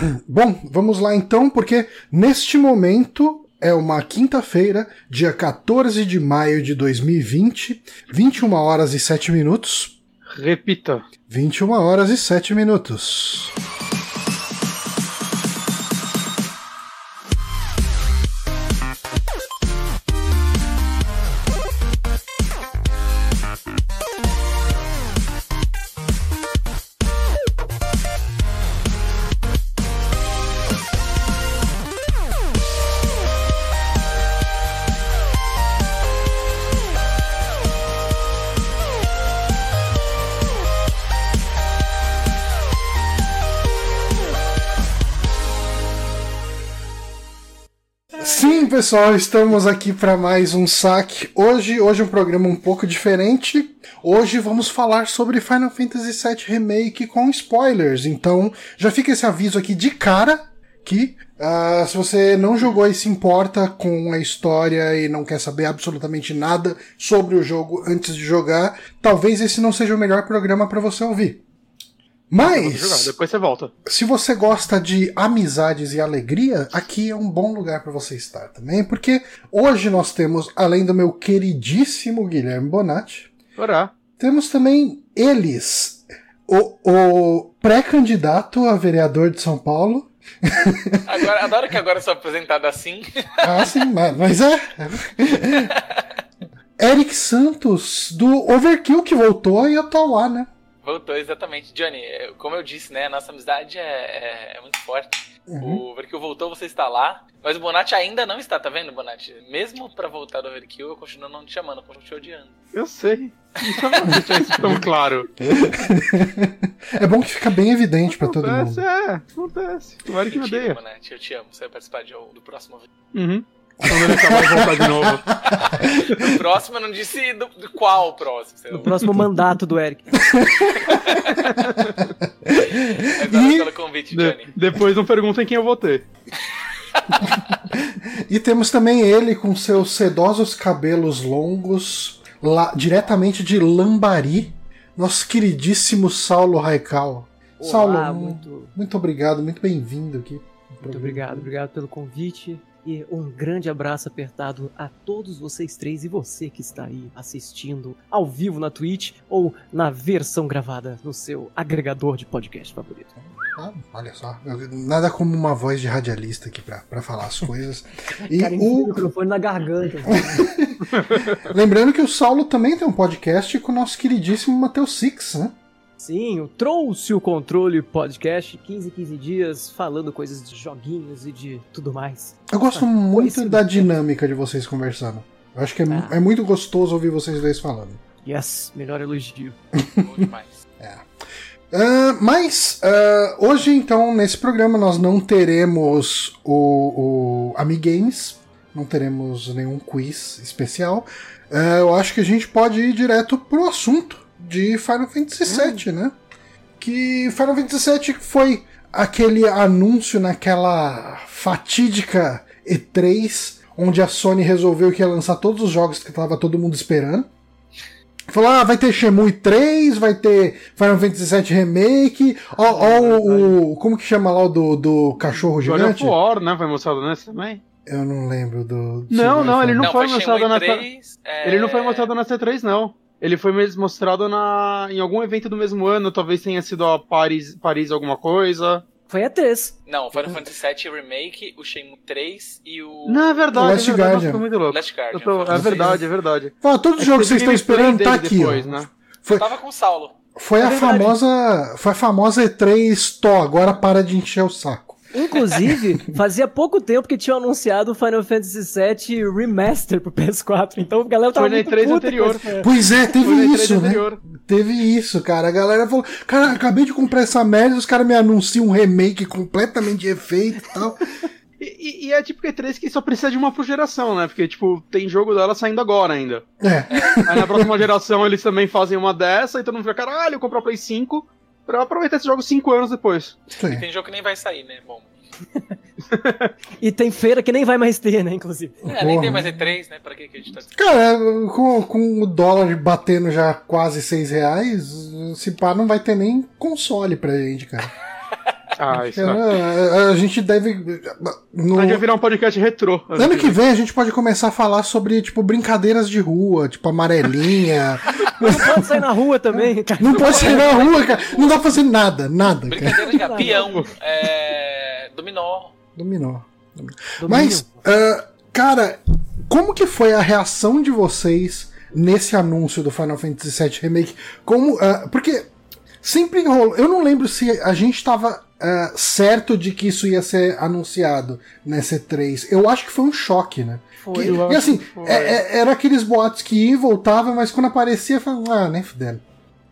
Bom, vamos lá então, porque neste momento é uma quinta-feira, dia 14 de maio de 2020, 21 horas e 7 minutos. Repita. 21 horas e 7 minutos. Pessoal, estamos aqui para mais um saque. Hoje, hoje é um programa um pouco diferente. Hoje vamos falar sobre Final Fantasy VII Remake com spoilers. Então, já fica esse aviso aqui de cara que uh, se você não jogou e se importa com a história e não quer saber absolutamente nada sobre o jogo antes de jogar, talvez esse não seja o melhor programa para você ouvir. Mas, depois você volta. se você gosta de amizades e alegria, aqui é um bom lugar para você estar também, porque hoje nós temos, além do meu queridíssimo Guilherme Bonatti, temos também eles, o, o pré-candidato a vereador de São Paulo. Agora, adoro que agora eu sou apresentado assim. Ah, sim, mas, mas é. Eric Santos, do Overkill, que voltou e eu tô lá, né? Voltou, exatamente. Johnny, é, como eu disse, né? A nossa amizade é, é- é muito forte. O Overkill voltou, você está lá. Mas o Bonatti ainda não está, tá vendo, Bonatti? Mesmo pra voltar do Overkill, eu continuo não te chamando, eu continuo te odiando. Eu sei. Deixar isso tão claro. É bom que fica bem evidente pra todo Acontece, mundo. é. Acontece. Tomara que me Mentira, odeia. Bonatti, eu te amo. Você vai participar de, do próximo vídeo. Uhum. Quando ele acabar de voltar de novo. Do próximo, eu não disse do, do qual próximo. No próximo mandato do Eric. E- pelo convite, De- Johnny. depois não perguntem quem eu votei. E temos também ele com seus sedosos cabelos longos, lá, diretamente de Lambari, nosso queridíssimo Saulo Raikal. Olá, Saulo, muito, muito obrigado, muito bem-vindo aqui. muito obrigado, obrigado pelo convite. E um grande abraço apertado a todos vocês três e você que está aí assistindo ao vivo na Twitch ou na versão gravada no seu agregador de podcast favorito. Ah, olha só, nada como uma voz de radialista aqui pra falar as coisas. E Cara, o, microfone na garganta. lembrando que o Saulo também tem um podcast com o nosso queridíssimo Matheus Six, né? Sim, o Trouxe o Controle Podcast, 15 15 dias, falando coisas de joguinhos e de tudo mais. Eu gosto Ah, muito da dinâmica de vocês conversando. Eu acho que é, Ah. é muito gostoso ouvir vocês dois falando. Yes, melhor elogio. Bom demais. Ah, mas ah, hoje, então, nesse programa, nós não teremos o, o Amigames, não teremos nenhum quiz especial. Ah, eu acho que a gente pode ir direto pro assunto de Final Fantasy VII, né? Que Final Fantasy VII foi aquele anúncio naquela fatídica E3, onde a Sony resolveu que ia lançar todos os jogos que tava todo mundo esperando. Falou, ah, vai ter Shenmue 3, vai ter Final Fantasy VII Remake, ó, ó o, o- Como que chama lá o do, do cachorro God gigante? of War, né? Foi mostrado nesse também. Eu não lembro do. Não, não, ele não, Não, foi, foi mostrado na 3. é, Ele não foi mostrado na C3, não. Ele foi mesmo mostrado na... em algum evento do mesmo ano, talvez tenha sido a Paris, Paris alguma coisa. Foi a 3. Não, Final Fantasy VII Remake, o Shenmue 3 e o Não, é verdade, O Last é verdade, Guardian. muito louco. Last Guardian. Eu tô- é verdade, é verdade. Os É jogos que vocês estão esperando tá aqui, depois, né? Foi, Tava com o Saulo. foi É a verdade. famosa. Foi a famosa E3 Tó, agora para de encher o saco. Inclusive, fazia pouco tempo que tinham anunciado o Final Fantasy VII Remaster pro PS4, então a galera tava Foi muito E3 puta anterior. com essa- Pois é, teve Foi na E3 isso, né? anterior. Teve isso, cara. A galera falou: Cara, acabei de comprar essa merda, os caras me anunciam um remake completamente de efeito e tal. E, e- é tipo E3 que só precisa de uma por geração, né? Porque, tipo, tem jogo dela saindo agora ainda. É. Aí na próxima geração eles também fazem uma dessa, e todo mundo fica, caralho, eu compro a Play 5 pra aproveitar esse jogo 5 anos depois. Sim. Tem jogo que nem vai sair, né? Bom. E tem feira que nem vai mais ter, né, inclusive. É, nem tem Porra. mais E3, né? Pra que que a gente tá Cara, com, com o dólar batendo já quase 6 reais, se pá, não vai ter nem console pra gente, cara. Ah, isso É, não. a, a gente deve. No, A gente vai virar um podcast retrô. ano que vem a gente pode começar a falar sobre, tipo, brincadeiras de rua, tipo, amarelinha. Não pode sair na rua também, cara. Não pode sair na rua, cara. Não dá pra fazer nada, nada, cara. Brincadeira de gapião, é, dominó. Dominou. Domínio. Mas, ah, cara, como que foi a reação de vocês nesse anúncio do Final Fantasy VII Remake? Como, ah, porque sempre rolou. Eu não lembro se a gente tava ah, certo de que isso ia ser anunciado nessa E3. Eu acho que foi um choque, né? Foi. Que- e assim, que foi. é- é- era aqueles boatos que ia e voltava, mas quando aparecia, falava, ah, nem fudendo.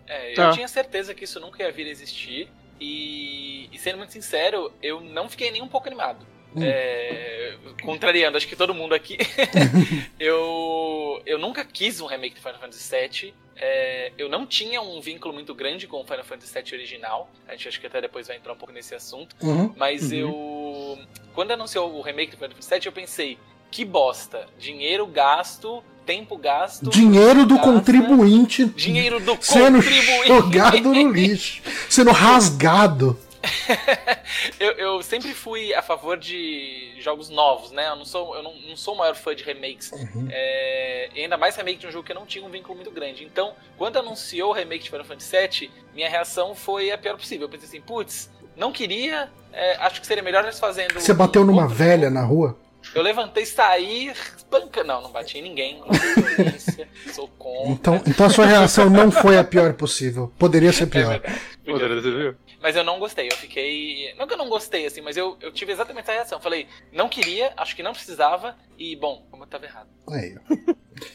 É, eu Tá. tinha certeza que isso nunca ia vir a existir. E, e sendo muito sincero, eu não fiquei nem um pouco animado. Hum. É, contrariando, acho que todo mundo aqui. eu, eu nunca quis um remake de Final Fantasy VII. É, eu não tinha um vínculo muito grande com o Final Fantasy VII original. A gente acho que até depois vai entrar um pouco nesse assunto. Uhum. Mas Uhum. eu. Quando anunciou o remake do Final Fantasy VII, eu pensei: que bosta. Dinheiro gasto, tempo gasto. Dinheiro do gasta, contribuinte Dinheiro do sendo contribuinte. jogado no lixo, sendo rasgado. eu, eu sempre fui a favor de jogos novos, né? Eu não sou, eu não, não sou o maior fã de remakes. Uhum. É, e ainda mais remake de um jogo que eu não tinha um vínculo muito grande. Então, quando anunciou o remake de Final Fantasy VII, minha reação foi a pior possível. Eu pensei assim, putz, não queria. é, acho que seria melhor eles fazendo. Você bateu numa outro velha jogo. na rua? Eu levantei, saí, espanca. Não, não bati em ninguém. Não sou contra. Então, então a sua reação não foi a pior possível. Poderia ser É pior. verdade. Poderia ter viu? Mas eu não gostei, eu fiquei. Não que eu não gostei, assim, mas eu, eu tive exatamente essa reação. Falei, não queria, acho que não precisava, e bom, como eu tava errado. Aí.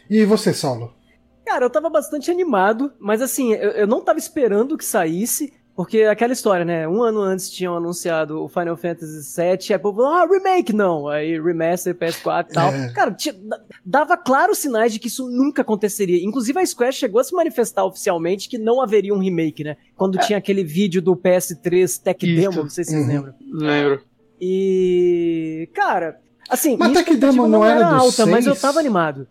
E você, Saulo? Cara, eu tava bastante animado, mas assim, eu, eu não tava esperando que saísse, porque aquela história, né? Um ano antes tinham anunciado o Final Fantasy VII, a Apple falou, ah, remake não. Aí remaster, PS4 e tal. É. Cara, dava claros sinais de que isso nunca aconteceria. Inclusive a Square chegou a se manifestar oficialmente que não haveria um remake, né? Quando tinha aquele vídeo do PS3 Tech Isso. Demo, não sei se vocês Uhum. lembram. Lembro. E. Cara, assim. Mas Tech Demo não era do alta, mas eu tava animado.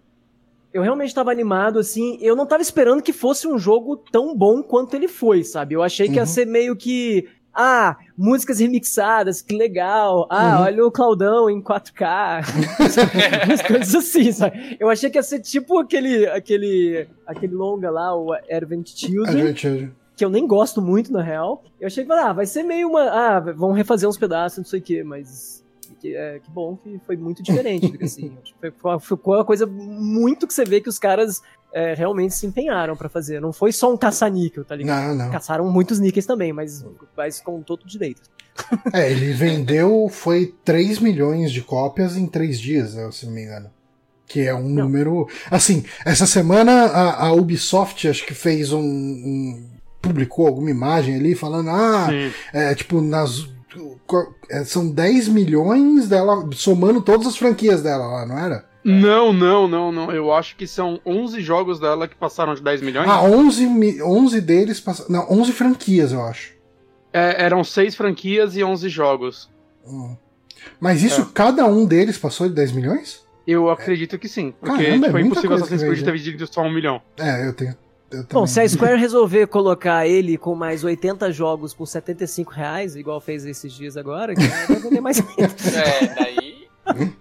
Eu realmente tava animado, assim. Eu não tava esperando que fosse um jogo tão bom quanto ele foi, sabe? Eu achei que ia Uhum. ser meio que. Ah, músicas remixadas, que legal. Ah, Uhum. olha o Claudão em 4K. Umas coisas assim, sabe? Eu achei que ia ser tipo aquele, aquele, aquele longa lá, o Advent Children que eu nem gosto muito, na real. Eu achei que ah, vai ser meio uma. Ah, vão refazer uns pedaços, não sei o quê, mas. Que, é, que bom que foi muito diferente, assim. Foi, foi, uma coisa muito que você vê que os caras é, realmente se empenharam pra fazer. Não foi só um caça-níquel, tá ligado? Não, não. Caçaram muitos níqueis também, mas, mas com todo direito. É, ele vendeu, foi 3 milhões de cópias em 3 dias, né, se não me engano. Que é um Não. número. Assim, essa semana a, a Ubisoft acho que fez um, um- publicou alguma imagem ali falando, ah, Sim. é tipo, nas. É, São 10 milhões dela, somando todas as franquias dela lá, não era? Não, não, não, não. Eu acho que são 11 jogos dela que passaram de 10 milhões. Ah, 11, mi- 11 deles passaram. Não, 11 franquias, eu acho. É, eram 6 franquias e 11 jogos. Hum. Mas isso, cada um deles passou de 10 milhões? Eu acredito que sim. Porque Caramba, é foi muita impossível Assassin's Creed ter vendido só um milhão. É, eu tenho. Eu Bom, se a Square resolver colocar ele com mais 80 jogos por 75 reais, igual fez esses dias agora, que vai vender mais. É, daí.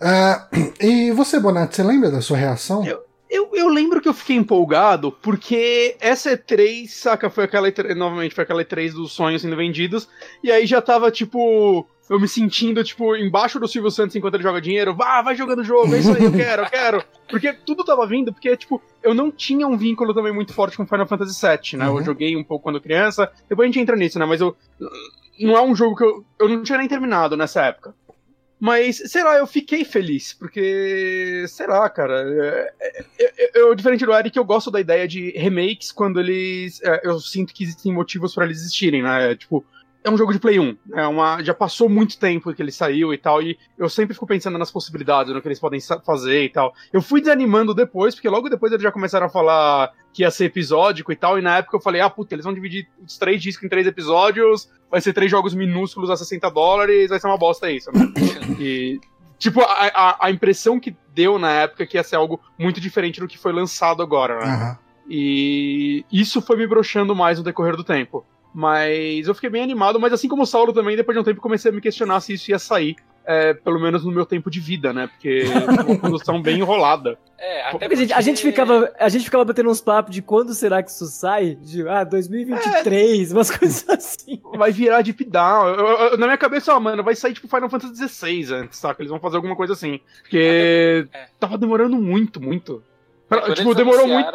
Ah, e você, Bonatti, você lembra da sua reação? Eu- Eu, eu lembro que eu fiquei empolgado porque essa E3, saca, foi aquela E3, novamente, foi aquela E3 dos sonhos sendo vendidos, e aí já tava, tipo, eu me sentindo, tipo, embaixo do Silvio Santos enquanto ele joga dinheiro, vá, vai jogando o jogo, é isso aí, eu quero, eu quero. Porque tudo tava vindo, porque, tipo, eu não tinha um vínculo também muito forte com Final Fantasy VII, né? Uhum. Eu joguei um pouco quando criança, depois a gente entra nisso, né? Mas eu. Não é um jogo que eu. Eu não tinha nem terminado nessa época. Mas, sei lá, eu fiquei feliz, porque, sei lá, cara, é, é, eu, diferente do Eric, eu gosto da ideia de remakes quando eles, é, eu sinto que existem motivos pra eles existirem, né, É, tipo, é um jogo de Play 1, é uma, já passou muito tempo que ele saiu e tal, e eu sempre fico pensando nas possibilidades, no que eles podem fazer e tal. Eu fui desanimando depois, porque logo depois eles já começaram a falar que ia ser episódico e tal, e na época eu falei, ah, puta, eles vão dividir os três discos em três episódios, vai ser três jogos minúsculos a 60 dólares, vai ser uma bosta isso, né? E, tipo, a, a, a impressão que deu na época é que ia ser algo muito diferente do que foi lançado agora, né? Aham. E isso foi me broxando mais no decorrer do tempo. Mas eu fiquei bem animado, mas assim como o Saulo também, depois de um tempo comecei a me questionar se isso ia sair. É, pelo menos no meu tempo de vida, né? Porque é uma produção bem enrolada. É, até Porque a, gente, a gente ficava, a gente ficava batendo uns papos de quando será que isso sai? De, ah, 2023, umas coisas assim. Vai virar Deep Down. Eu- eu- eu- na minha cabeça, ó, mano, vai sair tipo Final Fantasy XVI antes, saca? Eles vão fazer alguma coisa assim. Porque É. tava demorando muito, muito. Pra- Quando tipo, demorou muito.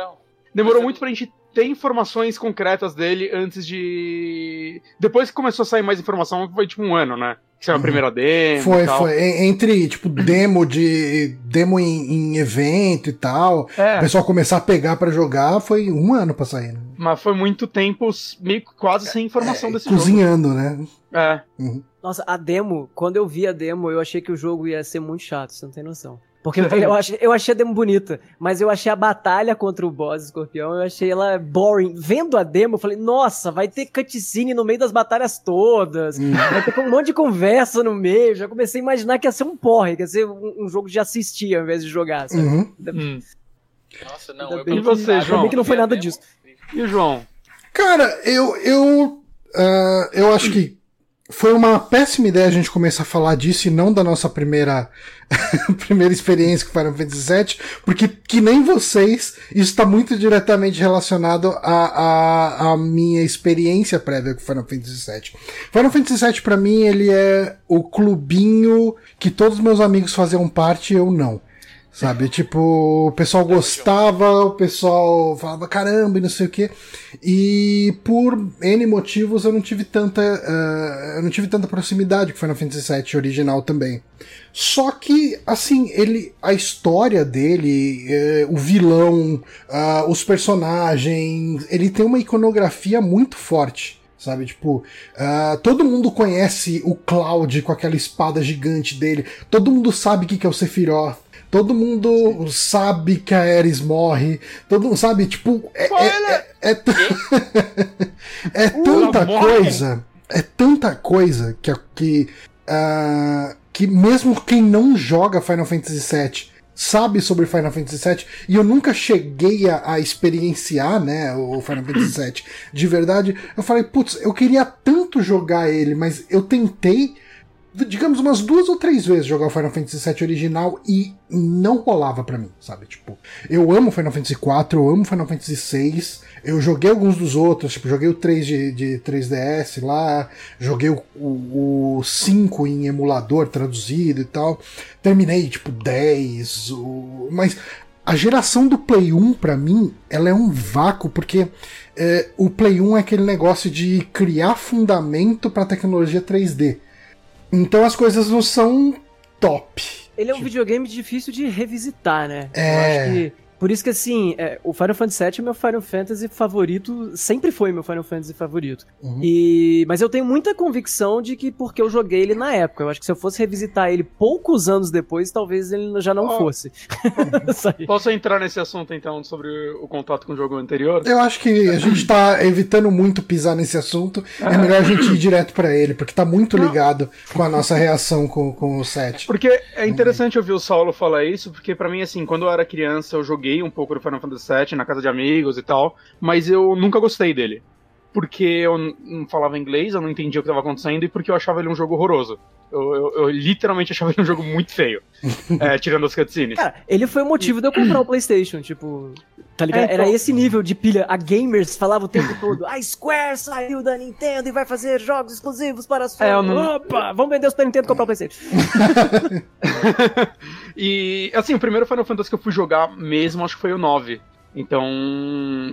Demorou muito pra gente ter informações concretas dele antes de. Depois que começou a sair mais informação, foi tipo um ano, né? Que saiu a Uhum. primeira demo. Foi, e tal. foi. En- Entre, tipo, demo de. demo em, em evento e tal. O É, pessoal começar a pegar pra jogar foi um ano pra sair, né? mas foi muito tempo meio que quase sem informação desse Cozinhando, né? jogo. É. Uhum. Nossa, a demo, quando eu vi a demo, eu achei que o jogo ia ser muito chato, você não tem noção. Porque eu, achei, eu achei a demo bonita, mas eu achei a batalha contra o boss escorpião, eu achei ela boring. Vendo a demo, eu falei, nossa, vai ter cutscene no meio das batalhas todas, Hum. vai ter um monte de conversa no meio. Já comecei a imaginar que ia ser um porre, que ia ser um, um jogo de assistir ao invés de jogar. sabe? Uhum. Hum. Nossa, não. Eu E você, João? Ainda bem que não foi nada demo. disso. E o João? Cara, eu. Eu, ah, eu acho que foi uma péssima ideia a gente começar a falar disso e não da nossa primeira, primeira experiência com Final Fantasy VII, porque, que nem vocês, isso está muito diretamente relacionado à, à, à minha experiência prévia com Final Fantasy VII. Final Fantasy VII, pra mim, ele é o clubinho que todos meus amigos faziam parte e eu não. Sabe, tipo, o pessoal gostava, o pessoal falava caramba e não sei o que. E por N motivos eu não tive tanta. eh, eu não tive tanta proximidade com Final Fantasy VII original também. Só que, assim, ele. A história dele, eh, o vilão, ah, os personagens, ele tem uma iconografia muito forte. Sabe, tipo, ah, todo mundo conhece o Cloud com aquela espada gigante dele. Todo mundo sabe o que que é o Sephiroth. Todo mundo sabe que a Ares morre. Todo mundo sabe, tipo, é, é, é, é, é tanta coisa. É tanta coisa que, que, ah, que mesmo quem não joga Final Fantasy VII sabe sobre Final Fantasy VII e eu nunca cheguei a, a experienciar, né, o Final Fantasy VII de verdade. Eu falei, putz, eu queria tanto jogar ele, mas eu tentei digamos, umas duas ou três vezes jogar o Final Fantasy VII original e não rolava pra mim, sabe? Tipo, eu amo Final Fantasy IV, eu amo Final Fantasy VI, eu joguei alguns dos outros, tipo, joguei o 3 de, de 3DS lá, joguei o, o, o 5 em emulador traduzido e tal, terminei, tipo, 10, o... mas a geração do Play 1, pra mim, ela é um vácuo, porque é, o Play 1 é aquele negócio de criar fundamento pra tecnologia 3D. Então as coisas não são top. Ele é um videogame difícil de revisitar, né? É. Eu acho que. Por isso que, assim, é, o Final Fantasy VII é meu Final Fantasy favorito, sempre foi meu Final Fantasy favorito. Uhum. E, mas eu tenho muita convicção de que porque eu joguei ele na época. Eu acho que se eu fosse revisitar ele poucos anos depois, talvez ele já não Oh. fosse. Posso entrar nesse assunto então sobre o contato com o jogo anterior? Eu acho que a gente tá evitando muito pisar nesse assunto. É melhor a gente ir direto pra ele, porque tá muito Não. ligado com a nossa reação com, com o 7. Porque é interessante ouvir o Saulo falar isso, porque pra mim, assim, quando eu era criança, eu joguei um pouco do Final Fantasy VII na casa de amigos e tal, mas eu nunca gostei dele. Porque eu não falava inglês, eu não entendia o que estava acontecendo e porque eu achava ele um jogo horroroso. Eu, eu- eu literalmente achava ele um jogo muito feio, é, tirando as cutscenes. Cara, ele foi o motivo de eu comprar o PlayStation, tipo. Tá ligado? É, então- Era esse nível de pilha. A gamers falava o tempo todo: a Square saiu da Nintendo e vai fazer jogos exclusivos para a Sony. É, não- Opa, vamos vender os Super Nintendo e comprar o PlayStation. e, assim, o primeiro Final Fantasy que eu fui jogar mesmo, acho que foi o 9. Então,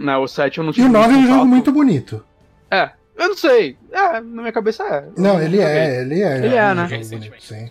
né, o 7 eu não E tive o 9 é um jogo muito bonito. É, eu não sei. É, na minha cabeça é. Não, ele é, ele é. Ele é, um né? bonito, sim.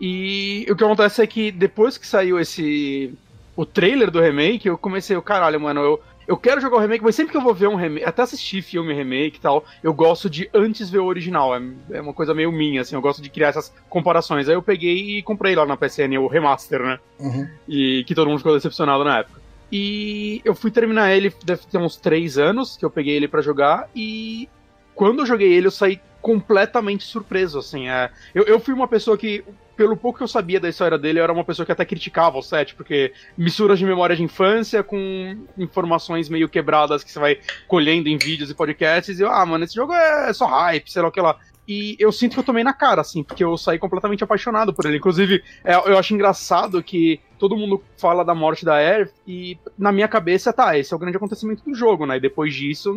E o que acontece é que depois que saiu esse. O trailer do remake, eu comecei, o caralho, mano, eu, eu quero jogar o remake, mas sempre que eu vou ver um remake, até assistir filme remake e tal, eu gosto de antes ver o original. É, é uma coisa meio minha, assim, eu gosto de criar essas comparações. Aí eu peguei e comprei lá na PSN o remaster, né? Uhum. E que todo mundo ficou decepcionado na época. E eu fui terminar ele, deve ter uns três anos que eu peguei ele pra jogar, e quando eu joguei ele, eu saí completamente surpreso, assim. É, eu, eu fui uma pessoa que, pelo pouco que eu sabia da história dele, eu era uma pessoa que até criticava o set, porque misturas de memória de infância com informações meio quebradas que você vai colhendo em vídeos e podcasts, e eu, ah, mano, esse jogo é só hype, sei lá o que lá. E eu sinto que eu tomei na cara, assim, porque eu saí completamente apaixonado por ele. Inclusive, é, eu acho engraçado que todo mundo fala da morte da Aerith e na minha cabeça, tá, esse é o grande acontecimento do jogo, né? E depois disso,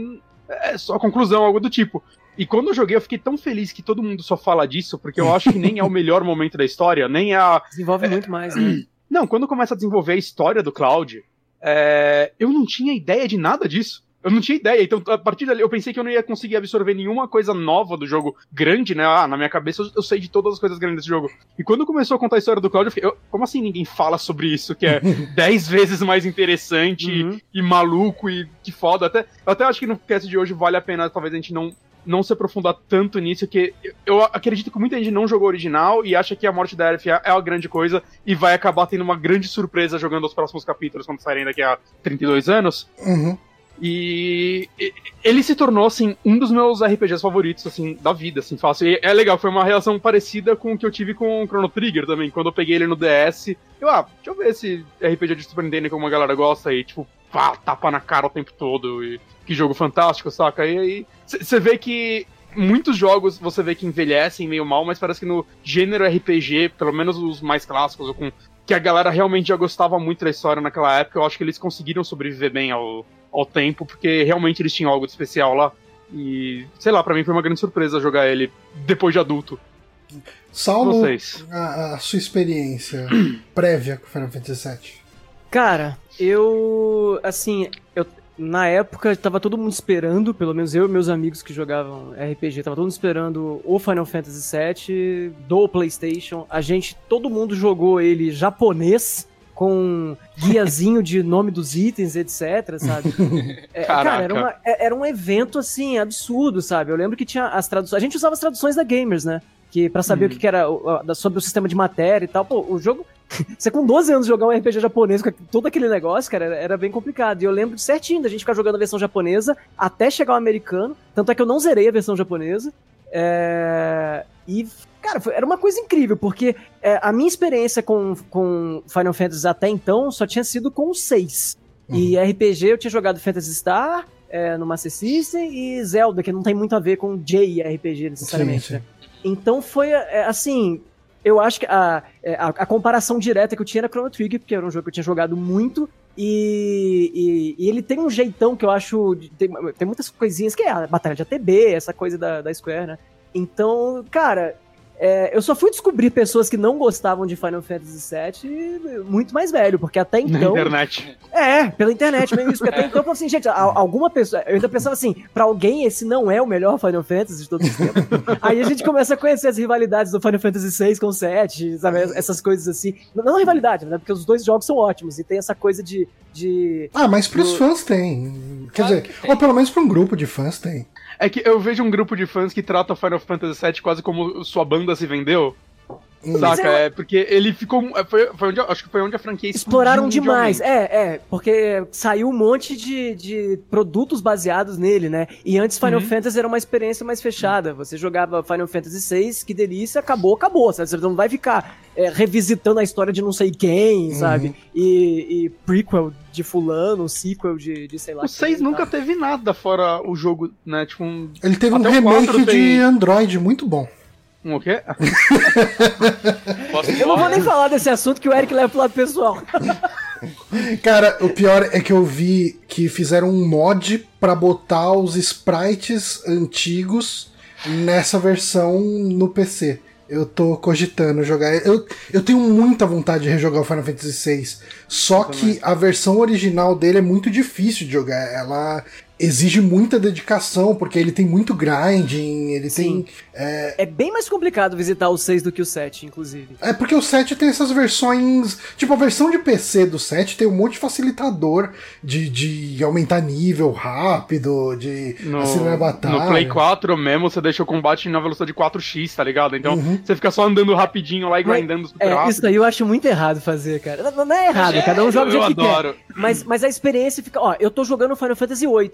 é só conclusão, algo do tipo. E quando eu joguei, eu fiquei tão feliz que todo mundo só fala disso, porque eu acho que nem é o melhor momento da história, nem é a. Desenvolve é, muito mais, né? Não, quando começa a desenvolver a história do Cloud, é, eu não tinha ideia de nada disso. Eu não tinha ideia, então a partir dali eu pensei que eu não ia conseguir absorver nenhuma coisa nova do jogo grande, né? Ah, na minha cabeça eu, eu sei de todas as coisas grandes desse jogo. E quando começou a contar a história do Cloud, eu fiquei, eu, como assim ninguém fala sobre isso, que é dez vezes mais interessante uhum. e, e, maluco e que foda. Até, eu até acho que no cast de hoje vale a pena, talvez a gente não não se aprofundar tanto nisso, que eu acredito que muita gente não jogou original e acha que a morte da Aerith é a grande coisa e vai acabar tendo uma grande surpresa jogando os próximos capítulos quando saírem daqui a 32 anos. Uhum. E ele se tornou, assim, um dos meus RPGs favoritos, assim, da vida, assim, fácil. E é legal, foi uma relação parecida com o que eu tive com o Chrono Trigger também. Quando eu peguei ele no DS, eu, ah, deixa eu ver esse RPG de Super Nintendo como a galera gosta e, tipo, pá, tapa na cara o tempo todo. E que jogo fantástico, saca? E aí você vê que muitos jogos você vê que envelhecem meio mal, mas parece que no gênero RPG, pelo menos os mais clássicos, ou com que a galera realmente já gostava muito da história naquela época, eu acho que eles conseguiram sobreviver bem ao, ao tempo, porque realmente eles tinham algo de especial lá. E, sei lá, para mim foi uma grande surpresa jogar ele depois de adulto. Saulo, a, a, sua experiência prévia com Final Fantasy VII? Cara, eu. Assim, eu, na época tava todo mundo esperando, pelo menos eu e meus amigos que jogavam RPG, tava todo mundo esperando o Final Fantasy VII do PlayStation. A gente, todo mundo jogou ele japonês com guiazinho de nome dos itens, etc, sabe? É, cara, era, uma, é, era um evento, assim, absurdo, sabe? Eu lembro que tinha as traduções... A gente usava as traduções da Gamers, né? Que para saber hum. o que, que era sobre o sistema de matéria e tal. Pô, o jogo você com 12 anos jogar um RPG japonês com todo aquele negócio, cara, era, era, bem complicado. E eu lembro certinho da gente ficar jogando a versão japonesa até chegar o americano. Tanto é que eu não zerei a versão japonesa. É... E, cara, foi, era uma coisa incrível, porque é, a minha experiência com, com Final Fantasy até então só tinha sido com o 6. Uhum. E RPG eu tinha jogado Phantasy Star é, no Master System e Zelda, que não tem muito a ver com JRPG necessariamente. Sim, sim. Né? Então foi é, assim eu acho que a, é, a, a, comparação direta que eu tinha era Chrono Trigger, porque era um jogo que eu tinha jogado muito. E, e, e ele tem um jeitão que eu acho. Tem, tem, muitas coisinhas que é a batalha de ATB, essa coisa da, da Square, né? Então, cara, é, eu só fui descobrir pessoas que não gostavam de Final Fantasy VII muito mais velho, porque até então. Na internet. É, pela internet mesmo. Isso, porque até então eu falei assim, gente, alguma pessoa. Eu ainda pensava assim, pra alguém esse não é o melhor Final Fantasy de todos os tempos. Aí a gente começa a conhecer as rivalidades do Final Fantasy VI com o 7, sabe? Essas coisas assim. Não rivalidade, né? Porque os dois jogos são ótimos e tem essa coisa de. de ah, mas pros do... fãs tem. Quer dizer, ou pelo menos pra um grupo de fãs tem. É que eu vejo um grupo de fãs que trata Final Fantasy VII quase como sua banda se vendeu. Saca? É... é... porque ele ficou. É, foi, foi onde, acho que foi onde a franquia Exploraram demais. É, é. Porque saiu um monte de, de produtos baseados nele, né? E antes Final uhum. Fantasy era uma experiência mais fechada. Você jogava Final Fantasy VI, que delícia, acabou, acabou. Sabe? Você não vai ficar é, revisitando a história de não sei quem, uhum. sabe? E, e, prequel de fulano, sequel de, de sei lá. O 6 nunca teve nada fora o jogo, né? Tipo um... Ele teve Até um remake de tem... Android muito bom. Um o quê? eu não vou nem falar desse assunto que o Eric leva pro lado pessoal. Cara, o pior é que eu vi que fizeram um mod para botar os sprites antigos nessa versão no PC. Eu tô cogitando jogar. Eu, eu tenho muita vontade de rejogar o Final Fantasy VI. Só que a versão original dele é muito difícil de jogar. Ela exige muita dedicação, porque ele tem muito grinding, ele Sim. tem. É... é... bem mais complicado visitar o 6 do que o 7, inclusive. É porque o 7 tem essas versões. Tipo, a versão de PC do 7 tem um monte de facilitador de, de aumentar nível rápido, de no, acelerar a batalha. No Play 4 mesmo, você deixa o combate na velocidade de 4x, tá ligado? Então uhum. você fica só andando rapidinho lá e grindando super é, rápido. Isso aí eu acho muito errado fazer, cara. Não, não é errado, é, cada um joga o jeito que quer. Mas, mas a experiência fica. Ó, eu tô jogando Final Fantasy VIII.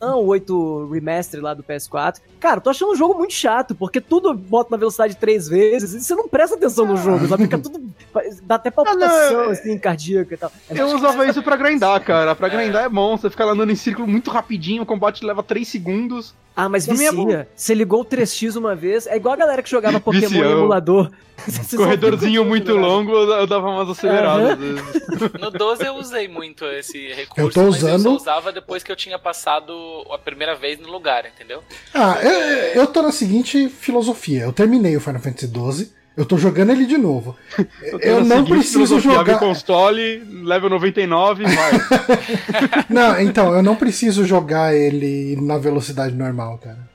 O 8 Remaster lá do PS4. Cara, tô achando o jogo muito chato, porque tudo bota na velocidade três vezes e você não presta atenção no jogo, sabe? Fica tudo. Dá até palpitação, Ah, não, assim, cardíaca e tal. É Eu usava isso pra grindar, cara. Pra grindar é bom, você fica lá andando em círculo muito rapidinho, o combate leva 3 segundos. Ah, mas Também é vicia. Você ligou o 3x uma vez, é igual a galera que jogava Pokémon em Viciou. emulador. Corredorzinho fica muito jogando. longo, eu dava umas aceleradas. Vezes. No 12 eu usei muito esse recurso, Eu tô mas eu usando- só usava depois que eu tinha passado a primeira vez no lugar, entendeu? Ah, eu, eu tô na seguinte filosofia. Eu terminei o Final Fantasy XII, eu tô jogando ele de novo. Eu, a não preciso jogar. console, level 99, vai. Não, então, eu não preciso jogar ele na velocidade normal, cara.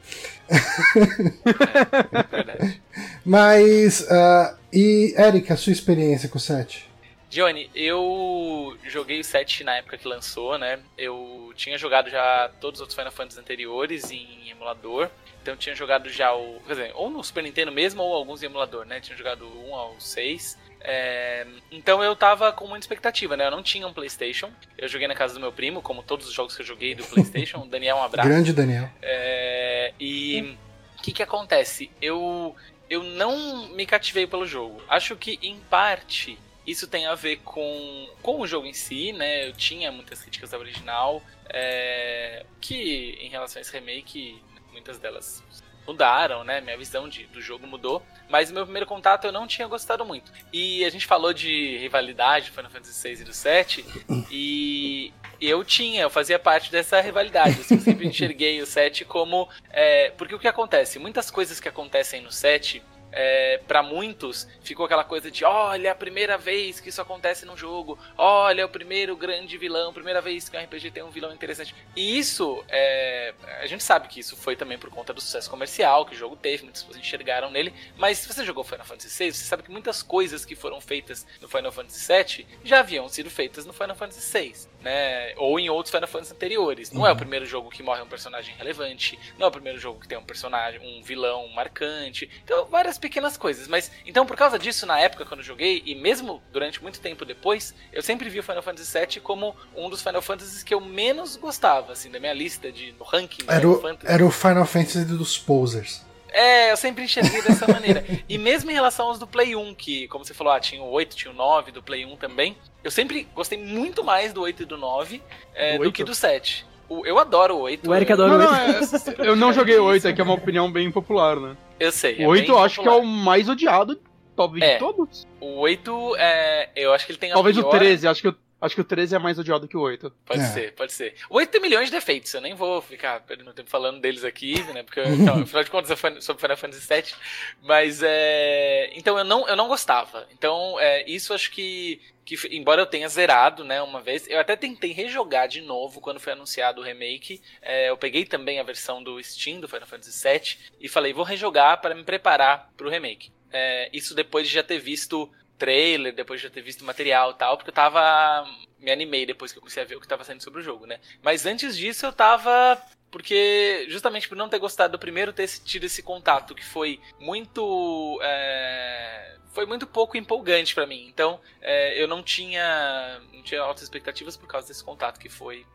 Verdade. Mas. ah, e, Erika, a sua experiência com o 7? Johnny, eu joguei o 7 na época que lançou, né? Eu tinha jogado já todos os outros Final Fantasy anteriores em emulador. Então eu tinha jogado já o. Quer dizer, ou no Super Nintendo mesmo, ou alguns em emulador, né? Tinha jogado o 1 ao 6. É, então eu tava com muita expectativa, né? Eu não tinha um PlayStation. Eu joguei na casa do meu primo, como todos os jogos que eu joguei do PlayStation. O Daniel, um abraço. Grande Daniel. É, e o que, que acontece? Eu, eu não me cativei pelo jogo. Acho que, em parte, isso tem a ver com, com o jogo em si, né? Eu tinha muitas críticas ao original, é, que em relação a esse remake, muitas delas mudaram, né? Minha visão de, do jogo mudou. Mas meu primeiro contato eu não tinha gostado muito. E a gente falou de rivalidade Final Fantasy VI e do 7. E eu tinha, eu fazia parte dessa rivalidade. Eu sempre enxerguei o 7 como. é, porque o que acontece? Muitas coisas que acontecem no 7. É, para muitos ficou aquela coisa de olha a primeira vez que isso acontece num jogo. Olha o primeiro grande vilão primeira vez que um RPG tem um vilão interessante. E isso é, a gente sabe que isso foi também por conta do sucesso comercial que o jogo teve muitas pessoas enxergaram nele. Mas se você jogou Final Fantasy VI você sabe que muitas coisas que foram feitas no Final Fantasy VII já haviam sido feitas no Final Fantasy VI né ou em outros Final Fantasy anteriores. Não é o primeiro jogo que morre um personagem relevante não é o primeiro jogo que tem um personagem um vilão marcante. Então várias pequenas coisas mas então por causa disso na época quando eu joguei e mesmo durante muito tempo depois eu sempre vi o Final Fantasy VII como um dos Final Fantasies que eu menos gostava assim da minha lista de no ranking Era Final o, Fantasy. era o Final Fantasy dos posers. É, eu sempre enxerguei dessa maneira. E mesmo em relação aos do Play 1, que, como você falou, ah, tinha o 8, tinha o 9 do Play 1 também, eu sempre gostei muito mais do 8 e do 9 é, Do do, 8? que do 7. O- eu adoro o 8. O Eric eu, adora Não, o não, 8. é- eu não joguei o 8, é que é uma opinião bem popular, né? Eu sei. O 8 bem eu acho que é popular. o mais odiado, talvez É. de todos. O 8, é, eu acho que ele tem a Talvez o pior- 13, acho que, o- acho que o 13 é mais odiado que o 8. Pode É. ser, pode ser. O 8 tem milhões de defeitos, eu nem vou ficar perdendo tempo falando deles aqui, né? Porque, então, afinal de contas, é fan- sobre Final Fantasy VII. Mas, é... Então, eu não, eu não gostava. Então, é, isso acho que, que... Embora eu tenha zerado, né, uma vez, eu até tentei rejogar de novo quando foi anunciado o remake. É, eu peguei também a versão do Steam, do Final Fantasy VII, e falei, vou rejogar para me preparar pro remake. É, isso depois de já ter visto trailer, depois de já ter visto material e tal, porque eu tava. Me animei depois que eu comecei a ver o que tava saindo sobre o jogo, né? Mas antes disso eu tava. Porque, justamente por não ter gostado do primeiro, ter tido esse contato que foi muito. é, Foi muito pouco empolgante pra mim. Então, é, eu não tinha. Não tinha altas expectativas por causa desse contato que foi.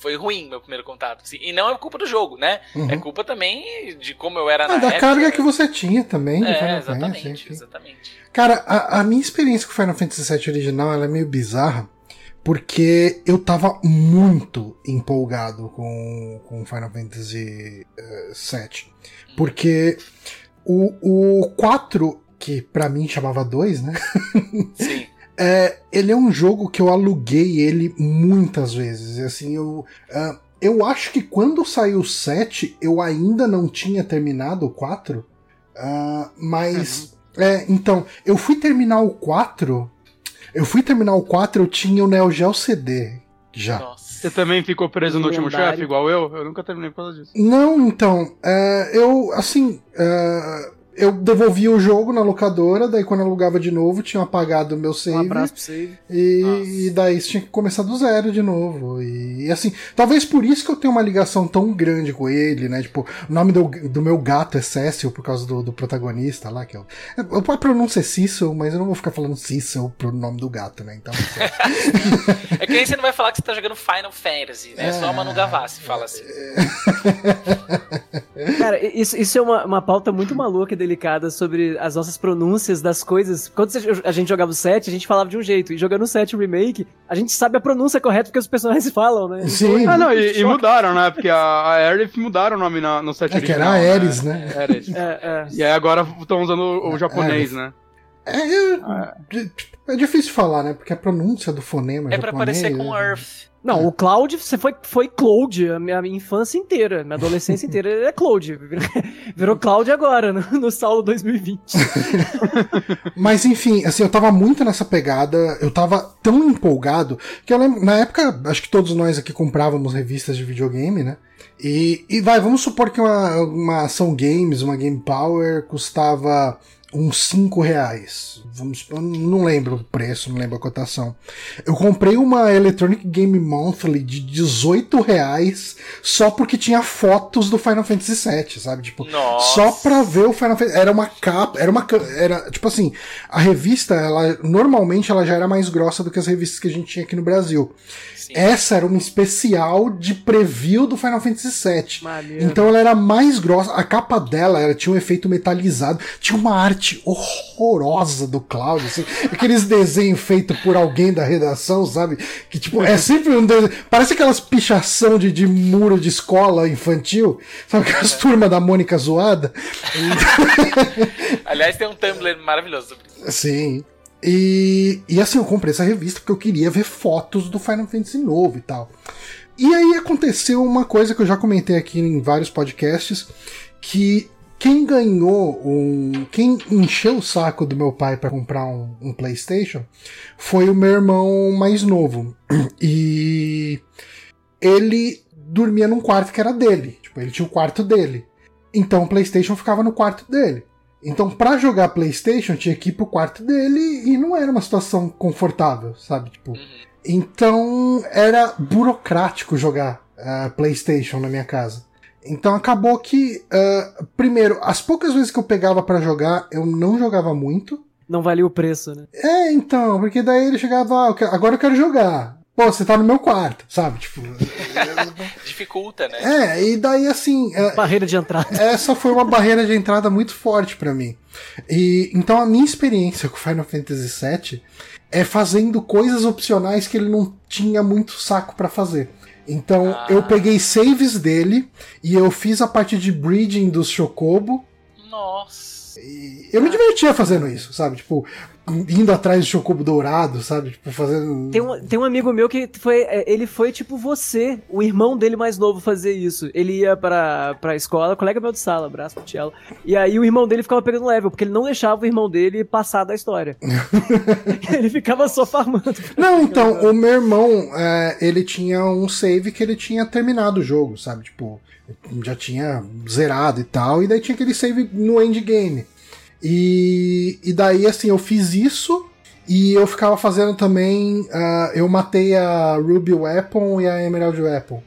Foi ruim meu primeiro contato. assim. E não é culpa do jogo, né? Uhum. É culpa também de como eu era Ah, na da época. carga que você tinha também. É, exatamente, Fantasy, exatamente. Cara, a, a minha experiência com o Final Fantasy VII original ela é meio bizarra, porque eu tava muito empolgado com com Final Fantasy eh, VII. Porque o, o 4, que pra mim chamava 2, né? Sim. É, ele é um jogo que eu aluguei ele muitas vezes. E assim, eu. ah, eu acho que quando saiu o 7, eu ainda não tinha terminado o 4. ah, mas. É, então, eu fui terminar o 4. Eu fui terminar o 4, eu tinha o Neo Geo CD já. Nossa. Você também ficou preso no último chefe, igual eu? Eu nunca terminei por causa disso. Não, então, é, eu, assim, é, eu devolvia o jogo na locadora, daí quando eu alugava de novo, tinha apagado o meu save. Um abraço pro save. E, e daí você tinha que começar do zero de novo. E, e, assim, talvez por isso que eu tenho uma ligação tão grande com ele, né? Tipo, o nome do, do meu gato é Cecil, por causa do, do protagonista lá, que é o. A pronúncia é Cecil, mas eu não vou ficar falando Cecil pro nome do gato, né? Então. é que aí você não vai falar que você tá jogando Final Fantasy, né? É, Só a Manu Gavassi fala assim. Cara, isso, isso é uma, uma pauta muito maluca e delicada sobre as nossas pronúncias das coisas. Quando a gente jogava o 7, a gente falava de um jeito. E jogando o 7 Remake, a gente sabe a pronúncia correta porque os personagens falam, né? Sim. Ah, não, e, e mudaram, né? Porque a, a Aerith mudaram o nome na, no 7 é, original. Que era a Ares, né? né? Ares. É, é. E aí agora estão usando o, o japonês, né? É, é, é, difícil falar, né? Porque a pronúncia do fonema. É pra parecer com Earth. Não, o Cloud, você foi, foi Cloud a minha infância inteira, minha adolescência inteira, ele é Cloud. Virou Cloud agora, no, no Saulo 2020. Mas enfim, assim, eu tava muito nessa pegada, eu tava tão empolgado, que eu lembro, na época, acho que todos nós aqui comprávamos revistas de videogame, né? E, e vai, vamos supor que uma, uma ação games, uma Game Power, custava uns 5 reais. Vamos, não lembro o preço, não lembro a cotação. Eu comprei uma Electronic Game Monthly de 18 reais só porque tinha fotos do Final Fantasy VII, sabe? Tipo, Nossa. só pra ver o Final Fantasy. Era uma capa, era uma. Era, tipo assim, a revista, ela normalmente ela já era mais grossa do que as revistas que a gente tinha aqui no Brasil. Sim. Essa era uma especial de preview do Final Fantasy VII. Maneiro. Então ela era mais grossa. A capa dela ela tinha um efeito metalizado. Tinha uma arte horrorosa do Cloud. Assim, aqueles desenhos feitos por alguém da redação, sabe? Que tipo, é sempre um desenho. Parece aquelas pichação de, de muro de escola infantil. Sabe aquelas é. turmas da Mônica zoada? Aliás, tem um Tumblr maravilhoso sobre isso. Sim. E, e assim, eu comprei essa revista porque eu queria ver fotos do Final Fantasy novo e tal. E aí aconteceu uma coisa que eu já comentei aqui em vários podcasts, que quem ganhou um. Quem encheu o saco do meu pai para comprar um, um, PlayStation foi o meu irmão mais novo. E ele dormia num quarto que era dele. Tipo, ele tinha o quarto dele. Então o PlayStation ficava no quarto dele. Então, para jogar PlayStation, tinha que ir pro quarto dele e não era uma situação confortável, sabe? Tipo, uhum. então era burocrático jogar uh, PlayStation na minha casa. Então acabou que, uh, primeiro, as poucas vezes que eu pegava para jogar, eu não jogava muito. Não valia o preço, né? É, então, porque daí ele chegava, ah, agora eu quero jogar. Pô, você tá no meu quarto, sabe? Tipo. Dificulta, né? É, e daí assim. É, barreira de entrada. Essa foi uma barreira de entrada muito forte para mim. E então a minha experiência com Final Fantasy VII é fazendo coisas opcionais que ele não tinha muito saco para fazer. Então ah. eu peguei saves dele e eu fiz a parte de breeding dos Chocobo. Nossa. E eu me divertia fazendo isso, sabe? Tipo, indo atrás de chocobo dourado, sabe? Tipo, fazendo. Tem um, tem um amigo meu que foi. É, ele foi tipo você, o irmão dele mais novo, fazer isso. Ele ia pra, pra escola, colega meu de sala, abraço pro Tielo. E aí o irmão dele ficava pegando level, porque ele não deixava o irmão dele passar da história. ele ficava só farmando. Não, então, o meu irmão, é, ele tinha um save que ele tinha terminado o jogo, sabe? Tipo, já tinha zerado e tal, e daí tinha aquele save no endgame. E, e daí, assim, eu fiz isso e eu ficava fazendo também. Uh, eu matei a Ruby Weapon e a Emerald Weapon.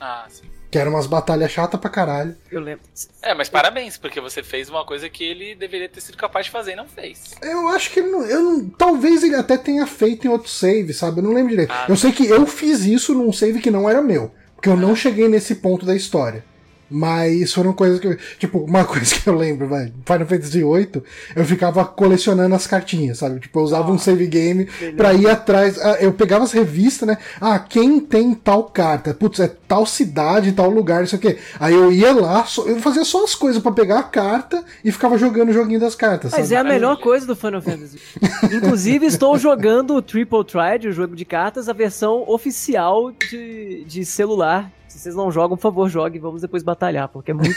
Ah, sim. Que eram umas batalhas chatas pra caralho. Eu lembro. É, mas parabéns, porque você fez uma coisa que ele deveria ter sido capaz de fazer e não fez. Eu acho que ele não. Eu não talvez ele até tenha feito em outro save, sabe? Eu não lembro direito. Ah, eu sei que eu fiz isso num save que não era meu. Porque eu não cheguei nesse ponto da história. Mas foram coisas que. Tipo, uma coisa que eu lembro, vai. Final Fantasy VIII, eu ficava colecionando as cartinhas, sabe? Tipo, eu usava um save game melhor. pra ir atrás. Ah, eu pegava as revistas, né? Ah, quem tem tal carta? Putz, é tal cidade, tal lugar, isso aqui. Aí eu ia lá, eu fazia só as coisas para pegar a carta e ficava jogando o joguinho das cartas. Mas sabe? é a melhor coisa do Final Fantasy. Inclusive, estou jogando o Triple Triad, o jogo de cartas, a versão oficial de, de celular vocês não jogam, por favor, joguem. Vamos depois batalhar, porque é muito.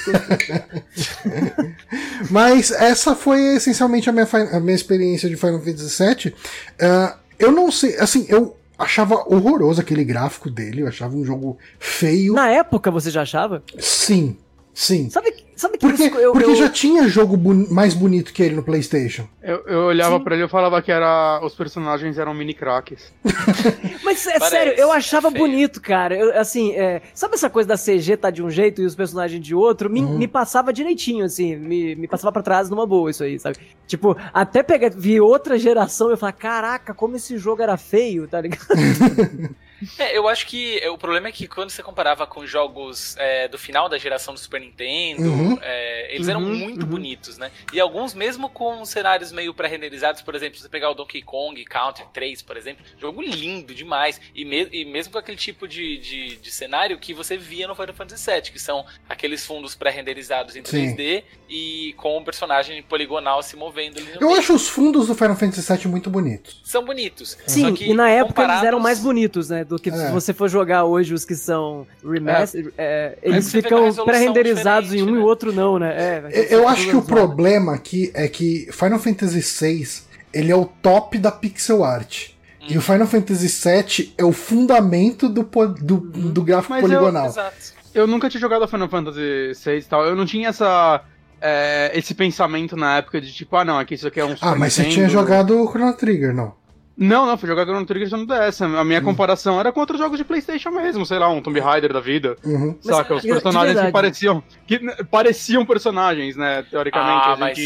Mas essa foi essencialmente a minha, a minha experiência de Final Fantasy VII. Uh, eu não sei, assim, eu achava horroroso aquele gráfico dele, eu achava um jogo feio. Na época você já achava? Sim. Sim. Sabe, sabe que Porque, isso eu, porque eu- já tinha jogo boni- mais bonito que ele no PlayStation. Eu, eu olhava pra ele e falava que era, os personagens eram mini craques. Mas é Parece sério, eu achava feio. bonito, cara. Eu, assim, é, sabe essa coisa da CG tá de um jeito e os personagens de outro? Me, Uhum. me passava direitinho, assim, me, me passava pra trás numa boa isso aí, sabe? Tipo, até pegar, vi outra geração e eu falar, caraca, como esse jogo era feio, tá ligado? É, eu acho que é, o problema é que quando você comparava com jogos é, do final da geração do Super Nintendo, Uhum. é, eles eram Uhum, muito uhum. bonitos, né? E alguns mesmo com cenários meio pré-renderizados, por exemplo, se você pegar o Donkey Kong Country 3, por exemplo, jogo lindo demais. E, me- e mesmo com aquele tipo de, de, de cenário que você via no Final Fantasy VII, que são aqueles fundos pré-renderizados em Sim. 3D e com o personagem poligonal se movendo ali no Eu meio. acho os fundos do Final Fantasy VII muito bonitos. São bonitos. Sim, Só que e na época eles eram comparados- mais bonitos, né? Do que É. se você for jogar hoje os que são remaster, é, eles você vê ficam pré-renderizados em um diferente, e o né? outro não, né? É, Eu, eu acho que o problema aqui é que Final Fantasy VI ele é o top da pixel art. E o Final Fantasy VII é o fundamento do, po- do, do gráfico Mas eu- poligonal. Exato. Eu nunca tinha jogado Final Fantasy VI e tal. Eu não tinha essa, é, esse pensamento na época de tipo, ah não, aqui isso aqui é um Ah, Super mas você Nintendo. tinha jogado o Chrono Trigger, não? Não, não, fui jogar Chrono Trigger só no DS. A minha comparação era com outros jogos de Playstation mesmo, sei lá, um Tomb Raider da vida. Uhum. Mas, saca? Os de personagens que pareciam. Que pareciam personagens, né? Teoricamente, Ah, mas-.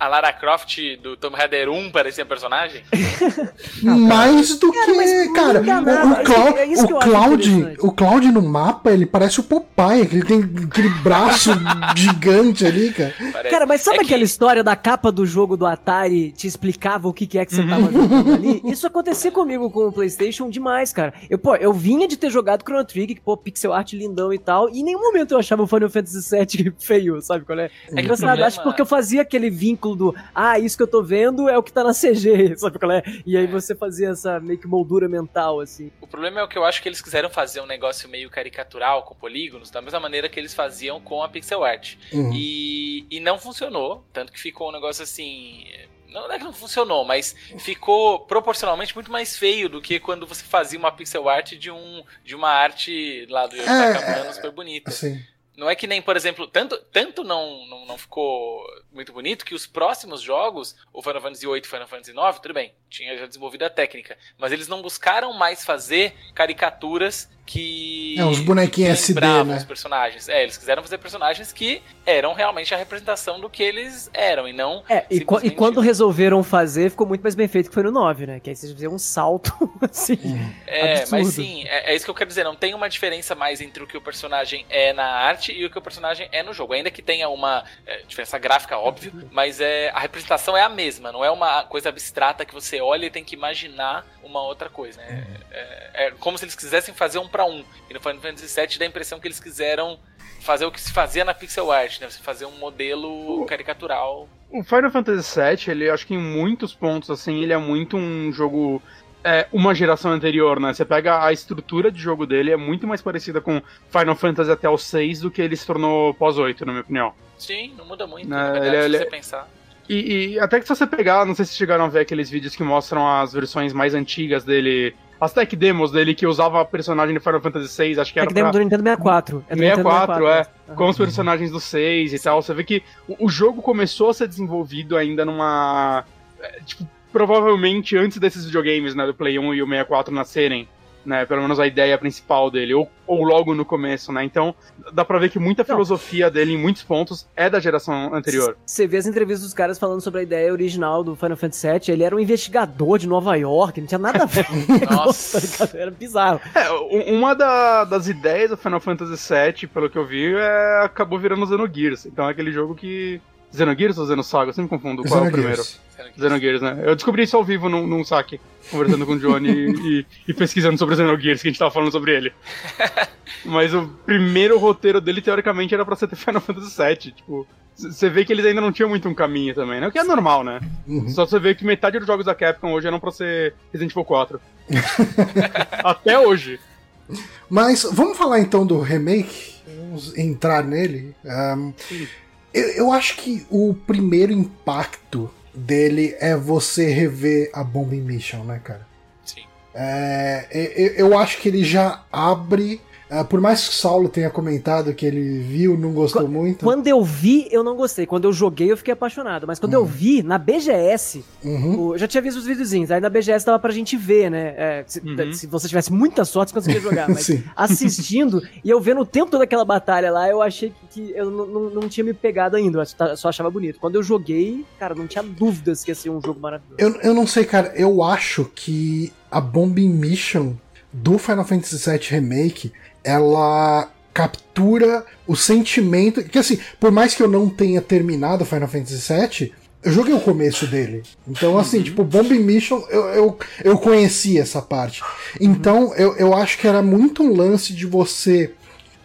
A Lara Croft do Tomb Raider 1 parecia personagem? Mais do Cara, que. mas Cara, enganava. o, Clau- É que eu o Cloud. O Cloud no mapa, ele parece o Popeye, que ele tem aquele braço gigante ali, cara. Parece. Cara, mas sabe É que- aquela história da capa do jogo do Atari te explicava o que, que é que você tava jogando ali? Isso acontecia comigo com o PlayStation demais, cara. Eu, pô, eu vinha de ter jogado Chrono Trigger, que, pô, pixel art lindão e tal, e em nenhum momento eu achava o Final Fantasy VII feio, sabe qual é? É que problema- acho que porque eu fazia aquele vínculo do, ah, isso que eu tô vendo é o que tá na CG, sabe qual é? E aí você fazia essa meio que moldura mental, assim. O problema é o que eu acho que eles quiseram fazer um negócio meio caricatural com polígonos, da mesma maneira que eles faziam com a pixel art. Uhum. E, e não funcionou, tanto que ficou um negócio assim. Não é que não funcionou, mas ficou proporcionalmente muito mais feio do que quando você fazia uma pixel art de, um, de uma arte lá do Yoshi É, Takamano super bonita. Assim. Não é que nem, por exemplo, tanto, tanto não, não, não ficou muito bonito que os próximos jogos, o Final Fantasy VIII e Final Fantasy IX, tudo bem, tinha já desenvolvido a técnica, mas eles não buscaram mais fazer caricaturas que É, uns bonequinhos SD, né? os personagens. É, eles quiseram fazer personagens que eram realmente a representação do que eles eram e não É, e, e quando resolveram fazer, ficou muito mais bem feito que foi no 9, né? Que aí vocês fizeram um salto, assim. É, Absurdo. mas sim, é, é isso que eu quero dizer. Não tem uma diferença mais entre o que o personagem é na arte e o que o personagem é no jogo. Ainda que tenha uma é, diferença gráfica, óbvio, mas é, a representação é a mesma. Não é uma coisa abstrata que você olha e tem que imaginar uma outra coisa. né? É, é como se eles quisessem fazer um para um. E no Final Fantasy VII dá a impressão que eles quiseram fazer o que se fazia na pixel art, né? Você fazer um modelo caricatural. O Final Fantasy VII, ele acho que em muitos pontos, assim, ele é muito um jogo. É, uma geração anterior, né? Você pega a estrutura de jogo dele, é muito mais parecida com Final Fantasy até o 6 do que ele se tornou pós-8, na minha opinião. Sim, não muda muito, Não, na verdade, ele- se ele- você pensar. E, e até que se você pegar, não sei se chegaram a ver aqueles vídeos que mostram as versões mais antigas dele, as tech demos dele que usava a personagem de Final Fantasy VI, acho que era demo pra... do Nintendo 64. É do 64, é. Aham. com os personagens do 6 e tal. Você vê que o, o jogo começou a ser desenvolvido ainda numa. é, Tipo, provavelmente antes desses videogames, né, do Play 1 e o 64 nascerem. Né, pelo menos a ideia principal dele, ou, ou logo no começo, né? Então, dá pra ver que muita Não. filosofia dele, em muitos pontos, é da geração anterior. Você vê as entrevistas dos caras falando sobre a ideia original do Final Fantasy VII, ele era um investigador de Nova York, não tinha nada a ver Nossa. tá? Era bizarro. É, uma da- das ideias do Final Fantasy VII, pelo que eu vi, é, acabou virando Xenogears. Então é aquele jogo que. Xenogears ou Xenosaga? Eu sempre confundo qual é o primeiro. Xenogears. Xenogears, né? Eu descobri isso ao vivo num, num saque, conversando com o Johnny e, e pesquisando sobre o Xenogears, que a gente tava falando sobre ele. Mas o primeiro roteiro dele, teoricamente, era pra ser Final Fantasy VII. Tipo, você vê que eles ainda não tinham muito um caminho também, né? O que é normal, né? Uhum. Só você vê que metade dos jogos da Capcom hoje eram pra ser Resident Evil 4. Até hoje. Mas vamos falar então do remake? Vamos entrar nele. Ahn, eu, eu acho que o primeiro impacto dele é você rever a Bombing Mission, né, cara? Sim. É, eu, eu acho que ele já abre por mais que o Saulo tenha comentado que ele viu, não gostou Qu muito. Quando eu vi, eu não gostei. Quando eu joguei, eu fiquei apaixonado. Mas quando uhum. eu vi, na BGS, uhum. o, eu já tinha visto os videozinhos. Aí na BGS dava pra gente ver, né? É, se, uhum. se, você tivesse muita sorte, você conseguia jogar. Mas assistindo e eu vendo o tempo toda aquela batalha lá, eu achei que, que eu não, tinha me pegado ainda. Eu só achava bonito. Quando eu joguei, cara, não tinha dúvidas que ia ser um jogo maravilhoso. Eu, eu não sei, cara. Eu acho que a Bombing Mission do Final Fantasy VII Remake ela captura o sentimento. Que assim, por mais que eu não tenha terminado Final Fantasy VII, eu joguei o começo dele. Então, assim, uhum. tipo, Bombing Mission, eu, eu, eu conheci essa parte. Então, eu, eu acho que era muito um lance de você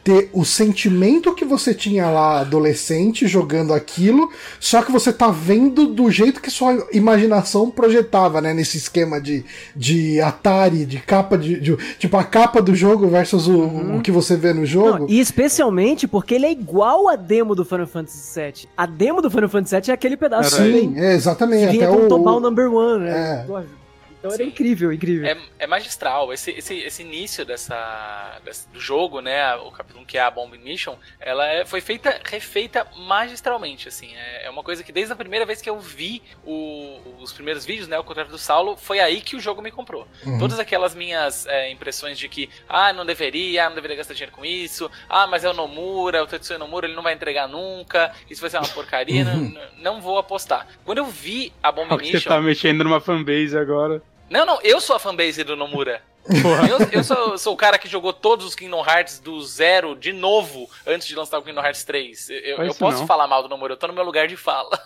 ter o sentimento que você tinha lá adolescente jogando aquilo, só que você tá vendo do jeito que sua imaginação projetava, né? Nesse esquema de, de Atari, de capa de, de Tipo, a capa do jogo versus o, uhum. o que você vê no jogo. Não, e especialmente porque ele é igual a demo do Final Fantasy VII. A demo do Final Fantasy VII é aquele pedaço. Sim, é, exatamente. Que até com o Topal Number One, né? É. Então Sim. era incrível, incrível. É, é magistral. Esse, esse, esse início dessa, desse, do jogo, né? O capítulo 1 que é a Bomb Mission, ela é, foi feita, refeita magistralmente, assim. É, é, uma coisa que desde a primeira vez que eu vi o, os primeiros vídeos, né? O contrato do Saulo, foi aí que o jogo me comprou. Uhum. Todas aquelas minhas é, impressões de que, ah, não deveria, não deveria gastar dinheiro com isso, ah, mas é o Nomura, o Tetsuya Nomura, ele não vai entregar nunca, isso vai ser uma porcaria, uhum. não, não vou apostar. Quando eu vi a Bomb Mission... Você tá mexendo numa fanbase agora. Não, não, eu sou a fanbase do Nomura. eu, eu sou, sou, o cara que jogou todos os Kingdom Hearts do zero de novo antes de lançar o Kingdom Hearts 3. Eu, eu posso não. falar mal do Nomura, eu tô no meu lugar de fala.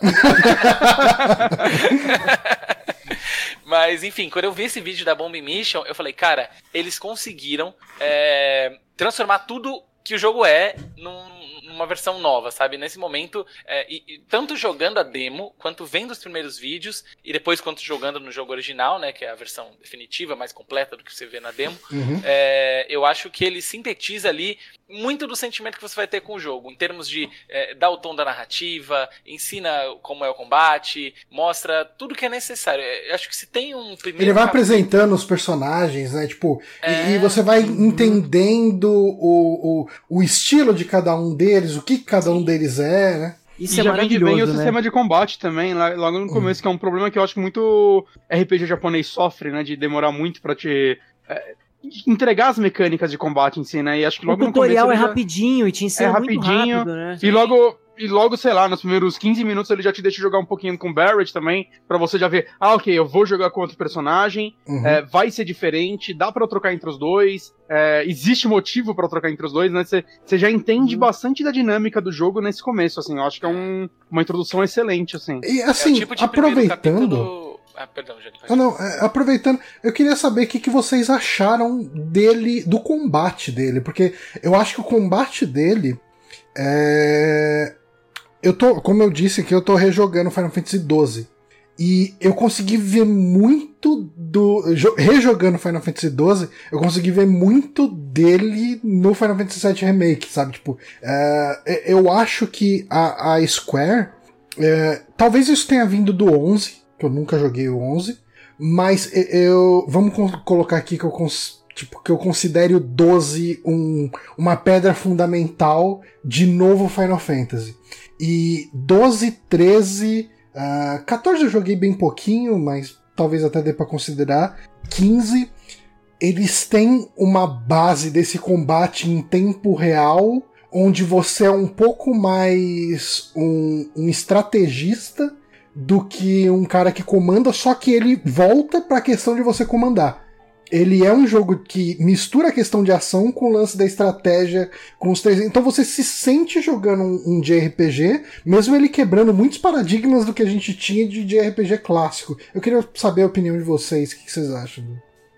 Mas, enfim, quando eu vi esse vídeo da Bomb Mission, eu falei, cara, eles conseguiram é, transformar tudo que o jogo é num uma versão nova, sabe? Nesse momento, é, e, e, tanto jogando a demo, quanto vendo os primeiros vídeos, e depois quanto jogando no jogo original, né? Que é a versão definitiva, mais completa do que você vê na demo, uhum. é, eu acho que ele sintetiza ali muito do sentimento que você vai ter com o jogo, em termos de é, dar o tom da narrativa, ensina como é o combate, mostra tudo que é necessário. Eu acho que se tem um primeiro. Ele vai capítulo... apresentando os personagens, né? Tipo, é... e, e, você vai entendendo o, o, o estilo de cada um deles, o que cada um deles é, né? Isso e é já vem bem o né? sistema de combate também, logo no começo, uhum. que é um problema que eu acho que muito RPG japonês sofre, né? De demorar muito para te. É, entregar as mecânicas de combate em si, né? E acho que logo o tutorial é já... rapidinho e te ensina é rapidinho, rápido, né? E logo e logo, sei lá, nos primeiros 15 minutos ele já te deixa jogar um pouquinho com Barrett também, para você já ver, ah, ok, eu vou jogar com outro personagem, uhum. é, vai ser diferente, dá para trocar entre os dois, é, existe motivo para trocar entre os dois, né? Você já entende uhum. bastante da dinâmica do jogo nesse começo, assim, eu acho que é um, uma introdução excelente, assim. E assim, é tipo aproveitando... Ah, perdão, ah, não, é, aproveitando, eu queria saber o que, que vocês acharam dele, do combate dele, porque eu acho que o combate dele é. Eu tô, como eu disse aqui, eu tô rejogando Final Fantasy XII. E eu consegui ver muito do. Rejogando Final Fantasy XII, eu consegui ver muito dele no Final Fantasy VII Remake, sabe? Tipo, é, eu acho que a, a Square. É, talvez isso tenha vindo do 11, que eu nunca joguei o 11, mas eu vamos colocar aqui que eu tipo que eu considere o 12 um, uma pedra fundamental de novo Final Fantasy. E 12, 13, uh, 14 eu joguei bem pouquinho, mas talvez até dê para considerar. 15 eles têm uma base desse combate em tempo real, onde você é um pouco mais um, um estrategista do que um cara que comanda, só que ele volta para a questão de você comandar. Ele é um jogo que mistura a questão de ação com o lance da estratégia, com os três. Então você se sente jogando um, um JRPG, mesmo ele quebrando muitos paradigmas do que a gente tinha de JRPG clássico. Eu queria saber a opinião de vocês, o que vocês acham?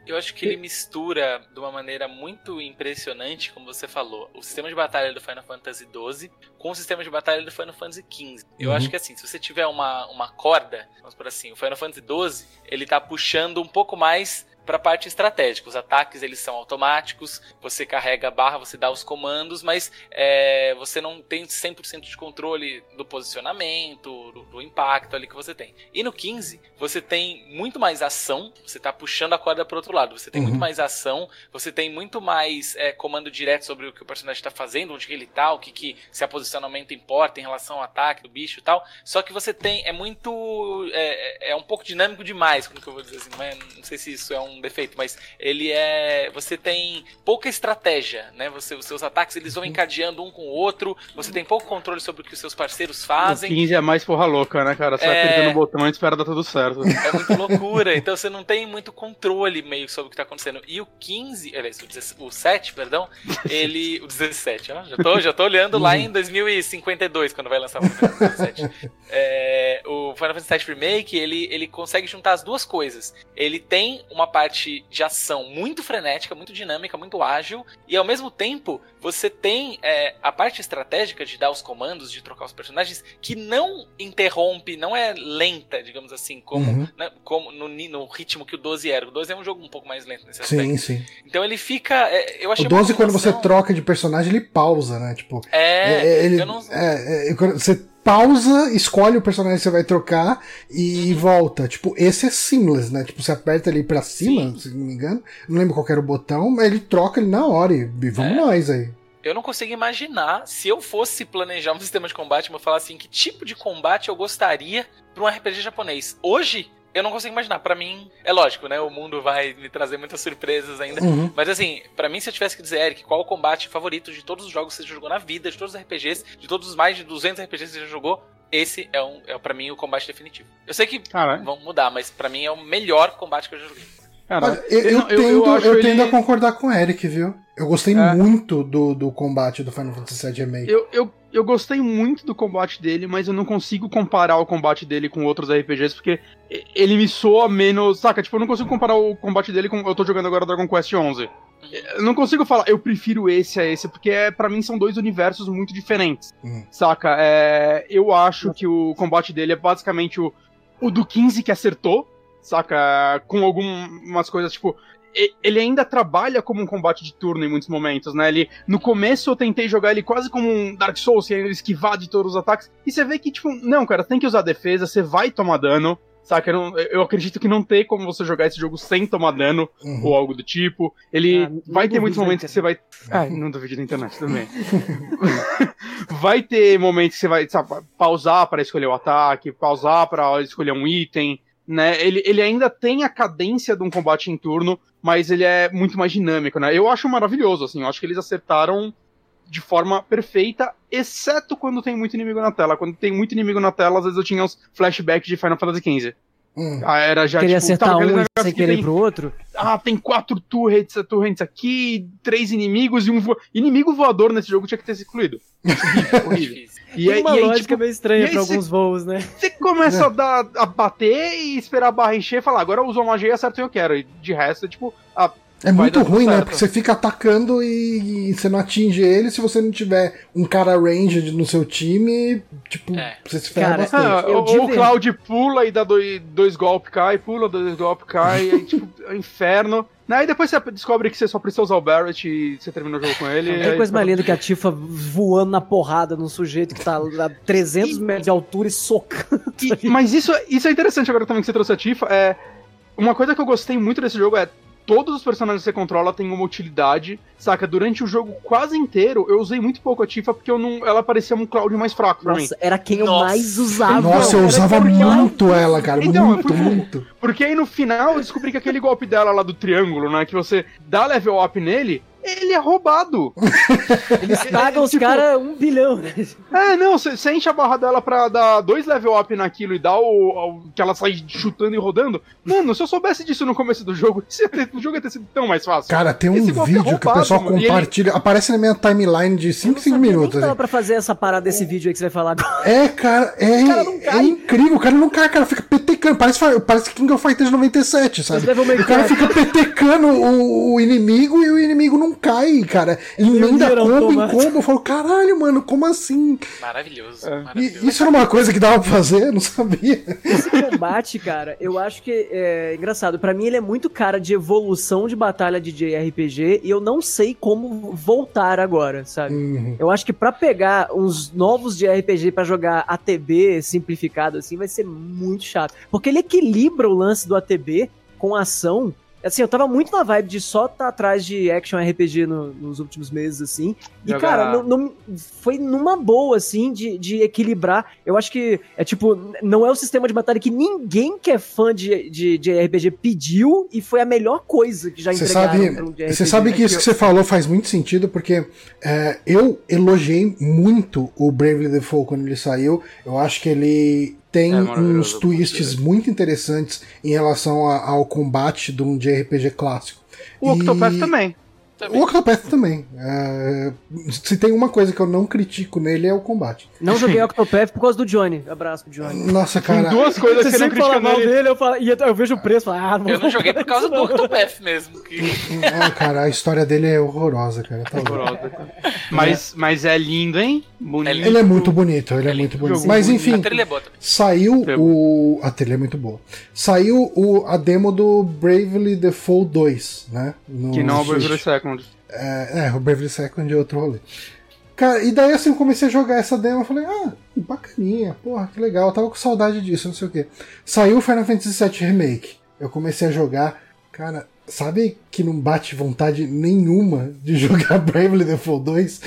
Eu acho que ele mistura de uma maneira muito impressionante, como você falou, o sistema de batalha do Final Fantasy XII com o sistema de batalha do Final Fantasy XV. Eu uhum. acho que assim, se você tiver uma, uma corda, vamos por assim, o Final Fantasy XII, ele tá puxando um pouco mais para a parte estratégica. Os ataques eles são automáticos, você carrega a barra, você dá os comandos, mas é, você não tem 100% de controle do posicionamento, do, do, impacto ali que você tem. E no 15, você tem muito mais ação, você está puxando a corda para outro lado, você tem uhum. muito mais ação, você tem muito mais é, comando direto sobre o que o personagem está fazendo, onde ele está, o que, que se a posicionamento importa em relação ao ataque do bicho e tal. Só que você tem, é muito, é, é, é um pouco dinâmico demais, como que eu vou dizer assim, não, é, não sei se isso é um defeito, mas ele é. Você tem pouca estratégia, né? Você, os seus ataques eles vão encadeando um com o outro, você tem pouco controle sobre o que os seus parceiros fazem. O 15 é mais porra louca, né, cara? Você é... vai apertando o botão e espera dar tudo certo. É muito loucura, então você não tem muito controle meio sobre o que tá acontecendo. E o 15, aliás, o, 7, perdão, ele. O 17, ó, já tô, já tô olhando lá em 2052, quando vai lançar o Final Fantasy VII. É, o Final Fantasy VII Remake, ele, ele consegue juntar as duas coisas. Ele tem uma parte de ação muito frenética, muito dinâmica, muito ágil, e ao mesmo tempo você tem é, a parte estratégica de dar os comandos, de trocar os personagens, que não interrompe, não é lenta, digamos assim, como, uhum. né, como no, no, ritmo que o 12 era. O 12 é um jogo um pouco mais lento nesse aspecto. Sim, sim. Então ele fica. É, eu achei o 12, quando você troca de personagem, ele pausa, né? Tipo, é, é ele, não... é, é você pausa, escolhe o personagem que você vai trocar e uhum. volta. Tipo, esse é seamless, né? Tipo, você aperta ali pra cima, Sim. se não me engano. Não lembro qual era o botão, mas ele troca ele na hora e, e vamos é. nós aí. Eu não consigo imaginar se eu fosse planejar um sistema de combate, eu falar assim, que tipo de combate eu gostaria para um RPG japonês. Hoje, eu não consigo imaginar. Para mim, é lógico, né? O mundo vai me trazer muitas surpresas ainda. Uhum. Mas assim, para mim, se eu tivesse que dizer, Eric, qual o combate favorito de todos os jogos que você jogou na vida, de todos os RPGs, de todos os mais de 200 RPGs que você já jogou, esse é, um, é para mim o combate definitivo. Eu sei que Caralho. vão mudar, mas para mim é o melhor combate que eu já joguei. Olha, eu, eu, eu, tendo, eu, eu ele... tendo a concordar com o Eric, viu? Eu gostei é. muito do, do combate do Final Fantasy VII Remake. Eu, eu, eu gostei muito do combate dele, mas eu não consigo comparar o combate dele com outros RPGs, porque ele me soa menos. Saca? Tipo, eu não consigo comparar o combate dele com. Eu tô jogando agora Dragon Quest XI. Eu não consigo falar, eu prefiro esse a esse, porque é, para mim são dois universos muito diferentes. Hum. Saca? É, eu acho que o combate dele é basicamente o, o do 15 que acertou, saca? Com algumas coisas, tipo, ele ainda trabalha como um combate de turno em muitos momentos, né? Ele, no começo eu tentei jogar ele quase como um Dark Souls, sem esquivar de todos os ataques, e você vê que, tipo, não, cara, tem que usar defesa, você vai tomar dano, saca? Eu, não, eu, acredito que não tem como você jogar esse jogo sem tomar dano, uhum. ou algo do tipo. Ele ah, vai ter muitos momentos que você vai... Ah, não duvido da internet também. vai ter momentos que você vai, sabe, pausar para escolher o ataque, pausar para escolher um item, né? Ele, ele ainda tem a cadência de um combate em turno, mas ele é muito mais dinâmico, né? Eu acho maravilhoso, assim, eu acho que eles acertaram de forma perfeita, exceto quando tem muito inimigo na tela. Quando tem muito inimigo na tela, às vezes eu tinha uns flashbacks de Final Fantasy XV. Hum. Ah, era já, Queria tipo, acertar um sem querer tem, pro outro? Ah, tem quatro turrets, turrets aqui, três inimigos e um vo... inimigo voador nesse jogo tinha que ter se incluído. horrível. E Tem uma e aí, lógica tipo, meio estranha pra alguns voos, né? Você começa a, dar, a bater e esperar a barra encher e falar, agora usou magia e acerta o que eu quero. E de resto, é tipo, a é muito ruim, né? Porque você fica atacando e, e, você não atinge ele. Se você não tiver um cara ranged no seu time, tipo, é. você se ferra cara, bastante. Ah, ou o Cloud pula e dá dois, dois golpes, cai, pula, dois golpes, cai, e, tipo, é um inferno. Aí depois você descobre que você só precisa usar o Barrett e você termina o jogo com ele. É coisa mais linda que a Tifa voando na porrada num sujeito que tá a 300 e, metros de altura e socando. E, mas isso, isso é interessante agora também que você trouxe a Tifa. É, uma coisa que eu gostei muito desse jogo é todos os personagens que você controla têm uma utilidade, saca? Durante o jogo quase inteiro, eu usei muito pouco a Tifa porque eu não, ela parecia um Cloud mais fraco pra Nossa, mim. era quem Nossa. eu mais usava. Nossa, eu usava muito ela, ela, cara. Então, muito, porque, muito. Porque aí no final eu descobri que aquele golpe dela lá do triângulo, né? Que você dá level up nele, ele é roubado. Eles pagam os tipo, caras um bilhão, né? É, não, você enche a barra dela pra dar dois level up naquilo e dar o, o, que ela sai chutando e rodando. Mano, se eu soubesse disso no começo do jogo, o jogo ia ter sido tão mais fácil. Cara, tem um Esse vídeo é roubado, que o pessoal mano, compartilha, ele... aparece na minha timeline de 5, 5 minutos. Não dá pra fazer essa parada desse vídeo aí que você vai falar agora. É, cara, é, é incrível, o cara não cai, cara fica petecando, parece, parece King of Fighters 97, sabe? O cara fica petecando o, o inimigo e o inimigo não não cai, cara. Emenda Nier combo em combo. Eu falo, caralho, mano, como assim? Maravilhoso. É. E maravilhoso. isso era uma coisa que dava pra fazer? Eu não sabia. Esse combate, cara, eu acho que é engraçado. Pra mim, ele é muito cara de evolução de batalha de JRPG e eu não sei como voltar agora, sabe? Uhum. Eu acho que pra pegar uns novos de RPG pra jogar ATB simplificado assim vai ser muito chato. Porque ele equilibra o lance do ATB com ação. Assim, eu tava muito na vibe de só estar atrás de action RPG no- nos últimos meses, assim. E, Jogar- cara, não, não- foi numa boa, assim, de, de equilibrar. Eu acho que é tipo, não é o sistema de batalha que ninguém que é fã de, de, de RPG pediu e foi a melhor coisa que já Você entregaram sabe, pra um de RPG. você sabe que isso que você falou faz muito sentido, porque é, eu elogiei muito o Bravely Default quando ele saiu. Eu acho que ele tem É uns twists muito interessantes em relação a- ao combate de um JRPG clássico. O Octopath E- também. O Octopath também. É, se tem uma coisa que eu não critico nele é o combate. Não joguei Octopath por causa do Johnny. Abraço pro Johnny. Nossa, Tem cara. duas coisas Você que eu não fala mal nele. dele, eu, falo, e eu, eu vejo o preço e falo, ah, não Eu não joguei por causa do Octopath mesmo. Que... Ah, cara, a história dele é horrorosa, cara. Tá louco. Horrorosa. Mas, mas é lindo, hein? Bonito. É. Ele é muito bonito, ele é, É muito bonito. Mas enfim, A trilha é boa também. saiu É o. A trilha é muito boa. Saiu o, a demo do Bravely Default 2, né? No Que não é o. Bravely Second. É, é, o Bravely Second é outro rolê. Cara, e daí assim eu comecei a jogar essa demo, eu falei, ah, bacaninha, porra, que legal, eu tava com saudade disso, não sei o que. Saiu o Final Fantasy VII Remake. Eu comecei a jogar, cara, sabe que não bate vontade nenhuma de jogar Bravely Default 2?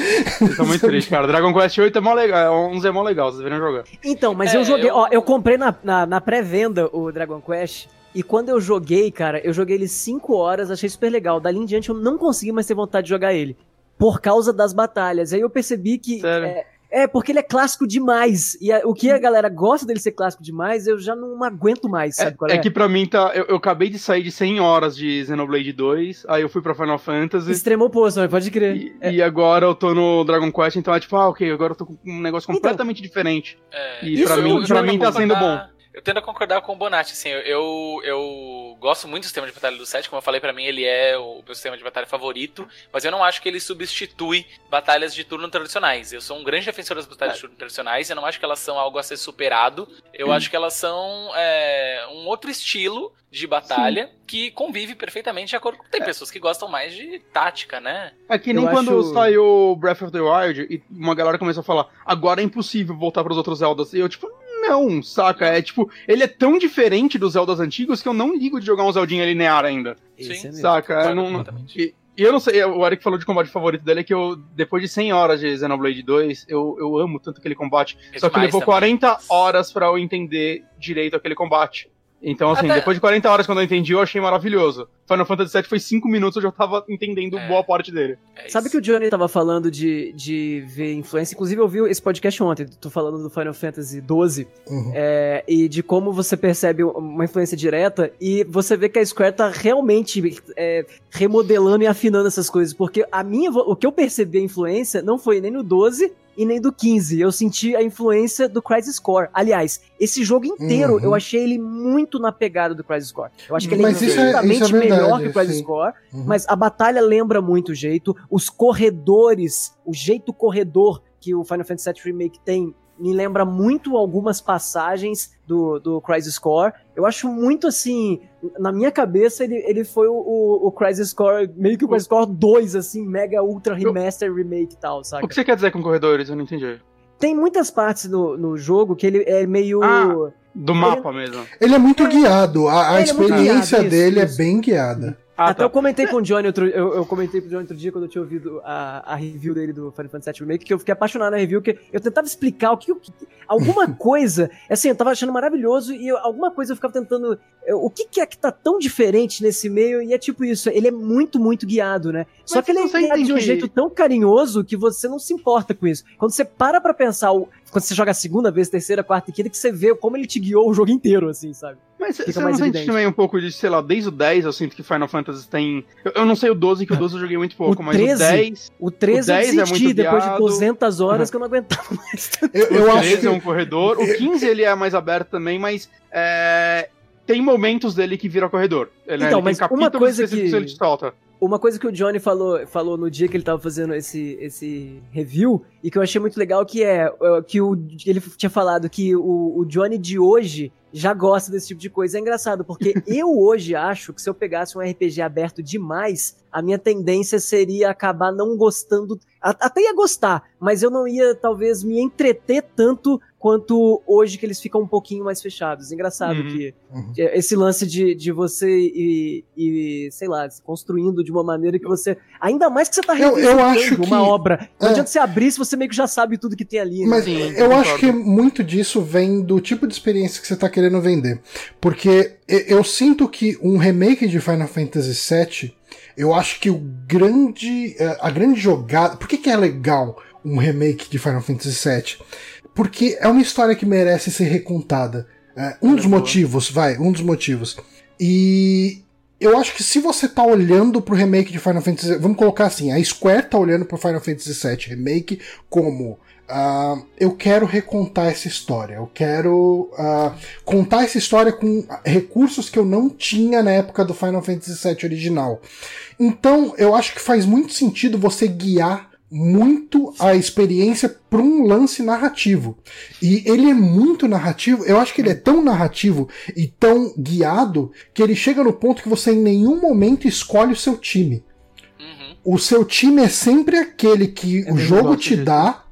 Tô muito triste, cara. Dragon Quest 8 é mó legal. 11 é mó legal, vocês deveriam jogar. Então, mas É, eu joguei, eu- ó, eu comprei na, na, na pré-venda o Dragon Quest. E quando eu joguei, cara, eu joguei ele 5 horas, achei super legal. Dali em diante eu não consegui mais ter vontade de jogar ele. Por causa das batalhas. Aí eu percebi que. Sério? É, é, porque ele é clássico demais. E a- o que a galera gosta dele ser clássico demais, eu já não aguento mais, sabe qual é? É que pra mim tá. Eu, eu acabei de sair de 100 horas de Xenoblade 2, aí eu fui pra Final Fantasy. Extremo oposto, mas pode crer. E, É, e agora eu tô no Dragon Quest, então é tipo, ah, ok, agora eu tô com um negócio Então, completamente diferente. É, E Isso pra mim, pra mim tá sendo bom. Eu tendo a concordar com o Bonatti, assim, eu, eu, gosto muito do sistema de batalha do 7, como eu falei, pra mim ele é o meu sistema de batalha favorito, mas eu não acho que ele substitui batalhas de turno tradicionais. Eu sou um grande defensor das batalhas de turno tradicionais, eu não acho que elas são algo a ser superado, eu acho que elas são é, um outro estilo de batalha que convive perfeitamente de acordo com... Tem pessoas que gostam mais de tática, né? É que nem Eu quando acho- saiu Breath of the Wild e uma galera começou a falar, agora é impossível voltar pros outros Zeldas. E eu, tipo, não, saca? É tipo, ele é tão diferente dos Zeldas antigos que eu não ligo de jogar um Zeldinha linear ainda. esse é. Saca? Eu Concordo não, e, e eu não sei, o Eric falou de combate favorito dele, é que eu, depois de 100 horas de Xenoblade 2, eu, eu amo tanto aquele combate. É só que levou também. 40 horas pra eu entender direito aquele combate. Então, assim, Até- depois de 40 horas quando eu entendi, eu achei maravilhoso. Final Fantasy VII foi 5 minutos, eu já tava entendendo É. boa parte dele. É Sabe que o Johnny tava falando de, de ver influência? Inclusive, eu vi esse podcast ontem. Tô falando do Final Fantasy XII. Uhum. é, e de como você percebe uma influência direta. E você vê que a Square tá realmente é, remodelando e afinando essas coisas. Porque a minha, o que eu percebi a influência não foi nem no 12 e nem do 15. Eu senti a influência do Crisis Core. Aliás, esse jogo inteiro Uhum. eu achei ele muito na pegada do Crisis Core. Eu acho que ele Mas é é- infinitamente é verdade, melhor que o Crisis sim. Core. Uhum. Mas a batalha lembra muito o jeito, os corredores, o jeito corredor que o Final Fantasy VII Remake tem, me lembra muito algumas passagens do, do Crisis Core. Eu acho muito assim, na minha cabeça ele, ele foi o, o, o Crisis Core, meio que o Crisis Core 2, assim, mega ultra remaster remake e tal, O saca? que você quer dizer com corredores? Eu não entendi. Tem muitas partes no, no jogo que ele é meio... Ah, Do mapa mesmo. Ele é muito guiado, a, a Ele é muito experiência guiado, isso, dele isso. é bem guiada. Ah, Até eu comentei com o Johnny outro, eu, eu comentei com o Johnny outro dia quando eu tinha ouvido a, a review dele do Final Fantasy VII Remake, que eu fiquei apaixonado na review, que eu tentava explicar o que, o que- alguma coisa, assim, eu tava achando maravilhoso e eu- alguma coisa eu ficava tentando, eu- o que que é que tá tão diferente nesse meio e é tipo isso, ele é muito, muito guiado, né? Só Mas que ele é de um jeito tão carinhoso que você não se importa com isso. Quando você para pra pensar, o- quando você joga a segunda vez, terceira, quarta e quinta, que você vê como ele te guiou o jogo inteiro, assim, sabe? Mas Fica você não mais sente evidente. também um pouco de, sei lá, desde o 10 eu sinto que Final Fantasy tem. Eu, eu não sei o 12, que o 12 eu joguei muito pouco, mas 13? o 10. O 13 O 10 eu é desisti muito depois de guiado. 200 horas que eu não aguentava mais. Eu, eu o acho 13 que é um corredor. O 15 ele é mais aberto também, mas é, tem momentos dele que vira corredor. Ele, Então, ele mas tem uma capítulos coisa específicos que- ele te solta. Uma coisa que o Johnny falou, falou no dia que ele tava fazendo esse, esse review, e que eu achei muito legal, que é, é que o, ele tinha falado que o, o Johnny de hoje já gosta desse tipo de coisa. É engraçado, porque eu hoje acho que se eu pegasse um RPG aberto demais, a minha tendência seria acabar não gostando. Até ia gostar, mas eu não ia talvez me entreter tanto quanto hoje que eles ficam um pouquinho mais fechados. Engraçado uhum. que uhum. esse lance de, de você e, e, sei lá, construindo de uma maneira que você. Ainda mais que você tá revisitando uma que... obra. Não é. adianta você abrir se você meio que já sabe tudo que tem ali. Né? Mas né? eu acho que muito disso vem do tipo de experiência que você tá querendo vender. Porque eu sinto que um remake de Final Fantasy VII. Eu acho que o grande. Eh, a grande jogada. Por que, que é legal um remake de Final Fantasy VII? porque é uma história que merece ser recontada. É, um dos motivos, vai, um dos motivos. E eu acho que se você tá olhando pro remake de Final Fantasy, vamos colocar assim, a Square tá olhando pro Final Fantasy VII Remake como Uh, eu quero recontar essa história. Eu quero uh, contar essa história com recursos que eu não tinha na época do Final Fantasy VII original. Então, eu acho que faz muito sentido você guiar muito a experiência para um lance narrativo. E ele é muito narrativo, eu acho que ele é tão narrativo e tão guiado que ele chega no ponto que você em nenhum momento escolhe o seu time. Uhum. O seu time é sempre aquele que eu o jogo te disso. dá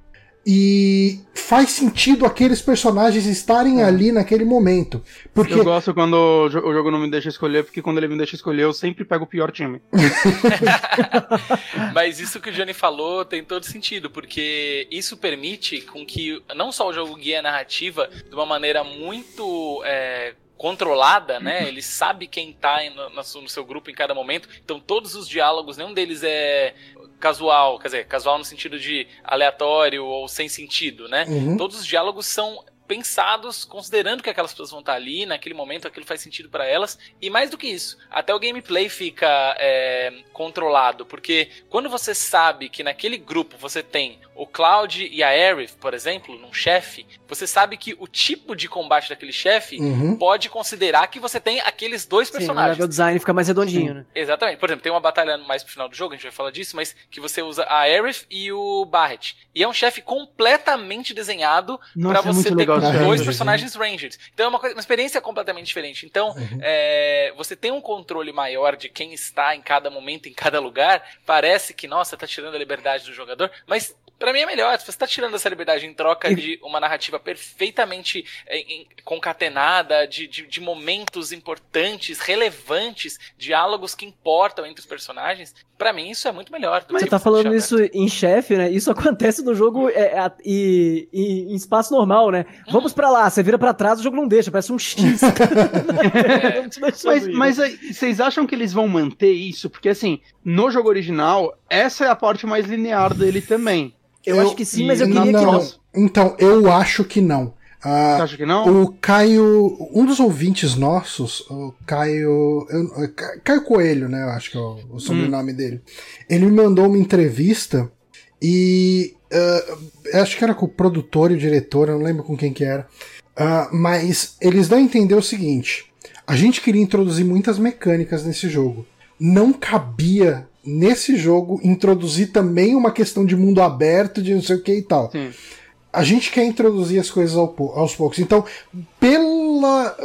e faz sentido aqueles personagens estarem é. ali naquele momento. Porque... Eu gosto quando o jogo não me deixa escolher, porque quando ele me deixa escolher, eu sempre pego o pior time. Mas isso que o Johnny falou tem todo sentido, porque isso permite com que não só o jogo guie a narrativa de uma maneira muito é, controlada, né? Uhum. Ele sabe quem tá no, no, seu grupo em cada momento. Então todos os diálogos, nenhum deles é casual, quer dizer, casual no sentido de aleatório ou sem sentido, né? Uhum. Todos os diálogos são pensados considerando que aquelas pessoas vão estar ali naquele momento, aquilo faz sentido para elas. E mais do que isso, até o gameplay fica é, controlado, porque quando você sabe que naquele grupo você tem o Cloud e a Aerith, por exemplo, num chefe, você sabe que o tipo de combate daquele chefe uhum. pode considerar que você tem aqueles dois Sim, personagens. O design fica mais redondinho, Sim. né? Exatamente. Por exemplo, tem uma batalha mais pro final do jogo, a gente vai falar disso, mas que você usa a Aerith e o Barret. E é um chefe completamente desenhado para é você é ter dois né? personagens rangers. Então é uma, coisa, uma experiência completamente diferente. Então, uhum. é, você tem um controle maior de quem está em cada momento, em cada lugar. Parece que, nossa, tá tirando a liberdade do jogador, mas para mim é melhor. Se você tá tirando essa liberdade em troca de uma narrativa perfeitamente é, concatenada, de, de, de, momentos importantes, relevantes, diálogos que importam entre os personagens, para mim isso é muito melhor. Você tá falando isso em chefe, né? Isso acontece no jogo é, é, e, e, em espaço normal, né? Hum. Vamos para lá, você vira para trás, o jogo não deixa, parece um X. é. mas, mas vocês acham que eles vão manter isso? Porque assim, no jogo original, essa é a parte mais linear dele também. Eu, eu acho que sim, mas eu queria não, que não. Então, eu acho que não. Uh, Você acha que não? O Caio, um dos ouvintes nossos, o Caio, eu, Caio Coelho, né? Eu acho que é o, o sobrenome hum. dele. Ele me mandou uma entrevista e uh, acho que era com o produtor e o diretor, eu não lembro com quem que era. Uh, mas eles dão a entender o seguinte: a gente queria introduzir muitas mecânicas nesse jogo. Não cabia nesse jogo introduzir também uma questão de mundo aberto, de não sei o que e tal. Sim. A gente quer introduzir as coisas ao, aos poucos. Então, pela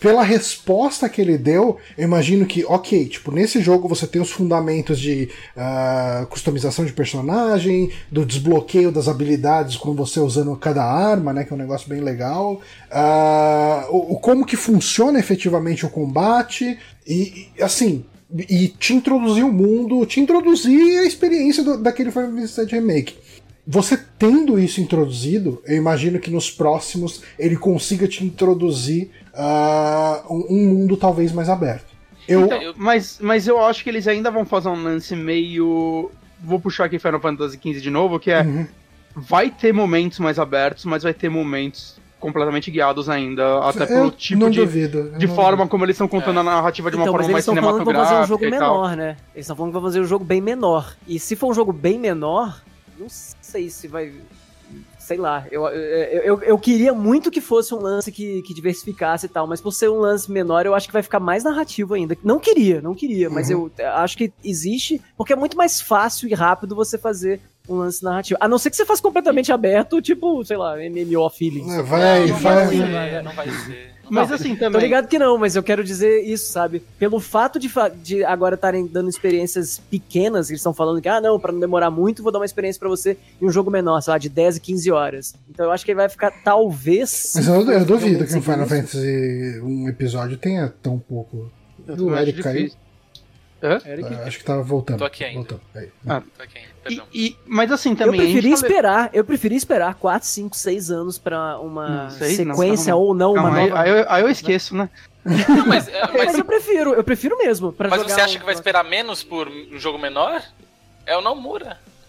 pela resposta que ele deu, eu imagino que, ok, tipo, nesse jogo você tem os fundamentos de uh, customização de personagem, do desbloqueio das habilidades com você usando cada arma, né, que é um negócio bem legal, uh, o, o, como que funciona efetivamente o combate, e, assim, e te introduzir o mundo, te introduzir a experiência do, daquele Final Fantasy VII Remake. Você tendo isso introduzido, eu imagino que nos próximos ele consiga te introduzir uh, um, um, mundo talvez mais aberto. Eu... Então, mas, mas eu acho que eles ainda vão fazer um lance meio. Vou puxar aqui Final Fantasy XV de novo, que é. Uhum. Vai ter momentos mais abertos, mas vai ter momentos completamente guiados ainda, até pelo tipo de, duvido, de forma duvido. como eles estão contando é. a narrativa de uma então, forma mais cinematográfica. Eles estão falando que vão fazer um jogo menor, né? Eles estão falando que vão fazer um jogo bem menor. E se for um jogo bem menor, não sei se vai sei lá, eu, eu, eu, eu, queria muito que fosse um lance que, que diversificasse e tal, mas por ser um lance menor, eu acho que vai ficar mais narrativo ainda. Não queria, não queria, mas Uhum. eu acho que existe, porque é muito mais fácil e rápido você fazer um lance narrativo. A não ser que você faça completamente aberto, tipo, sei lá, MMO feelings. É, vai, não, não vai. vai ser, não vai ser. Não Mas vai. assim Tô também. ligado que não, mas eu quero dizer isso, sabe? Pelo fato de, fa- de agora estarem dando experiências pequenas, eles estão falando que, ah, não, pra não demorar muito, vou dar uma experiência pra você em um jogo menor, sei lá, de 10 e 15 horas. Então eu acho que ele vai ficar, talvez. Mas eu, eu duvido que um Final Fantasy um episódio tenha tão pouco. Eu também acho caiu. Difícil. Hã? Eric. Ah, acho que tava voltando. Tô aqui ainda. Voltou. Aí. Ah, Tô aqui, E- perdão. e- mas assim Eu também. a gente preferi tá esperar, eu preferi esperar 4, 5, 6 anos pra uma Não, seis não, sequência calma. ou não, uma Calma, aí, nova. aí eu, aí eu esqueço, né? Não, mas, é, Mas, mas, eu prefiro, eu prefiro mesmo. Mas jogar você acha um- que vai esperar menos por um jogo menor? É o Nomura.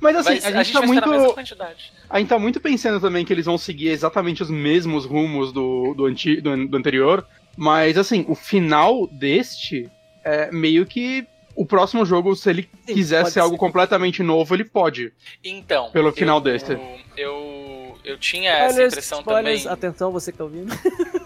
Mas assim, Vai- a gente, tá a mesma muito. quantidade. A gente tá muito pensando também que eles vão seguir exatamente os mesmos rumos do, do, anti, do, do anterior. Mas assim, o final deste é meio que. O próximo jogo, se ele Sim, quiser pode ser algo ser. completamente novo, ele pode. Então. Pelo final eu, deste. Eu, eu tinha essa Spoilers, impressão spoilers, também. atenção, você que tá ouvindo.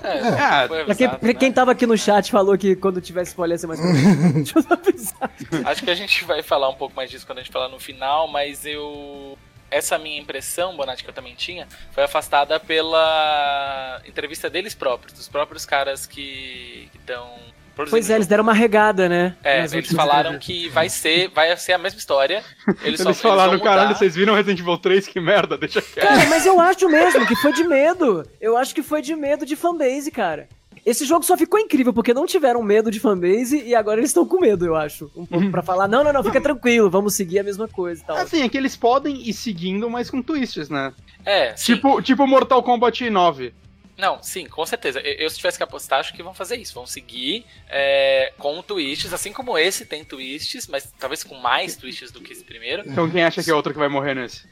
É, Ah, foi Pra quem, avisado, pra né? quem tava aqui no chat falou que quando tivesse spoiler ia ser mais Deixa eu só avisar. Acho que a gente vai falar um pouco mais disso quando a gente falar no final, mas eu. Essa minha impressão, Bonatti, que eu também tinha, foi afastada pela entrevista deles próprios, dos próprios caras que estão produzindo. Pois é, o eles jogo. deram uma regada, né? É, eles falaram que vai ser, vai ser a mesma história. Eles, só, Eles falaram, vão mudar. caralho, vocês viram Resident Evil 3? Que merda, deixa quieto. Cara, mas eu acho mesmo que foi de medo. Eu acho que foi de medo de fanbase, cara. Esse jogo só ficou incrível porque não tiveram medo de fanbase e agora eles estão com medo, eu acho. Um pouco pra falar, não, não, não, fica tranquilo, vamos seguir a mesma coisa e tal. Assim, é que eles podem ir seguindo, mas com twists, né? É, sim. Tipo, tipo Mortal Kombat 9. Não, sim, com certeza. Eu, eu, se tivesse que apostar, acho que vão fazer isso. Vão seguir é, com twists, assim como esse tem twists, mas talvez com mais twists do que esse primeiro. Então quem acha que é outro que vai morrer nesse?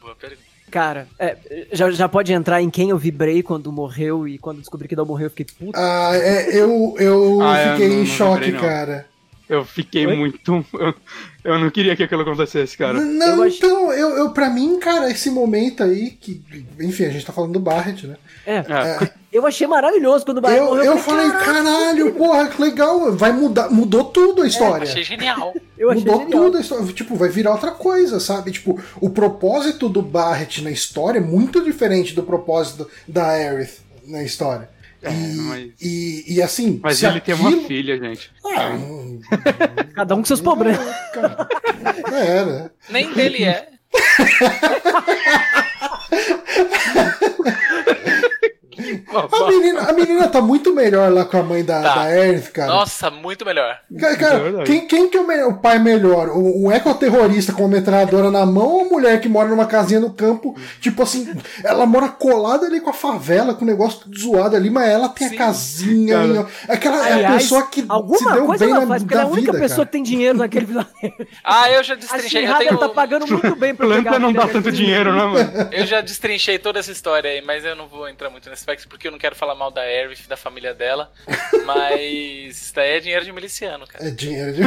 Boa pergunta. Cara, é, já, já pode entrar em quem eu vibrei quando morreu e quando descobri que não morreu eu fiquei puto. Ah, é, eu, eu Ah, eu fiquei não- em não choque, não. cara. Eu fiquei Oi? muito. Eu, eu não queria que aquilo acontecesse, cara. Não, Eu achei- então, eu, eu, pra mim, cara, esse momento aí, que, enfim, a gente tá falando do Barret, né? É, É. eu achei maravilhoso quando o Barret Eu, morreu. eu falei, caralho, porra, que legal, vai mudar, mudou tudo a história. Achei genial. eu achei Mudou genial. tudo a história. Tipo, vai virar outra coisa, sabe? Tipo, o propósito do Barret na história é muito diferente do propósito da Aerith na história. É, e, mas- e, e assim. Mas ele tem uma aquilo- filha, gente. Ah, hum, Cada um com seus problemas. cara, é, né? Nem dele é. A menina, a menina tá muito melhor lá com a mãe da, Tá. da Aerith, cara. Nossa, muito melhor. Cara, É cara, quem, quem que é o, me- o pai melhor? O, o ecoterrorista com a metralhadora na mão ou a mulher que mora numa casinha no campo? Tipo assim, ela mora colada ali com a favela, com o negócio tudo zoado ali, mas ela tem Sim. a casinha. Ali, ó. Aquela é a Aliás, pessoa que se Alguma deu coisa bem ela na, faz, porque ela é a única vida, pessoa cara. que tem dinheiro naquele vilarejo. Ah, eu já A destrinchei. Shinrada tenho... tá pagando muito bem pra Planta pegar a não dá tanto dinheiro, né, mano? eu já destrinchei toda essa história aí, mas eu não vou entrar muito nesse aspecto porque eu não quero falar mal da Aerith, da família dela. Mas isso daí é dinheiro de miliciano, cara. É dinheiro de.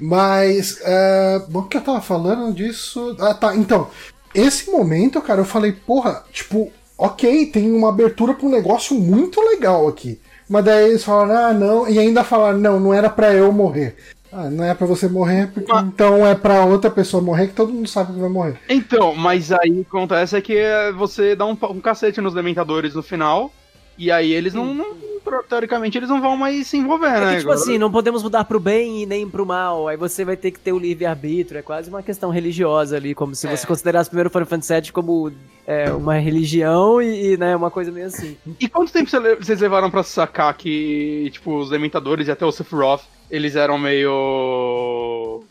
Mas, é, bom, que eu tava falando disso? Ah, tá. Então, esse momento, cara, eu falei, porra, tipo, ok, tem uma abertura pra um negócio muito legal aqui. Mas daí eles falaram, ah, não, e ainda falaram, não, não era pra eu morrer. Ah, não é pra você morrer, porque Mas- então é pra outra pessoa morrer, que todo mundo sabe que vai morrer. Então, mas aí o que acontece é que é, você dá um, um cacete nos dementadores no final. E aí eles não, não- Teoricamente, eles não vão mais se envolver, É né? que, tipo assim, não podemos mudar pro bem e nem pro mal. Aí você vai ter que ter o livre-arbítrio. É quase uma questão religiosa ali, como se É. você considerasse o primeiro Final Fantasy VII como é, uma religião e, e, né, uma coisa meio assim. E quanto tempo vocês levaram pra sacar que, tipo, os Dementadores e até o Sephiroth, eles eram meio...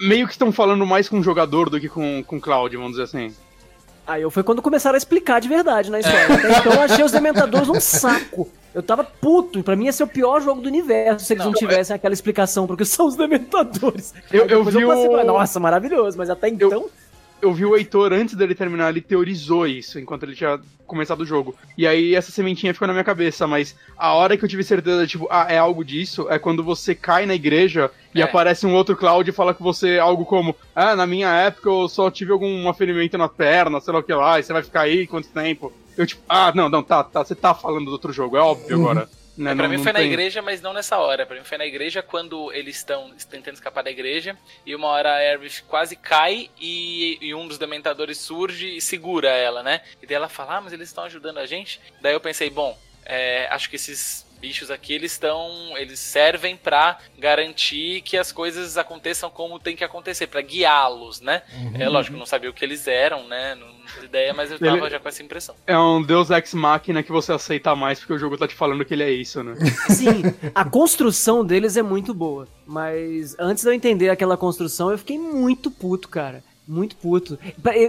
Meio que estão falando mais com o jogador do que com, com o Cloud, vamos dizer assim. Aí eu foi quando começaram a explicar de verdade na história. Até então eu achei os Dementadores um saco. Eu tava puto. Pra mim ia ser o pior jogo do universo se eles não, Não, tivessem aquela explicação, porque são os Dementadores. Eu- eu vi passei, o- Nossa, maravilhoso. Mas até então. eu vi o Heitor, antes dele terminar, ele teorizou isso, enquanto ele tinha começado o jogo. E aí essa sementinha ficou na minha cabeça, mas a hora que eu tive certeza, tipo, ah, é algo disso, é quando você cai na igreja e É. aparece um outro Cloud e fala que você algo como, ah, na minha época eu só tive algum ferimento na perna, sei lá o que lá, e você vai ficar aí quanto tempo? Eu tipo, ah, não, não, tá, tá, você tá falando do outro jogo, é óbvio Uhum. agora. Né, É, pra não- mim não foi na tem- igreja, mas não nessa hora. Pra mim foi na igreja quando eles estão tentando escapar da igreja. E uma hora a Aerith quase cai e, e um dos dementadores surge e segura ela, né? E daí ela fala, ah, mas eles estão ajudando a gente. Daí eu pensei, bom, é, acho que esses bichos aqui, eles estão. Eles servem pra garantir que as coisas aconteçam como tem que acontecer, pra guiá-los, né? É lógico, eu não sabia o que eles eram, né? Não ideia, mas eu tava Ele- já com essa impressão. É um Deus Ex Machina que você aceita mais porque o jogo tá te falando que ele é isso, né? Sim, a construção deles é muito boa. Mas antes de eu entender aquela construção, eu fiquei muito puto, cara. Muito puto.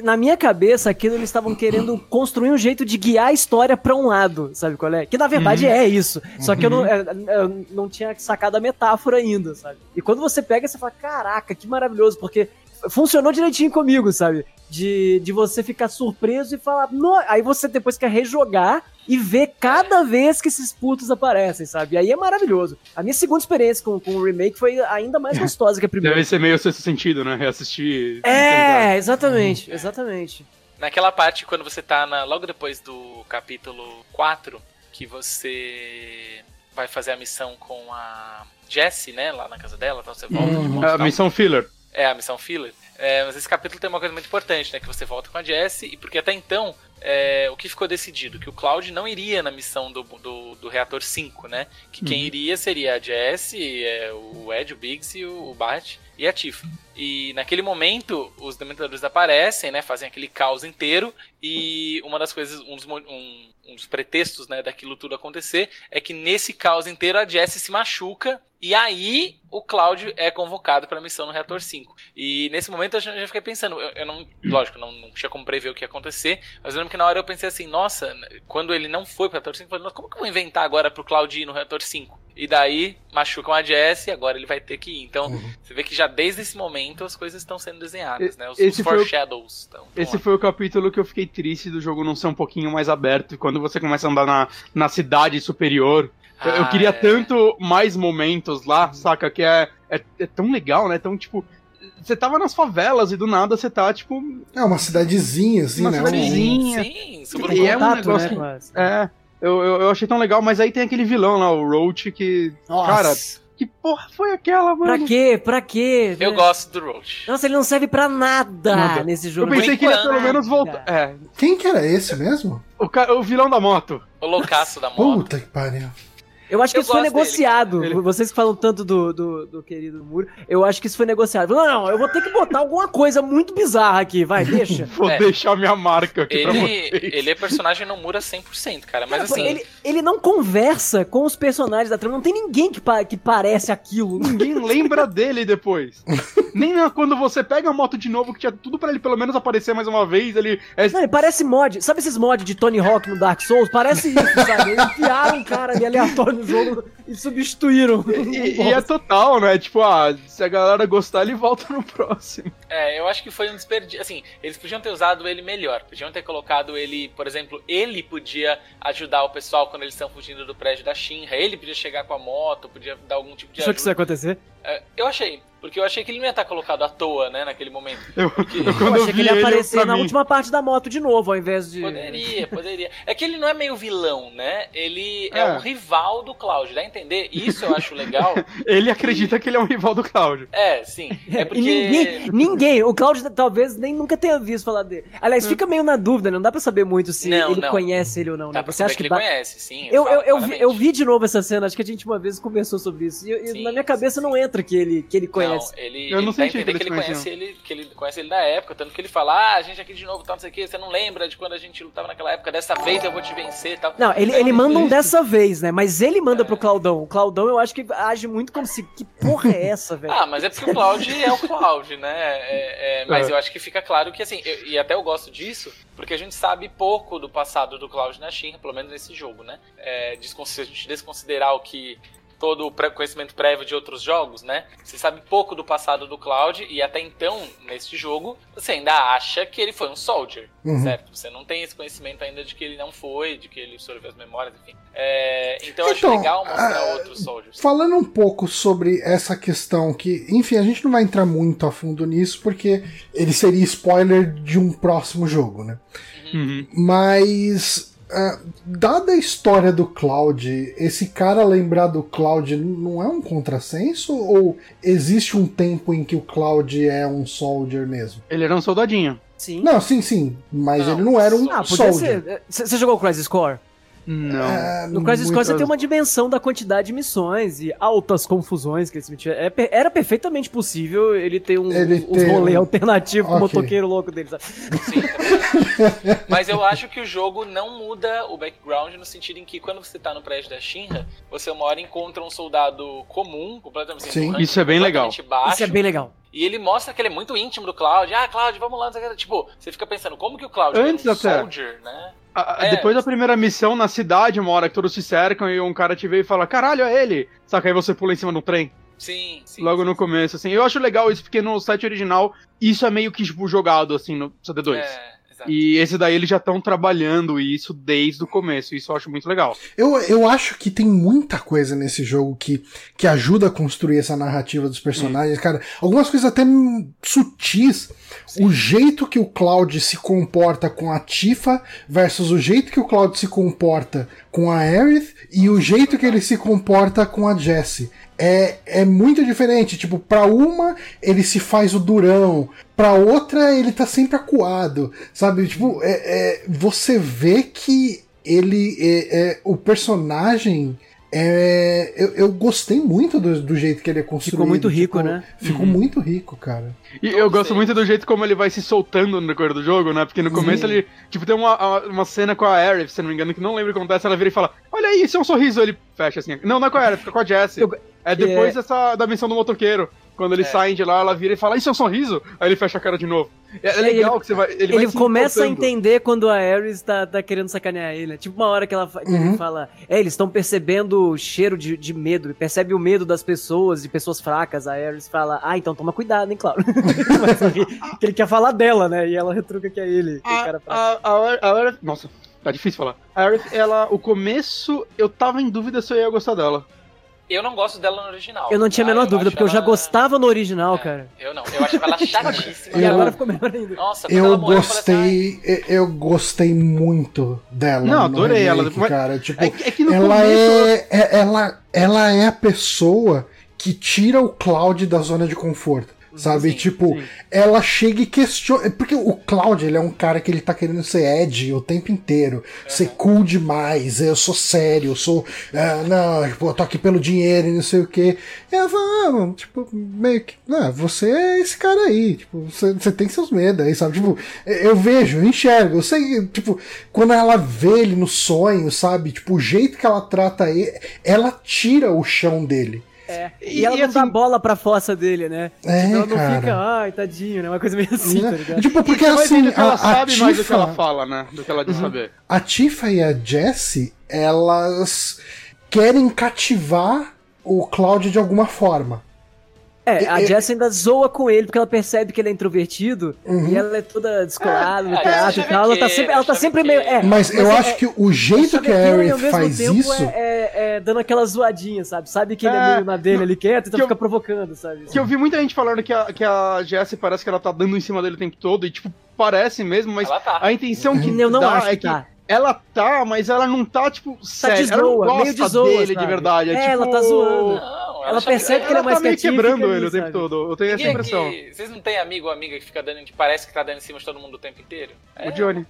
Na minha cabeça, aquilo eles estavam querendo construir um jeito de guiar a história pra um lado, sabe qual é? Que na verdade é isso. Só que eu não, é, eu não tinha sacado a metáfora ainda, sabe? E quando você pega, você fala, caraca, que maravilhoso, porque funcionou direitinho comigo, sabe? De, de você ficar surpreso e falar. "No-" Aí você depois quer rejogar e ver cada vez que esses putos aparecem, sabe? E aí é maravilhoso. A minha segunda experiência com, com o remake foi ainda mais gostosa que a primeira. Deve ser meio sexto sentido, né? Reassistir. É, exatamente, exatamente. Naquela parte, quando você tá na, logo depois do capítulo 4, que você vai fazer a missão com a Jessie, né? Lá na casa dela, tal, você volta de Uhum. e A tal. missão filler. É, a missão filler. É, mas esse capítulo tem uma coisa muito importante, né? Que você volta com a Jessie, e porque até então, é, o que ficou decidido? Que o Cloud não iria na missão do, do, do reator 5, né? Que quem iria seria a Jessie, é, o Ed, o Biggs e o, o Bart e a Tifa. E naquele momento, os Dementadores aparecem, né? Fazem aquele caos inteiro, e uma das coisas, um dos, um, um dos pretextos, né, daquilo tudo acontecer, é que nesse caos inteiro a Jessie se machuca, e aí o Cláudio é convocado para a missão no Reator 5. E nesse momento eu já, fiquei pensando, eu, eu não, lógico, não, não tinha como prever o que ia acontecer, mas eu lembro que na hora eu pensei assim, nossa, quando ele não foi pro Reator 5, eu falei, como que eu vou inventar agora pro Cláudio ir no Reator 5? E daí machucam a Jessie, agora ele vai ter que ir. Então, você vê que já desde esse momento as coisas estão sendo desenhadas, né? Os, Esse os foi o- foreshadows estão. estão Esse lá. foi o capítulo que eu fiquei triste do jogo não ser um pouquinho mais aberto. E quando você começa a andar na, na cidade superior. eu- eu Ah, queria é. tanto mais momentos lá, saca? Que é, é, é tão legal, né? Tão tipo. Você tava nas favelas e do nada você tá, tipo. É uma cidadezinha, assim, Uma né? cidadezinha. Sim, super E é um Contato, negócio né, que- É. Eu, eu, eu achei tão legal, mas aí tem aquele vilão lá, o Roach, que. Nossa. Cara, que porra foi aquela, mano? Pra quê? Pra quê? Eu né? gosto do Roach. Nossa, ele não serve pra nada, Nada. nesse Eu jogo. pensei que ele ia pelo menos voltar. É. Quem que era esse mesmo? O, ca- o vilão da moto. O loucaço da moto. Puta que pariu. Eu acho que Eu isso foi dele, negociado. cara. Ele- Vocês que falam tanto do, do, do querido Muro, eu acho que isso foi negociado. Não, não, eu vou ter que botar alguma coisa muito bizarra aqui, vai, deixa. Vou É. deixar minha marca aqui pra Ele, vocês. ele é personagem no Mura 100%, cara. Mas Cara, assim, ele, ele não conversa com os personagens da trama, não tem ninguém que, pa- que parece aquilo. Ninguém lembra dele depois. Nem quando você pega a moto de novo, que tinha tudo pra ele pelo menos aparecer mais uma vez, ele. É, Não, ele parece mod. Sabe esses mods de Tony Hawk no Dark Souls? Parece isso, sabe? Eles enfiaram um cara ali aleatório no jogo e substituíram. e, e é total, né? Tipo, ah, se a galera gostar, ele volta no próximo. é, eu acho que foi um desperdício. Assim, eles podiam ter usado ele melhor. Podiam ter colocado ele, por exemplo, ele podia ajudar o pessoal quando eles estão fugindo do prédio da Shinra. Ele podia chegar com a moto, podia dar algum tipo de Achou que isso ia ajuda. acontecer? É, eu achei. Porque eu achei que ele não ia estar colocado à toa, né, naquele momento. Eu, eu, Eu quando eu achei que vi ele ia ele, aparecer pra na mim, última parte da moto de novo, ao invés de. Poderia, poderia. É que ele não é meio vilão, né? Ele é, É. um rival do Cloud, dá a entender? Isso eu acho legal. ele acredita que ele é um rival do Cláudio. É, sim. É porque. E ninguém, ninguém, o Claudio talvez nem nunca tenha visto falar dele. Aliás, fica meio na dúvida, não dá pra saber muito se Não, ele não. conhece ele ou não, né? Você acha que que, ele dá- conhece, sim. ele Eu, eu, eu, vi, eu vi de novo essa cena, acho que a gente uma vez conversou sobre isso. E, e Sim, na minha cabeça não entra que ele, que ele conhece. Não, ele, Eu ele não dá a senti entender que que ele conhece ele, que ele conhece ele da época, tanto que ele fala, ah, a gente aqui de novo, tá, não sei o que, você não lembra de quando a gente lutava naquela época, dessa vez eu vou te vencer e tal. Não, ele, ele manda um dessa vez, né? Mas ele manda pro Claudão. O Claudão eu acho que age muito como se. Que porra é essa, velho? Ah, mas é porque o Cloud é o Cloud, né? É, é, mas É. eu acho que fica claro que, assim, eu- e até eu gosto disso, porque a gente sabe pouco do passado do Cloud na Shinra, pelo menos nesse jogo, né? É, se a gente desconsiderar o que todo o conhecimento prévio de outros jogos, né? Você sabe pouco do passado do Cloud e até então, neste jogo, você ainda acha que ele foi um soldier, Uhum. certo? Você não tem esse conhecimento ainda de que ele não foi, de que ele absorveu as memórias, enfim. É, então eu acho Então, legal mostrar ah, outros soldiers. Falando um pouco sobre essa questão que, enfim, a gente não vai entrar muito a fundo nisso porque ele seria spoiler de um próximo jogo, né? Uhum. Mas ah, dada a história do Cloud, esse cara lembrar do Cloud não é um contrassenso ou existe um tempo em que o Cloud é um soldier mesmo? Ele era um soldadinho. Sim. Não, sim, sim, mas Não, ele não era um Ah, podia soldier. ser. Você jogou o Crisis Core? Não. É, No Crisis Core você tem uma dimensão da quantidade de missões e altas confusões que eles metiam. É per- era perfeitamente possível ele ter um, Ele uns ter rolê um- alternativo com o motoqueiro louco dele, sabe? Sim. Mas eu acho que o jogo não muda o background no sentido em que quando você tá no prédio da Shinra, você uma hora encontra um soldado comum, completamente Sim. um rank Isso é bem legal. Baixo, Isso é bem legal. E ele mostra que ele é muito íntimo do Cloud. Ah, Cloud, vamos lá. Tipo, você fica pensando, como que o Cloud Antes é um até. soldier, né? A- É. Depois da primeira missão na cidade, uma hora que todos se cercam e um cara te vê e fala: Caralho, é ele! Saca aí você pula em cima do trem. Sim, sim. logo no começo, assim. Eu acho legal isso, porque no site original isso é meio que, tipo, jogado, assim, no CD2. É, exato. E esse daí eles já estão trabalhando isso desde o começo. Isso eu acho muito legal. Eu, eu acho que tem muita coisa nesse jogo que, que ajuda a construir essa narrativa dos personagens, cara. Algumas coisas até sutis. O jeito que o Cloud se comporta com a Tifa versus o jeito que o Cloud se comporta com a Aerith e o jeito que ele se comporta com a Jessie. É, é muito diferente. Tipo, pra uma ele se faz o durão, pra outra ele tá sempre acuado, sabe? Tipo, é, é, você vê que ele é, é, o personagem é, eu, eu gostei muito do, do jeito que ele é construído. Ficou muito rico, tipo, né? Ficou muito rico, cara. E eu gosto muito do jeito como ele vai se soltando no decorrer do jogo, né? Porque no começo Sim. ele, tipo, tem uma, uma cena com a Aerith, se não me engano, que não lembro o que acontece, ela vira e fala, olha aí, isso é um sorriso, ele fecha assim. Não, não é com a Aerith, fica com a Jessie. Eu- É depois dessa, da missão do motoqueiro. Quando eles É. saem de lá, ela vira e fala, isso é um sorriso? Aí ele fecha a cara de novo. É, é legal ele- que você vai. Ele, Ele, vai começa a entender quando a Ares tá, tá querendo sacanear ele. né? Tipo uma hora que, ela, que Uhum. ele fala: É, eles estão percebendo o cheiro de, de medo, ele percebe o medo das pessoas, de pessoas fracas. A Ares fala: Ah, então toma cuidado, hein, claro. Que ele quer falar dela, né? E ela retruca que é ele. A, cara a, a, a Aerith- Nossa, tá difícil falar. A Aerith, ela, o começo, eu tava em dúvida se eu ia gostar dela. Eu não gosto dela no original. Eu não tinha a menor dúvida, acho porque eu já ela- gostava no original, É, cara. Eu não. Eu achava ela chatíssima. E Eu- agora ficou melhor ainda. Nossa, ela Eu eu assim, gostei, eu gostei muito dela. Não, no adorei ela. remake, Mas- cara. Tipo, É, que- é que no ela começo. é, é- ela, ela é a pessoa que tira o Cloud da zona de conforto. Sabe? Sim, tipo, sim. ela chega e questiona. Porque o Cloud, ele é um cara que ele tá querendo ser Ed o tempo inteiro. Ser cool demais. Eu sou sério, eu sou. ah, não, tipo, eu tô aqui pelo dinheiro e não sei o quê. E ela fala, ah, tipo, meio que. Ah, você é esse cara aí. Tipo, você, você tem seus medos aí, sabe? Tipo, eu vejo, eu enxergo. Eu sei, tipo, quando ela vê ele no sonho, sabe? Tipo, o jeito que ela trata ele, ela tira o chão dele. É. E, E- ela e não assim- dá bola pra fossa dele, né? É, Tipo, ela não cara. fica, ai, tadinho, né? Uma coisa meio assim, tá Né? ligado? Tipo, porque assim, ela a, a sabe mais do que ela Tifa, fala, né? Do que ela diz saber. a Tifa e a Jessie, elas querem cativar o Cloud de alguma forma. É, a Jess ainda zoa com ele porque ela percebe que ele é introvertido Uhum. e ela é toda descolada no É, teatro e tal. Ela tá sempre, ela tá sempre meio. É, Mas, eu é- acho que o jeito que a e mesmo faz tempo isso. É, é- é dando aquela zoadinha, sabe? Sabe que ele é, É, meio na dele ali quieto, então que eu- fica provocando, sabe? Que eu vi muita gente falando que a, que a Jessie parece que ela tá dando em cima dele o tempo todo, e tipo, parece mesmo, mas tá. a intenção que Eu não dá acho é que tá. Ela tá, mas ela não tá, tipo, Tá sério, de ela não gosta meio de zoa, dele de sabe? verdade. É, É, tipo, ela tá zoando. Não, Ela chave- percebe que ele é Ela mais tá meio quebrando ele o tempo sabe? todo, eu tenho essa Quem é impressão. que- Vocês não têm amigo ou amiga que fica dando, que parece que tá dando em cima de todo mundo o tempo inteiro? É, O Johnny.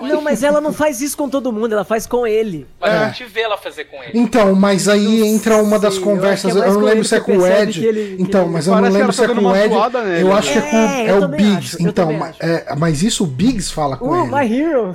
Não, mas ela não faz isso com todo mundo, ela faz com ele. Mas É. a gente vê ela fazer com ele. Então, mas aí Não entra uma das sei, conversas. eu acho é Eu, não com lembro se é com o Ed. ele- então, mas eu não lembro se tá é dando com o Ed. nele, Eu né? acho que é com É, é o Biggs. acho, então, também ma- acho. é, mas isso o Biggs fala com Uh, ele. my hero!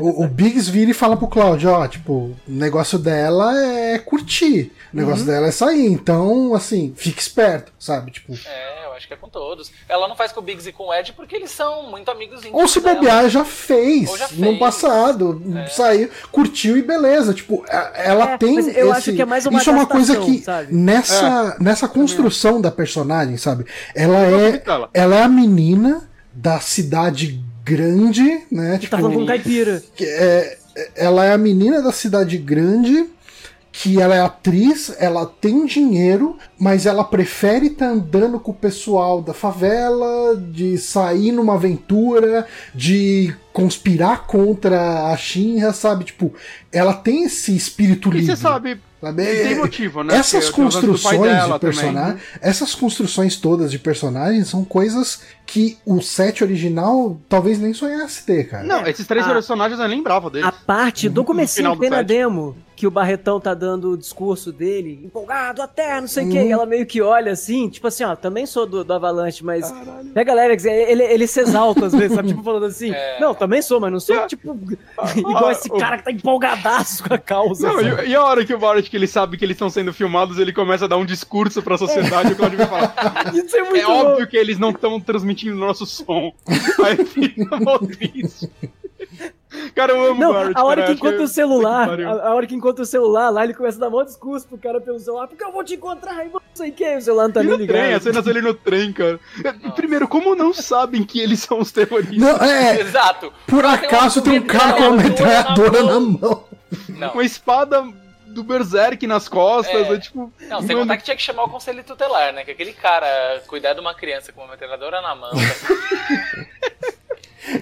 O, o Biggs vira e fala pro Claudio, ó, tipo, o negócio dela é curtir, o negócio Uhum. dela é sair, então, assim, fique esperto, sabe? Tipo, É, eu acho que é com todos. Ela não faz com o Biggs e com o Ed porque eles são muito amigos íntimos. ou se dela. bobear, já fez, já no fez. passado, É. saiu, curtiu e beleza. Tipo, a- ela É, tem. eu esse- acho que é mais uma Isso é uma coisa que sabe? nessa, nessa construção da personagem, sabe? Ela é, Ela. ela é a menina da cidade grande, né? Tá falando com caipira. que é- ela é a menina da cidade grande, que ela é atriz, ela tem dinheiro, mas ela prefere estar andando com o pessoal da favela, de sair numa aventura, de conspirar contra a Shinra, sabe? Tipo, ela tem esse espírito E livre. você sabe, sabe? tem motivo, né? Essas Porque pai construções de personagem, essas construções todas de personagens são coisas que o set original talvez nem sonhasse ter, cara. Não, esses três A- personagens eu nem lembrava deles. A parte do comecinho que tem na demo, que o Barretão tá dando o discurso dele, empolgado até, não sei o Uhum. que, e ela meio que olha assim, tipo assim, ó, também sou do, do Avalanche, mas pega Alex, ele, ele se exalta às vezes, sabe, tipo falando assim, É. não, também sou, mas não sou, tipo, igual esse cara que tá empolgadaço com a causa. Não, e, e a hora que o Barrett, que ele sabe que eles estão sendo filmados, ele começa a dar um discurso pra sociedade, o Claudio vai falar, Isso é muito é bom. óbvio que eles não estão transmitindo nosso som. Aí fica mó triste. Cara, eu amo Não, o Barrett, a hora cara, que encontra o celular, a, a hora que encontra o celular lá, ele começa a dar maior discurso pro cara pelo celular, porque eu vou te encontrar, e não sei o que, o celular não tá E nem no trem, ligado. as cenas dele no trem, cara. Primeiro, como não sabem que eles são os terroristas? Não, é, Exato. por acaso tem um cara com uma metralhadora na mão. Não, Com a espada do Berserk nas costas, É. é, tipo... não, sem contar que tinha que chamar o conselho tutelar, né? Que aquele cara cuidar de uma criança com uma metralhadora na mão.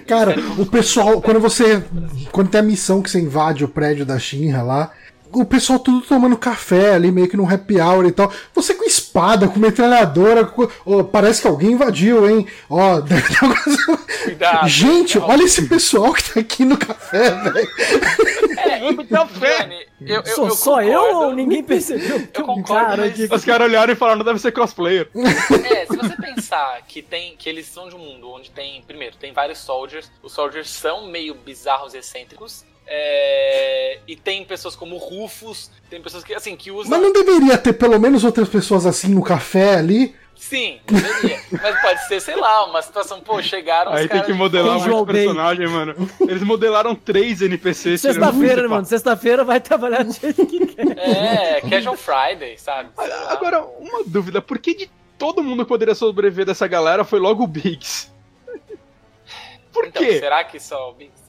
Cara, o pessoal, quando você. Quando tem a missão que você invade o prédio da Shinra lá. O pessoal tudo tomando café ali, meio que num happy hour e tal. Você com espada, com metralhadora. com- Ô, parece que alguém invadiu, hein? Ó, Cuidado. Gente, Não. olha esse pessoal que tá aqui no café, velho. É, café. Johnny, eu, eu, Sou eu só eu ou ninguém percebeu? que Eu um concordo, cara mas- aqui Os caras olharam e falaram, não deve ser cosplayer. É, se você pensar que tem que eles são de um mundo onde tem, primeiro, tem vários soldiers, os soldiers são meio bizarros e excêntricos, é, e tem pessoas como Rufus, tem pessoas que assim que usam Mas não deveria ter pelo menos outras pessoas assim no café ali? Sim, deveria. Mas pode ser, sei lá, uma situação, pô, chegaram os Aí tem que de modelar muito bait. personagem, mano. Eles modelaram três NPCs. Sexta-feira, mano. Sexta-feira vai trabalhar do jeito que quer. É, Casual Friday, sabe? Lá. Agora, uma dúvida, por que de todo mundo que poderia sobreviver dessa galera foi logo o Biggs? Por então, quê? será que só o Biggs?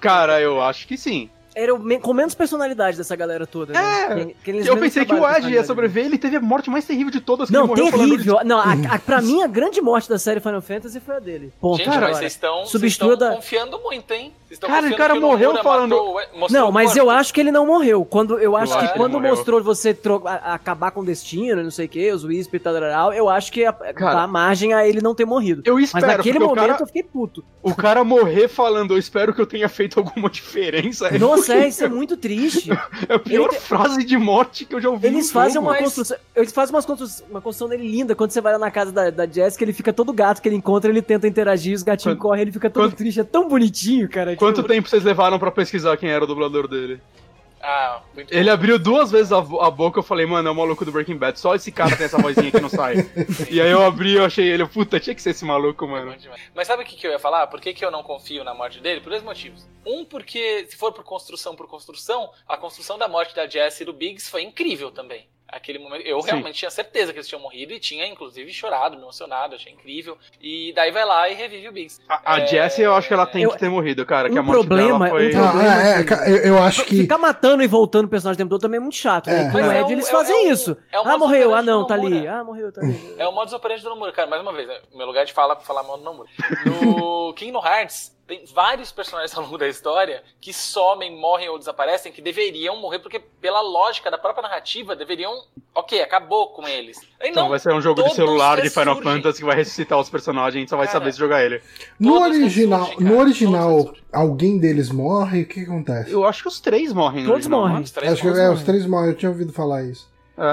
Cara, eu acho que sim. Era o me- com menos personalidade dessa galera toda, né? É, Que- que eles eu pensei que o Ed ia sobreviver, ele teve a morte mais terrível de todas, que Não, terrível. Não, a, a, pra mim, a grande morte da série Final Fantasy foi a dele. Ponto. Gente, agora. mas vocês estão vocês estão da- confiando muito, hein? Cara, o cara que morreu falando- matou Não, mas corpo. eu acho que ele não morreu. Quando, eu acho Eu que acho quando mostrou você tro- acabar com o destino, não sei o que, os Whisper e tal, tal, eu acho que a- dá margem a ele não ter morrido. Eu Mas espero, naquele porque o momento cara, eu fiquei puto. o cara morrer falando, eu espero que eu tenha feito alguma diferença. É Nossa, é, isso é muito triste. É a pior Ele frase de morte que eu já ouvi Eles fazem jogo. uma mas- construção. Eles fazem uma construção, uma construção dele linda. Quando você vai lá na casa da, da Jessica, ele fica todo gato que ele encontra, ele tenta interagir, os gatinhos Quanto- correm, ele fica todo quanto- triste. É tão bonitinho, cara. Quanto tempo vocês levaram pra pesquisar quem era o dublador dele? Ah, muito Ele bom. abriu duas vezes a, a boca, eu falei, mano, é o maluco do Breaking Bad, só esse cara tem essa vozinha que não sai. e aí eu abri e eu achei ele, puta, tinha que ser esse maluco, É mano. demais. Mas sabe o que, que eu ia falar? Por que, que eu não confio na morte dele? Por dois motivos. Um, porque se for por construção por construção, a construção da morte da Jess e do Biggs foi incrível também. Aquele momento, eu Sim. realmente tinha certeza que eles tinham morrido e tinha inclusive chorado, me emocionado, achei incrível. E daí vai lá e revive o Biggs. A, a É, Jessie, eu acho que ela tem eu- que ter morrido, cara, que um a morte problema- dela foi... um problema- Ah, é, ca- eu, eu acho que. Ficar matando e voltando o personagem o tempo todo também é muito chato. É. Né? Com Mas o é Ed um- eles é- fazem é um- isso. é um ah, morreu. Ah, não, do tá ali. Ah, morreu, tá ali. É o modus operandi do Nomura, cara. Mais uma vez, né? meu lugar de fala pra falar mal do Nomura. No Kingdom Hearts, tem vários personagens ao longo da história que somem, morrem ou desaparecem, que deveriam morrer, porque pela lógica da própria narrativa, deveriam. Ok, acabou com eles. Aí Então não, vai ser um jogo de celular de Final. Fantasy que vai ressuscitar os personagens, a gente só vai Cara, saber se jogar ele. No original, ressurgem, no original alguém deles morre? O que acontece? Eu acho que os três morrem Todos original, morrem. né? Os três Acho que morrem. é, os três morrem, eu tinha ouvido falar isso.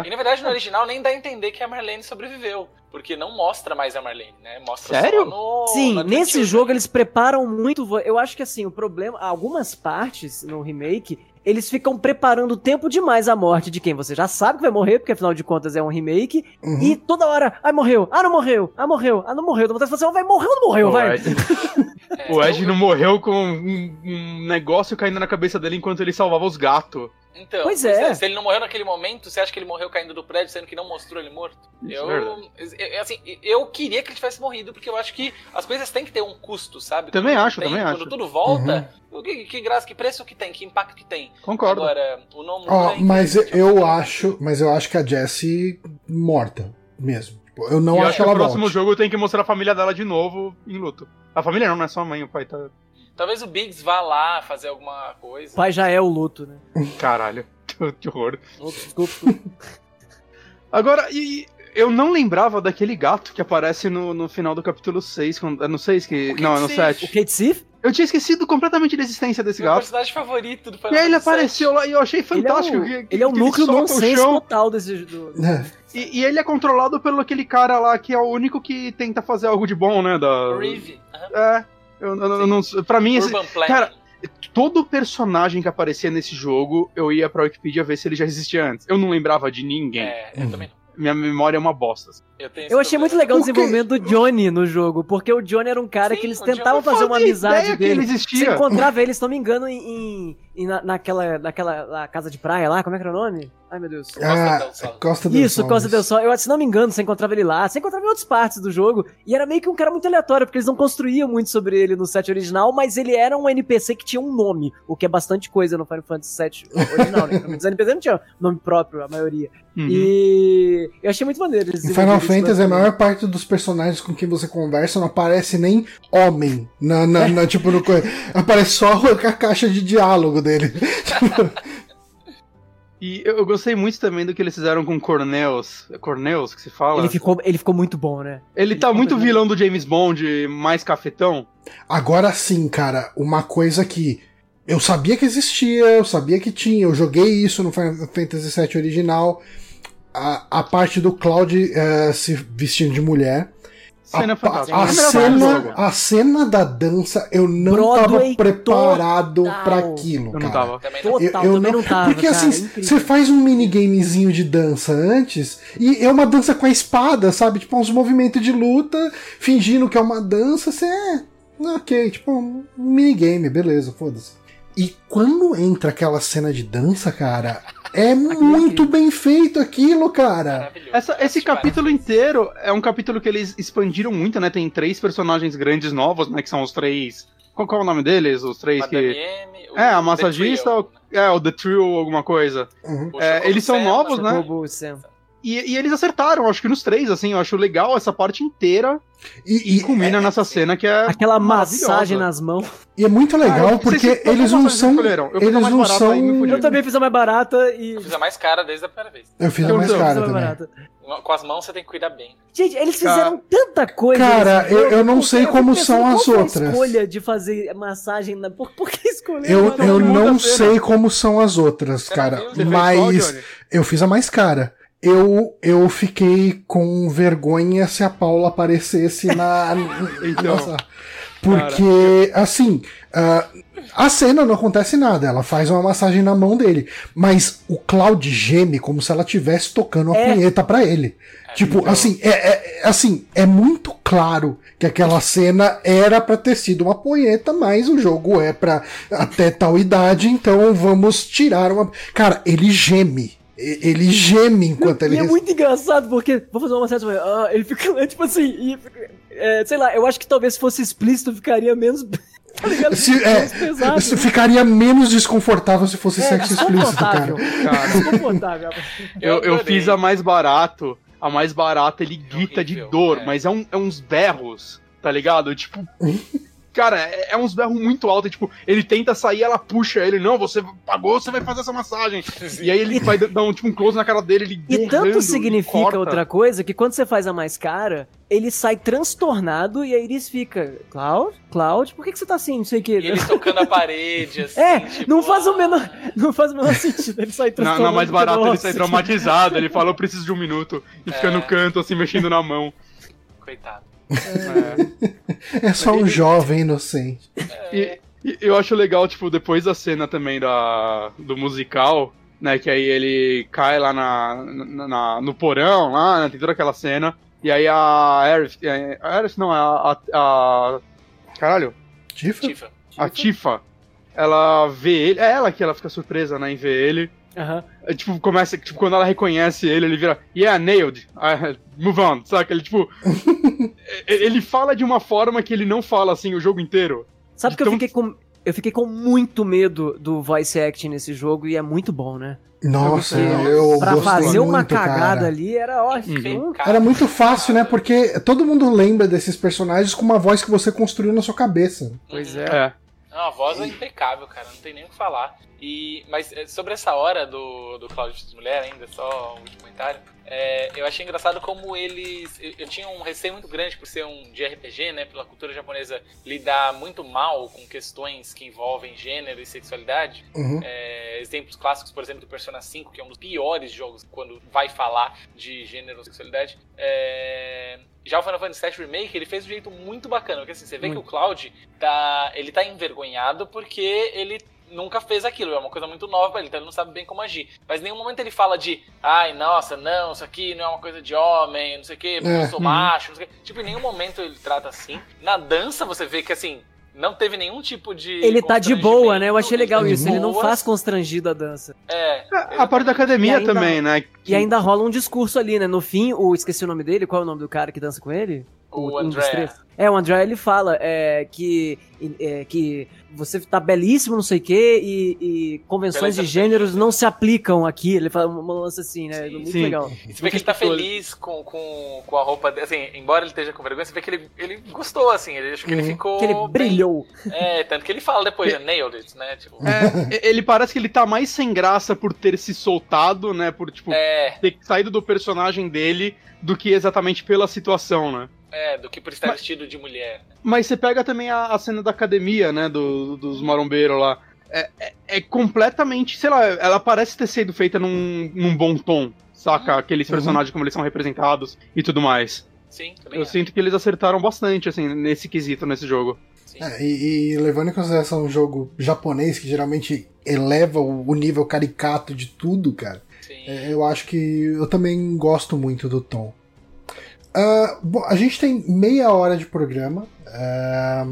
E na verdade, no original nem dá a entender que a Marlene sobreviveu. Porque não mostra mais a Marlene, né? Mostra Sério? só no. Sim, nesse jogo eles preparam muito. Eu acho que assim, o problema. Algumas partes no remake. eles ficam preparando tempo demais a morte de quem você já sabe que vai morrer, porque afinal de contas é um remake. Uhum. E toda hora, ai morreu, ah não morreu, ah morreu, ah não morreu. Vontade de falar assim, vai morreu ou não morreu, O vai. Ed, É, o Ed não morreu com um, um negócio caindo na cabeça dele enquanto ele salvava os gatos. Então, Pois é. Se ele não morreu naquele momento, você acha que ele morreu caindo do prédio, sendo que não mostrou ele morto? Isso Eu, é eu- assim, eu queria que ele tivesse morrido, porque eu acho que as coisas têm que ter um custo, sabe? Também Quando acho, tem- também Quando acho. tudo volta, o que, que graça, que preço que tem, que impacto que tem. Concordo. Agora, o nome Ó, mas eu acho, mas eu acho que a Jessie morta mesmo. Tipo, Eu não e eu acho, acho que ela no próximo volte. jogo tem que mostrar a família dela de novo em luto. A família não, não é só a mãe, o pai tá. Talvez o Biggs vá lá fazer alguma coisa. O pai já é o luto, né? Caralho, que horror. Ops, desculpa. Agora, e eu não lembrava daquele gato que aparece no, no final do capítulo 6. Quando, é no 6 que. O Não, é no Kate 7. o Kate Sif? Eu tinha esquecido completamente da existência desse Meu gato. personagem favorito do E Final aí ele apareceu lá e eu achei Ele é fantástico. o, que- ele é o que núcleo soca o nonsense chão. total desse do... É. E, e ele é controlado pelo aquele cara lá que é o único que tenta fazer algo de bom, né? Da... Reeve. aham. É. Eu, eu- eu não, pra mim, esse, Planning. cara, todo personagem que aparecia nesse jogo, eu ia pra Wikipedia ver se ele já existia antes. Eu não lembrava de ninguém. É, eu também não. Minha memória é uma bosta. Eu, achei muito legal o desenvolvimento do Johnny no jogo, porque o Johnny era um cara Sim, que eles tentavam fazer uma amizade ideia que ele dele. Você existia. encontrava ele, se não me engano, em, em- em na- naquela, naquela lá, casa de praia lá, como é que era o nome? Ai meu Deus. Ah, del Sol. Costa del Isso, Sol, Costa del Sol. Eu, se não me engano, você encontrava ele lá, você encontrava em outras partes do jogo, e era meio que um cara muito aleatório, porque eles não construíam muito sobre ele no set original, mas ele era um NPC que tinha um nome, o que é bastante coisa no Final Fantasy VII original, né? Os NPC não tinham nome próprio, a maioria. Uhum. E eu achei muito maneiro. eles Final isso Fantasy, a bastante. maior parte dos personagens com quem você conversa não aparece nem homem. Na, na, na- tipo, no, co- aparece só a caixa de diálogo dele. E eu, gostei muito também do que eles fizeram com Cornels. É Cornels que se fala? Ele ficou, ele ficou muito bom, né? Ele tá ficou muito muito vilão do James Bond, mais cafetão. Agora sim, cara, uma coisa que eu sabia que existia, eu sabia que tinha, eu joguei isso no Final Fantasy VII original. A, a parte do Cloud eh, se vestindo de mulher. Cena a, a, É cena, jogo. a cena da dança, eu não Broadway tava preparado pra aquilo, Eu cara. não tava. Também não. Total, Eu- eu também não- não tava. Porque cara, assim, incrível. você faz um minigamezinho de dança antes, e é uma dança com a espada, sabe? Tipo, uns movimentos de luta, fingindo que é uma dança, você é. Ok, tipo, um minigame, beleza, foda-se. E quando entra aquela cena de dança, cara, é muito bem feito aquilo, cara. Essa- esse Acho capítulo inteiro é um capítulo que eles expandiram muito, né? Tem três personagens grandes novos, né? Que são os três. Qual, qual é o nome deles? Os três Madame que. M, o É, a The massagista, Trio, o- É, o The Trio, alguma coisa. Uhum. é, eles são Sam, novos, né? E, e eles acertaram, acho que nos três, assim. Eu acho legal essa parte inteira. E, E culmina nessa cena que é. Aquela massagem nas mãos. e é muito legal Ah, porque vocês- eles não são. Eles não são. Eu também fiz a mais barata e. Eu fiz a mais cara desde a primeira vez. Eu fiz a Eu mais fiz a cara mais também. barata. Com as mãos você tem que cuidar bem. Gente, eles Cara- fizeram tanta coisa. Cara, jogo, eu- eu não sei como pensando, são qual as foi a outras. escolha de fazer massagem na. Por, por que escolher? Eu, eu não sei como são as outras, cara. fez Mas Johnny? eu fiz a mais cara. Eu, eu fiquei com vergonha se a Paula aparecesse na. Então. Nossa. Porque, assim, ah, a cena não acontece nada, ela faz uma massagem na mão dele. Mas o Cloud geme como se ela estivesse tocando uma É. punheta pra ele. Tipo, então. assim, é, é- é- assim, é muito claro que aquela cena era pra ter sido uma punheta, mas o jogo é pra até tal idade, então vamos tirar uma. Cara, ele geme. Ele geme enquanto ele. E é muito engraçado, porque. Vou fazer uma massagem. Ah, ele fica tipo assim. E, é, sei lá, eu acho que talvez se fosse explícito ficaria menos. tá ligado? Se- é, pesado. Isso ficaria menos desconfortável se fosse É, sexo explícito, cara. desconfortável. Cara, Desconfortável. eu, eu adorei. fiz a mais barato. A mais barata ele grita de horrível, dor, é. mas é, um- é uns berros, tá ligado? Tipo. Cara, é, é uns berros muito altos. Tipo, ele tenta sair, ela puxa ele. Não, você pagou, você vai fazer essa massagem. E aí ele vai dar um, tipo, um close na cara dele. Ele E berrando, tanto significa outra coisa que quando você faz a mais cara, ele sai transtornado e a Iris fica. Cloud? Cloud? Por que, que você tá assim? Não sei o que. E ele tocando a parede, assim. É, tipo, não faz o ah, menor, não faz o menor sentido. Ele sai Na, transtornado. na mais porque, barata ele sai traumatizado. Ele fala, eu preciso de um minuto. E fica É. no canto, assim, mexendo na mão. Coitado. É. É só um jovem inocente. E, E Eu acho legal, tipo, depois da cena também da, do musical, né? Que aí ele cai lá na, na- na- no porão, lá, né, tem toda aquela cena. E aí a Aerith, é, a Aerith não, a, a, a- Caralho, Tifa? Tifa. a Tifa, ela vê ele, é ela que ela fica surpresa, né, em ver ele. Aham. É, tipo, começa, tipo, quando ela reconhece ele, ele vira, yeah, nailed, I- move on, saca? Ele, tipo, ele fala de uma forma que ele não fala, assim, o jogo inteiro. Sabe que eu Então- fiquei com. Eu fiquei com muito medo do voice acting nesse jogo e é muito bom, né? Nossa, eu Pra gostei fazer uma muito, cagada cara. ali era ótimo. Fiquei, cara, Era muito fácil, né? Porque todo mundo lembra desses personagens com uma voz que você construiu na sua cabeça. Pois Uhum. é. É. Não, a voz é impecável, cara, não tem nem o que falar. E, mas é, sobre essa hora do, do Cláudio de Mulher, ainda só um último comentário, é, eu achei engraçado como eles. Eu, eu tinha um receio muito grande por ser um de RPG, né? Pela cultura japonesa lidar muito mal com questões que envolvem gênero e sexualidade. Uhum. É, exemplos clássicos, por exemplo, do Persona 5, que é um dos piores jogos quando vai falar de gênero ou sexualidade. É, Já o Final Fantasy VII Remake, ele fez de um jeito muito bacana, porque assim, você vê que o Cloud tá, ele tá envergonhado porque ele nunca fez aquilo, é uma coisa muito nova pra ele, então ele não sabe bem como agir. Mas em nenhum momento ele fala de, ai, nossa, não, isso aqui não é uma coisa de homem, não sei o quê, porque É, eu sou uhum. macho, não sei o quê. Tipo, em nenhum momento ele trata assim. Na dança você vê que assim, não teve nenhum tipo de. Ele tá de boa, né? Eu achei legal Ele tá isso. Ele não faz constrangido a dança. É. A parte da academia E ainda- também, né? E ainda rola um discurso ali, né? No fim, o esqueci o nome dele, qual é o nome do cara que dança com ele? O dos André. É, o André ele fala é, que, é, que você tá belíssimo, não sei o quê, e, e convenções Beleza de gêneros não se aplicam aqui. Ele fala uma lance assim, né? Sim, Muito sim. legal. E você vê que ele tá feliz com, com, com a roupa dele. Assim, embora ele esteja com vergonha, você vê que ele, ele gostou, assim. Ele, acho que ele Uhum. ficou. Que ele bem. brilhou. É, tanto que ele fala depois, né? Nailed it, né? Tipo, É, ele parece que ele tá mais sem graça por ter se soltado, né? Por, tipo, é, ter saído do personagem dele do que exatamente pela situação, né? é, do que por estar Mas- vestido de mulher. Mas você pega também a, a cena da academia, né? do- dos marombeiros lá. É, é- é completamente, sei lá, ela parece ter sido feita num, num bom tom, saca? Aqueles Uhum. personagens como eles são representados e tudo mais. Sim, também. Eu acho. sinto que eles acertaram bastante, assim, nesse quesito, nesse jogo. Sim. É, e, e levando em consideração um jogo japonês que geralmente eleva o, o nível caricato de tudo, cara, é, eu acho que eu também gosto muito do tom. Ah, bom, a gente tem meia hora de programa. Ah,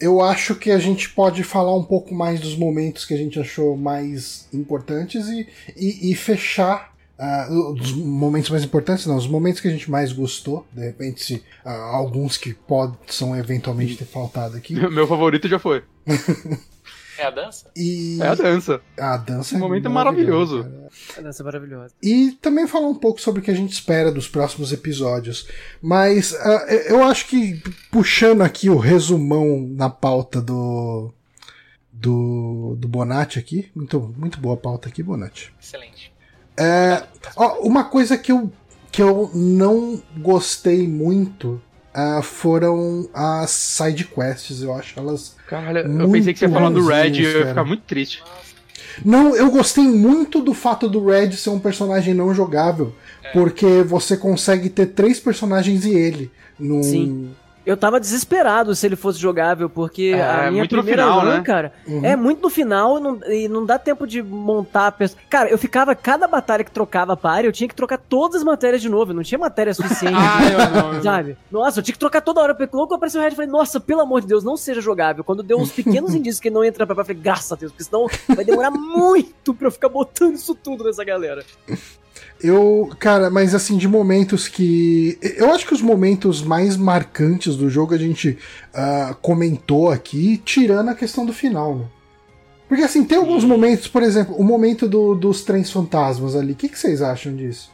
eu acho que a gente pode falar um pouco mais dos momentos que a gente achou mais importantes e, e, e fechar. ah, os momentos mais importantes, não, os momentos que a gente mais gostou, de repente, se, ah, alguns que possam eventualmente ter faltado aqui. Meu favorito já foi. É a dança? E É a dança. a dança Esse momento é maravilhoso. cara. A dança é maravilhosa. E também falar um pouco sobre o que a gente espera dos próximos episódios. Mas ah, eu acho que, puxando aqui o resumão na pauta do. Do, do Bonatti aqui. Muito, muito boa a pauta aqui, Bonatti. Excelente. É, ó, uma coisa que eu, que eu não gostei muito ah, foram as side quests. Eu acho elas Caralho, eu pensei que você ia falar do Red e eu ia ficar muito triste. Não, eu gostei muito do fato do Red ser um personagem não jogável. Porque você consegue ter três personagens e ele. Num... Sim. Eu tava desesperado se ele fosse jogável, porque É, a minha muito no primeira final, run, né? cara, Uhum. é muito no final e não, e não dá tempo de montar a pessoa. Cara, eu ficava, cada batalha que trocava a par, eu tinha que trocar todas as matérias de novo, eu não tinha matéria suficiente. Ah, eu não. Sabe? Nossa, eu tinha que trocar toda hora. Porque logo apareceu o Red e falei, nossa, pelo amor de Deus, não seja jogável. Quando deu uns pequenos indícios que ele não entra pra eu falei, graças a Deus, porque senão vai demorar muito pra eu ficar botando isso tudo nessa galera. Eu, cara, mas assim, de momentos que. Eu acho que os momentos mais marcantes do jogo a gente ah, comentou aqui, tirando a questão do final, né? Porque assim, tem alguns momentos, por exemplo, o momento do- dos trens fantasmas ali. O que, que vocês acham disso?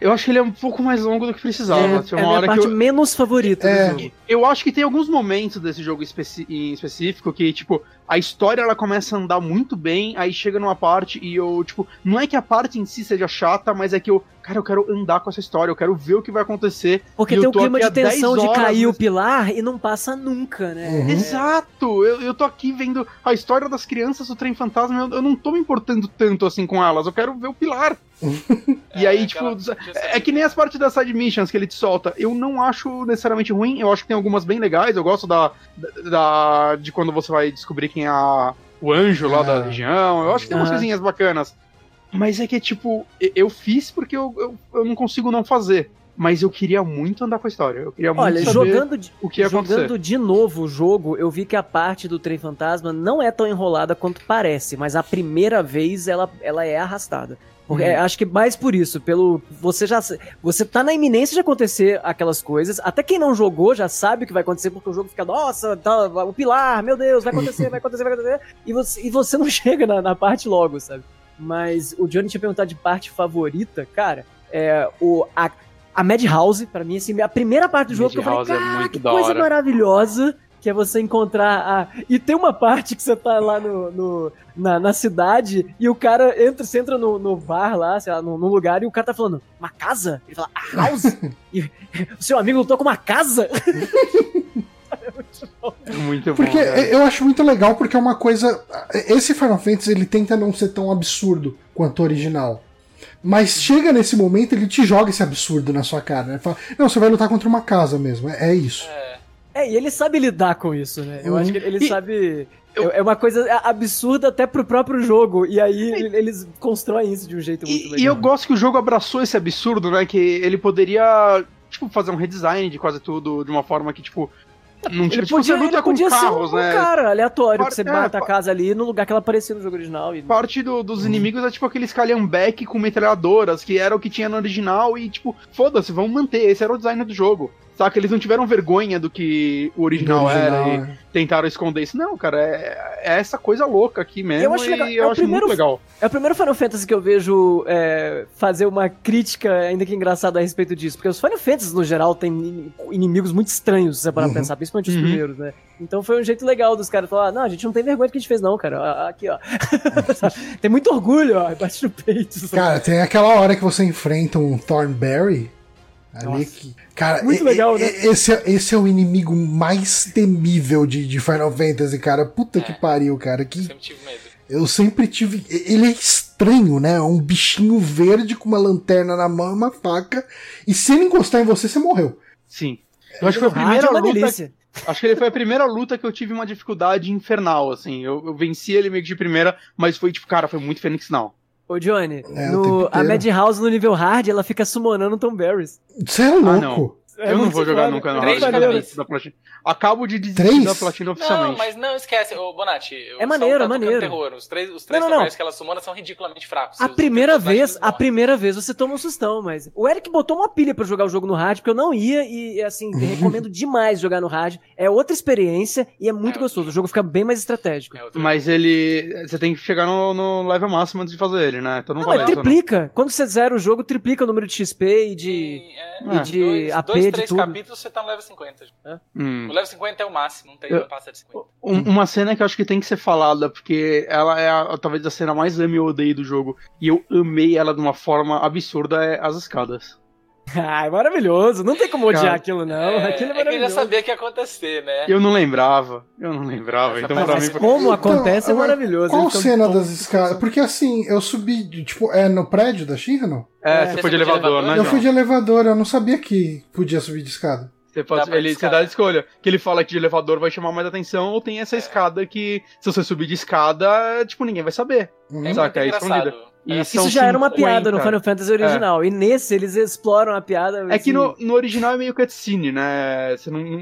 Eu acho que ele é um pouco mais longo do que precisava. é, é a parte que eu, menos favorita É. do jogo. eu acho que tem alguns momentos desse jogo especi- em específico que, tipo, a história ela começa a andar muito bem, aí chega numa parte e eu, tipo, não é que a parte em si seja chata, mas é que eu, cara, eu quero andar com essa história, eu quero ver o que vai acontecer. Porque tem o clima de há 10 tensão de cair o nesse- pilar e não passa nunca, né? Uhum. Exato! Eu, eu tô aqui vendo a história das crianças do trem fantasma, eu, eu não tô me importando tanto assim com elas, eu quero ver o pilar. E aí, tipo, É que nem as partes das side missions que ele te solta. Eu não acho necessariamente ruim, eu acho que tem algumas bem legais. Eu gosto da, da de quando você vai descobrir quem é a- o anjo lá Ah. da região. Eu acho que tem umas Aham. coisinhas bacanas. Mas é que, tipo, eu fiz porque eu, eu, eu não consigo não fazer. Mas eu queria muito andar com a história. Eu queria muito Olha, saber jogando de, o que ia acontecer. jogando de novo o jogo, eu vi que a parte do trem fantasma não é tão enrolada quanto parece, mas a primeira vez ela, ela é arrastada. Porque, Uhum. é, acho que mais por isso, pelo você já você tá na iminência de acontecer aquelas coisas. Até quem não jogou já sabe o que vai acontecer porque o jogo fica, nossa, tá, o pilar, meu Deus, vai acontecer, vai acontecer, vai acontecer. E você, e você não chega na, na parte logo, sabe? Mas o Johnny tinha perguntado de parte favorita, cara. É o a, a Madhouse, pra mim, assim, a primeira parte do jogo que eu falei, Madhouse é que coisa hora." maravilhosa. Que é você encontrar a. E tem uma parte que você tá lá no, no- na, na cidade e o cara entra, você entra no, no bar lá, sei lá, num, num lugar, e o cara tá falando, uma casa? Ele fala, a house? e o seu amigo lutou com uma casa? É muito bom. Porque cara. eu acho muito legal porque é uma coisa. Esse Final Fantasy ele tenta não ser tão absurdo quanto o original. Mas chega nesse momento, ele te joga esse absurdo na sua cara. Né? Fala, não, você vai lutar contra uma casa mesmo. É, é isso. É, É, e ele sabe lidar com isso, né? Eu Uhum. acho que ele E- sabe. eu- É uma coisa absurda até pro próprio jogo. E aí eles constroem isso de um jeito muito E, legal. e eu gosto que o jogo abraçou esse absurdo, né? Que ele poderia, tipo, fazer um redesign de quase tudo de uma forma que, tipo. Não tinha, Ele tipo, podia, você luta ele com podia carros, ser um né? cara aleatório Parte- que você é, mata a pa- casa ali no lugar que ela aparecia no jogo original. E... Parte do- dos inimigos é tipo aqueles calhambeck com metralhadoras, que era o que tinha no original, e tipo, foda-se, vamos manter, esse era o design do jogo. Saca? Eles não tiveram vergonha do que o original, Do era original, e é. tentaram esconder isso. Não, cara, é, é essa coisa louca aqui mesmo. Eu acho e legal. eu É o acho primeiro- muito legal. É o primeiro Final Fantasy que eu vejo é, fazer uma crítica, ainda que engraçada, a respeito disso. Porque os Final Fantasy, no geral, têm in- inimigos muito estranhos, se você parar Uhum. pensar, principalmente os Uhum. primeiros, né? Então foi um jeito legal dos caras falar: não, a gente não tem vergonha do que a gente fez, não, cara. Ó, Aqui, ó. tem muito orgulho, ó. Bate no peito. sabe? Cara, tem aquela hora que você enfrenta um Thornberry. Ali que. Cara, Muito e- legal, e- né? Esse, é- esse é o inimigo mais temível de, de Final Fantasy, cara. Puta que É. pariu, cara. Que sempre tive medo. eu sempre tive. Ele é estranho, né? Um bichinho verde com uma lanterna na mão e uma faca. E se ele encostar em você, você morreu. Sim. Eu acho que foi a é primeira uma luta delícia. Acho que ele foi a primeira luta que eu tive uma dificuldade infernal, assim. Eu, eu venci ele meio que de primeira, mas foi tipo, cara, foi muito Fênix não. Ô, Johnny, É, no, a. Madhouse no nível hard, ela fica summonando Tom Berries. Você é louco. Ah, não. É eu não vou jogar nunca no Três da- Platina. Acabo de desistir Três? da Platina Não, oficialmente. mas não esquece, ô Bonatti. o É maneiro, é maneiro. Terror. Os três, os três Não, não, não. Que ela sumona são ridiculamente fracos. A primeira vez, a primeira vez você toma um sustão, mas o Eric botou uma pilha pra jogar o jogo no hard, porque eu não ia e assim, recomendo demais jogar no hard. É outra experiência e é muito É, gostoso. O jogo fica bem mais estratégico. É Mas ele. Você tem que chegar no, no level máximo antes de fazer ele, né? Então não Não, vale não. triplica. Quando você zera o jogo, triplica o número de XP e de. É, e de dois, AP dois, de três tudo. capítulos você tá no level 50. Hum. O level 50 é o máximo, não, tem, Eu- passa de 50. Um- uma cena que eu acho que tem que ser falada, porque ela é a- talvez a cena mais ame ou odeio do jogo. E eu amei ela de uma forma absurda, é as escadas. Ai, maravilhoso. Não tem como odiar Cara, aquilo, não. é, Aquilo é é que eu já maravilhoso. sabia que ia acontecer, né? Eu não lembrava. Eu não lembrava. Então pra Mas mim. como acontece é maravilhoso. Qual Eles tão cena das escadas? Porque assim, eu subi, tipo, é no prédio da Xirra, não? É, É, você você foi de elevador, elevador? né? Eu fui de elevador, eu não sabia que podia subir de escada. Você, pode, Dá ele, você dá a escolha. Que ele fala que de elevador vai chamar mais atenção, ou tem essa É. escada que, se você subir de escada, tipo, ninguém vai saber. Uhum. É Saca, é escondida. E Isso já era uma 50. piada no Final Fantasy original. E nesse eles exploram a piada. É que assim, no, no original é meio cutscene, né? Você não, não,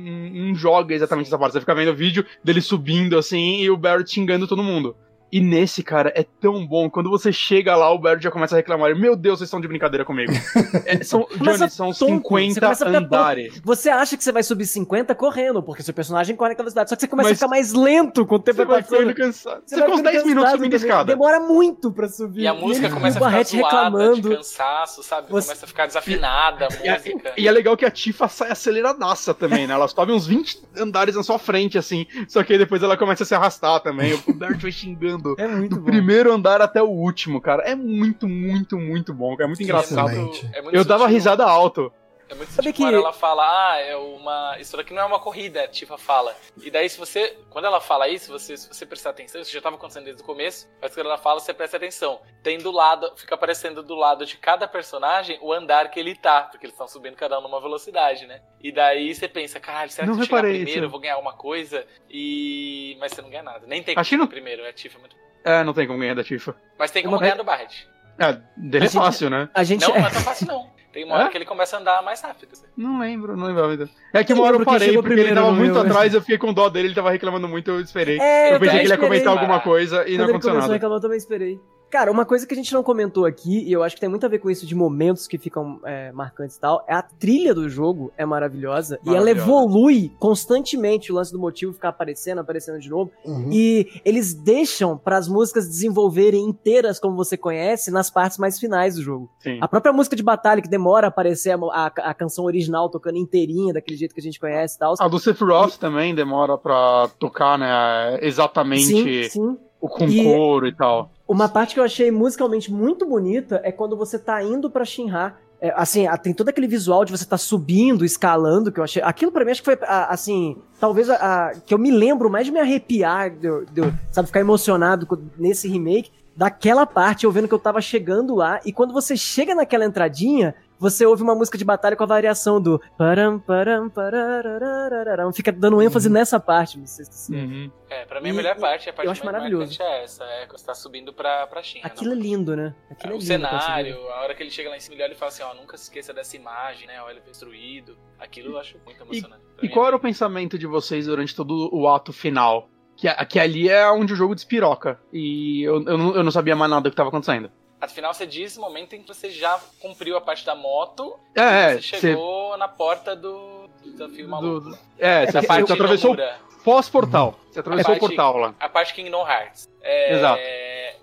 não joga exatamente essa parte. Você fica vendo o vídeo dele subindo assim e o Barrett xingando todo mundo. E nesse, cara, é tão bom. Quando você chega lá, o Barrett já começa a reclamar. Meu Deus, vocês estão de brincadeira comigo. É, são, Johnny, são tonto, você 50 começa a ficar andares. Você acha que você vai subir 50 correndo, porque seu personagem corre naquela velocidade. Só que você começa Mas- a ficar mais lento com o tempo Você vai passando. ficando cansado. Você, vai ficou uns ficando 10 minutos subindo também. escada. Demora muito pra subir. E a música ele- começa a ficar zoada reclamando. de cansaço, sabe? Você- Começa a ficar desafinada a E, música. e é legal que a Tifa sai aceleradaça também, né? Ela sobe uns 20 andares na sua frente, assim. Só que aí depois ela começa a se arrastar também. O Bert vai xingando escalando É muito do bom. primeiro andar até o último, cara. É muito, muito, muito bom. cara. É muito engraçado. É muito Eu dava risada alto. É muito Sabe sutil. que- hora ela fala, ah, é uma. Isso daqui não é uma corrida, a Tifa fala. E daí, se você. Quando ela fala isso, você, se você prestar atenção, isso já estava acontecendo desde o começo, mas quando ela fala, você presta atenção. Tem do lado, fica aparecendo do lado de cada personagem o andar que ele tá, porque eles estão subindo cada um numa velocidade, né? E daí você pensa, caralho, será Não que eu chegar primeiro isso. eu vou ganhar alguma coisa? E. Mas você não ganha nada. Nem tem como não- primeiro, a Tifa é muito. É, não tem como ganhar da Tifa. Mas tem como Uma- ganhar do Barret. É, dele é fácil, né? A gente. Não, não é tão fácil não. Tem uma hora É? que ele começa a andar mais rápido. Não lembro, não lembro ainda. É que Eu uma hora eu parei porque ele tava muito meu, né? atrás, eu fiquei com dó dele, ele tava reclamando muito, eu esperei. É, eu pensei também que ele ia esperei. comentar alguma coisa e Quando não aconteceu a nada. reclamar, eu também esperei. Cara, uma coisa que a gente não comentou aqui, e eu acho que tem muito a ver com isso de momentos que ficam é, marcantes e tal, é a trilha do jogo é maravilhosa, e ela Maravilhosa. evolui constantemente o lance do motivo ficar aparecendo, aparecendo de novo, Uhum. e eles deixam para as músicas desenvolverem inteiras como você conhece nas partes mais finais do jogo. Sim. A própria música de batalha que demora a aparecer a, a- a canção original tocando inteirinha daquele jeito que a gente conhece e tal. A do Sephiroth também demora pra tocar, né? Exatamente Sim, sim. o com E- couro e tal. Uma parte que eu achei musicalmente muito bonita é quando você tá indo pra Shinra. É, assim, tem todo aquele visual de você tá subindo, escalando, que eu achei. Aquilo pra mim acho que foi, assim, talvez a, a- que eu me lembro mais de me arrepiar, de, de sabe, ficar emocionado nesse remake, daquela parte, eu vendo que eu tava chegando lá, e quando você chega naquela entradinha, você ouve uma música de batalha com a variação do param, param, pararararam, fica dando ênfase nessa parte, não sei se Uhum. É, pra mim a E- melhor parte, a parte eu acho maravilhoso. é essa, é quando você tá subindo pra, pra China. Aquilo é lindo, né? É, Aquilo é o lindo, cenário, a hora que ele chega lá em cima, ele olha e fala assim, ó, nunca se esqueça dessa imagem, né, ele destruído. Aquilo eu acho muito emocionante. E mim qual é- era o pensamento de vocês durante todo o ato final? Que, que ali é onde o jogo despiroca. E eu, eu, não, eu não sabia mais nada do que tava acontecendo. Afinal, você diz o momento em que você já cumpriu a parte da moto É, e é, você chegou na porta do desafio maluco. do- É, você, parte você atravessou pós-portal. Você atravessou A o parte- portal lá. A parte Kingdom Hearts. É, Exato.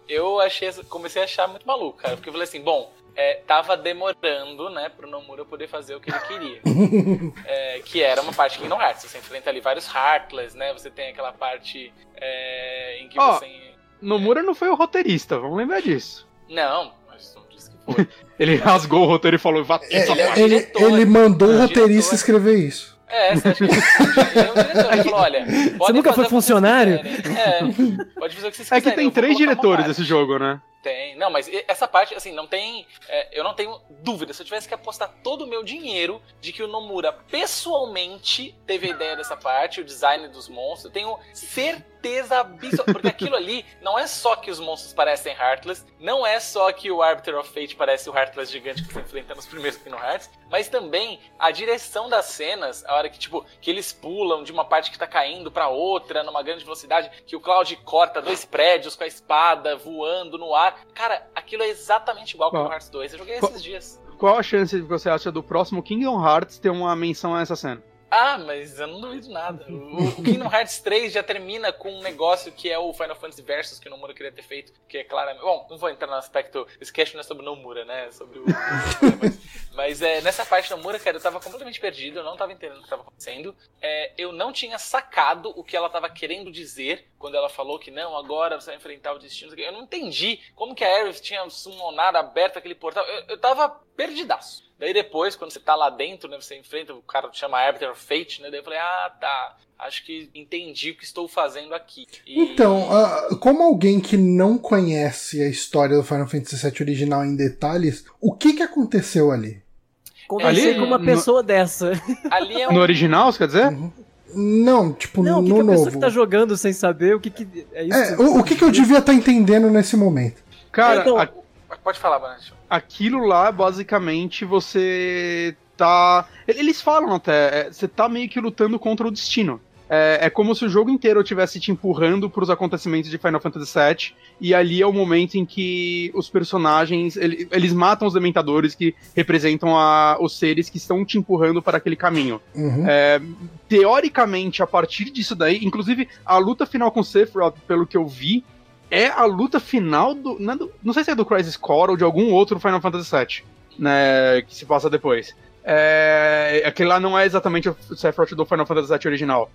Eu achei, comecei a achar muito maluco, cara. Porque eu falei assim, bom, é, tava demorando, né, pro Nomura poder fazer o que ele queria. É, que era uma parte Kingdom Hearts. Você enfrenta ali vários Heartless, né? Você tem aquela parte é, em que Ó. você. Nomura não foi o roteirista, vamos lembrar disso. Não, mas não disse que foi. Ele rasgou o roteiro e falou, vá É, Ele é ele, ele mandou o É roteirista diretor. escrever isso. É, você acha que ele é o diretor. Ele falou, olha, podem nunca foi funcionário? É, pode fazer o que vocês É quiserem. que tem três diretores desse jogo, né? Tem. Não, mas essa parte, assim, não tem. é, eu não tenho dúvida. Se eu tivesse que apostar todo o meu dinheiro de que o Nomura pessoalmente teve a ideia dessa parte, o design dos monstros, eu tenho certeza absoluta. Porque aquilo ali não é só que os monstros parecem Heartless, não é só que o Arbiter of Fate parece o Heartless gigante que você enfrenta nos primeiros Kingdom Hearts, mas também a direção das cenas, a hora que, tipo, que eles pulam de uma parte que tá caindo pra outra numa grande velocidade, que o Cloud corta dois prédios com a espada voando no ar. Cara, aquilo é exatamente igual o Hearts 2. Eu joguei qual- esses dias. Qual a chance que você acha do próximo Kingdom Hearts ter uma menção a essa cena? Ah, mas eu não duvido nada. O, Kingdom Hearts 3 já termina com um negócio que é o Final Fantasy Versus que o Nomura queria ter feito, que é claramente. Bom, não vou entrar no aspecto. Esse cast não é sobre o Nomura, né? É sobre o. mas, mas é, nessa parte do Nomura, cara, eu tava completamente perdido, eu não tava entendendo o que tava acontecendo. É, eu não tinha sacado o que ela tava querendo dizer quando ela falou que não, agora você vai enfrentar o destino. Eu não entendi como que a Aerith tinha summonado, aberto aquele portal. Eu, eu tava perdidaço. Daí depois, quando você tá lá dentro, né, você enfrenta, o cara chama Arbiter of Fate, né, daí eu falei, ah, tá, acho que entendi o que estou fazendo aqui. E- Então, ah, como alguém que não conhece a história do Final Fantasy VII original em detalhes, o que, que aconteceu ali? Conversei Ali, com uma no- pessoa dessa. ali é um... No original, você quer dizer? Não, tipo, Não, o que, no que a pessoa que tá jogando sem saber o que que. É isso? É, o, o que, que eu devia estar entendendo nesse momento? Cara, Então, a- Pode falar, Banach. Aquilo lá, basicamente, você tá. Eles falam até, é, você tá meio que lutando contra o destino. É, é como se o jogo inteiro estivesse te empurrando pros acontecimentos de Final Fantasy VII, e ali é o momento em que os personagens, ele- eles matam os dementadores que representam a- os seres que estão te empurrando para aquele caminho. Uhum. É, teoricamente, a partir disso daí, inclusive a luta final com Sephiroth, pelo que eu vi, é a luta final do. Não, é do- não sei se é do Crisis Core ou de algum outro Final Fantasy VII, né? Que se passa depois. É, aquele lá não é exatamente o Sephiroth do Final Fantasy VII original.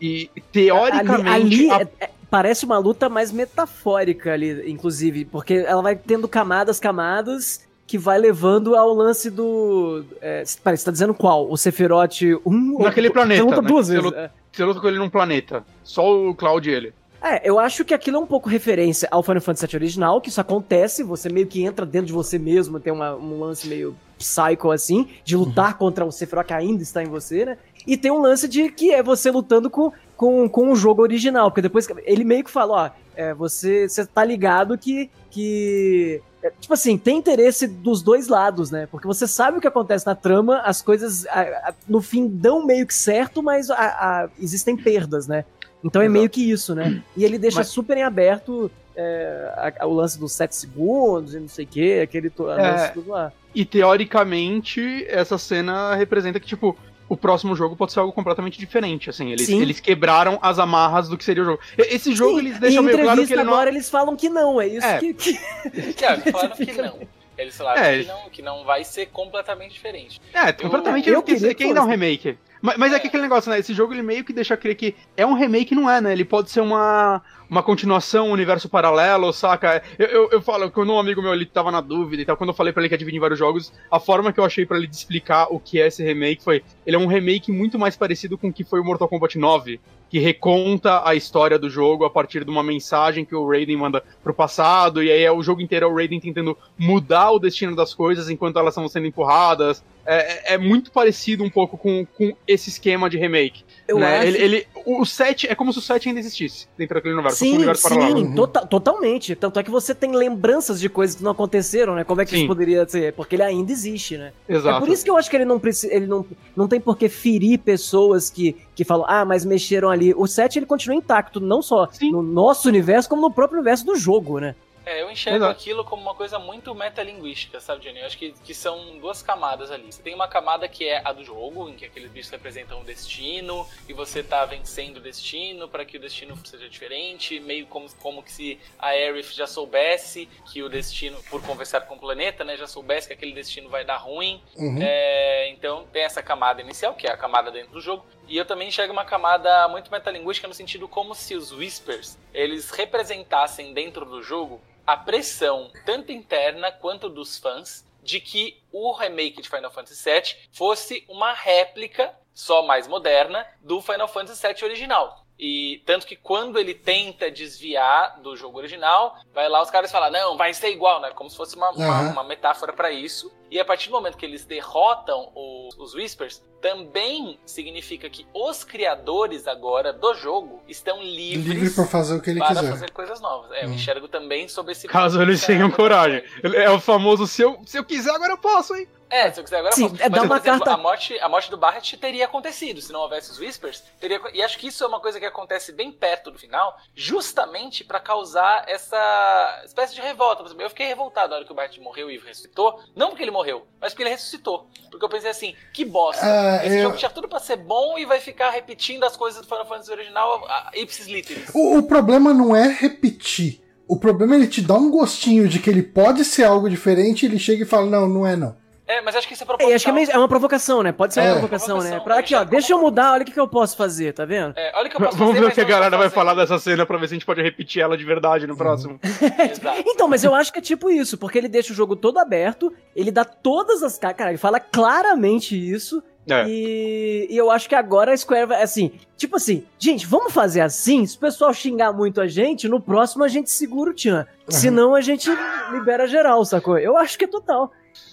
E teoricamente. ali, ali a- é- é- parece uma luta mais metafórica ali, inclusive, porque ela vai tendo camadas, camadas, que vai levando ao lance do. É, peraí, você tá dizendo qual? O Sephiroth 1? Naquele ou... planeta. Você luta né? duas Você vezes. luta- é. Você luta com ele num planeta. Só o Cloud e ele. É, eu acho que aquilo é um pouco referência ao Final Fantasy VII original, que isso acontece, você meio que entra dentro de você mesmo, tem uma- um lance meio psycho assim, de lutar contra o Sephiroth que ainda está em você, né? E tem um lance de que é você lutando com, com, com o jogo original, porque depois ele meio que fala, ó, é, você, você tá ligado que. que é, tipo assim, tem interesse dos dois lados, né? Porque você sabe o que acontece na trama, as coisas a- a- no fim dão meio que certo, mas a- existem perdas, né? Então é Exato. meio que isso, né? E ele deixa Mas- super em aberto é, a- a- o lance dos 7 segundos e não sei o que, aquele to- É. lance tudo lá. E teoricamente, essa cena representa que, tipo, o próximo jogo pode ser algo completamente diferente, assim. Eles, Sim. eles quebraram as amarras do que seria o jogo. E- Esse jogo, Sim, eles deixam em meio claro que ele não... agora eles falam que não, é isso É. que... que- eles falaram que não. Eles falaram É, que, não, que não vai ser completamente diferente. É, completamente eu eu, queria que, que ainda é um remake. Mas, mas é que aquele negócio, né? Esse jogo ele meio que deixa crer que é um remake, não é, né? Ele pode ser uma, uma continuação, um universo paralelo, saca? Eu, eu, eu falo, quando um amigo meu ele tava na dúvida e tal, quando eu falei pra ele que ia dividir em vários jogos, a forma que eu achei pra ele de explicar o que é esse remake foi: ele é um remake muito mais parecido com o que foi o Mortal Kombat 9, que reconta a história do jogo a partir de uma mensagem que o Raiden manda pro passado, e aí é o jogo inteiro é o Raiden tentando mudar o destino das coisas enquanto elas estão sendo empurradas. É, é- é muito parecido um pouco com, com esse esquema de remake. Eu né? acho... ele, ele- o o 7 é como se o 7 ainda existisse dentro daquele universo, fosse um Sim, universo sim, tota- totalmente. Tanto é que você tem lembranças de coisas que não aconteceram, né? Como é que Sim. isso poderia ser? Porque ele ainda existe, né? Exato. É por isso que eu acho que ele não precisa, ele não, não tem por que ferir pessoas que, que falam, ah, mas mexeram ali. O 7 ele continua intacto, não só Sim. no nosso universo, como no próprio universo do jogo, né? É, eu enxergo Exato. aquilo como uma coisa muito metalinguística, sabe, Jenny? Eu acho que, que são duas camadas ali. Você tem uma camada que é a do jogo, em que aqueles bichos representam o destino, e você tá vencendo o destino para que o destino seja diferente, meio como, como que se a Aerith já soubesse que o destino, por conversar com o planeta, né, já soubesse que aquele destino vai dar ruim. Uhum. É, então tem essa camada inicial, que é a camada dentro do jogo, e eu também enxergo uma camada muito metalinguística no sentido como se os Whispers, eles representassem dentro do jogo a pressão, tanto interna quanto dos fãs, de que o remake de Final Fantasy VII fosse uma réplica, só mais moderna, do Final Fantasy VII original. E tanto que quando ele tenta desviar do jogo original, vai lá os caras falam, não, vai ser igual, né? Como se fosse uma, uma, Aham. uma metáfora para isso. E a partir do momento que eles derrotam os, os Whispers, também significa que os criadores agora do jogo estão livres Livre pra fazer o que ele para quiser. fazer coisas novas. É, eu Hum. enxergo também sobre esse Caso eles tenham coragem. É o famoso se eu, se eu quiser, agora eu posso, hein? É, se eu quiser agora Sim, eu é dar uma por exemplo, carta- a morte, a morte do Barret teria acontecido se não houvesse os Whispers. Teria, e acho que isso é uma coisa que acontece bem perto do final, justamente pra causar essa espécie de revolta. Por exemplo, eu fiquei revoltado na hora que o Barret morreu e ressuscitou. Não porque ele morreu, mas porque ele ressuscitou. Porque eu pensei assim, que bosta. Ah, Esse eu- jogo tinha tudo pra ser bom e vai ficar repetindo as coisas do Final Fantasy original a, ipsis literis. O, o problema não é repetir. O problema é ele te dar um gostinho de que ele pode ser algo diferente e ele chega e fala, não, não é não. É, mas acho que isso é É, proposital. acho que é, meio- é uma provocação, né? Pode ser É. uma provocação, né? Pra aqui, ó, deixa eu mudar, olha o que, que eu posso fazer, tá vendo? É, olha o que eu posso Vamos fazer, ver o que a galera vai falar dessa cena pra ver se a gente pode repetir ela de verdade no próximo. Então, mas eu acho que é tipo isso, porque ele deixa o jogo todo aberto, ele dá todas as. ca- Cara, ele fala claramente isso. É. E, e eu acho que agora a Square vai, assim, tipo assim, gente, vamos fazer assim, se o pessoal xingar muito a gente, no próximo a gente segura o Tchan. Senão a gente libera geral, sacou? Eu acho que é total.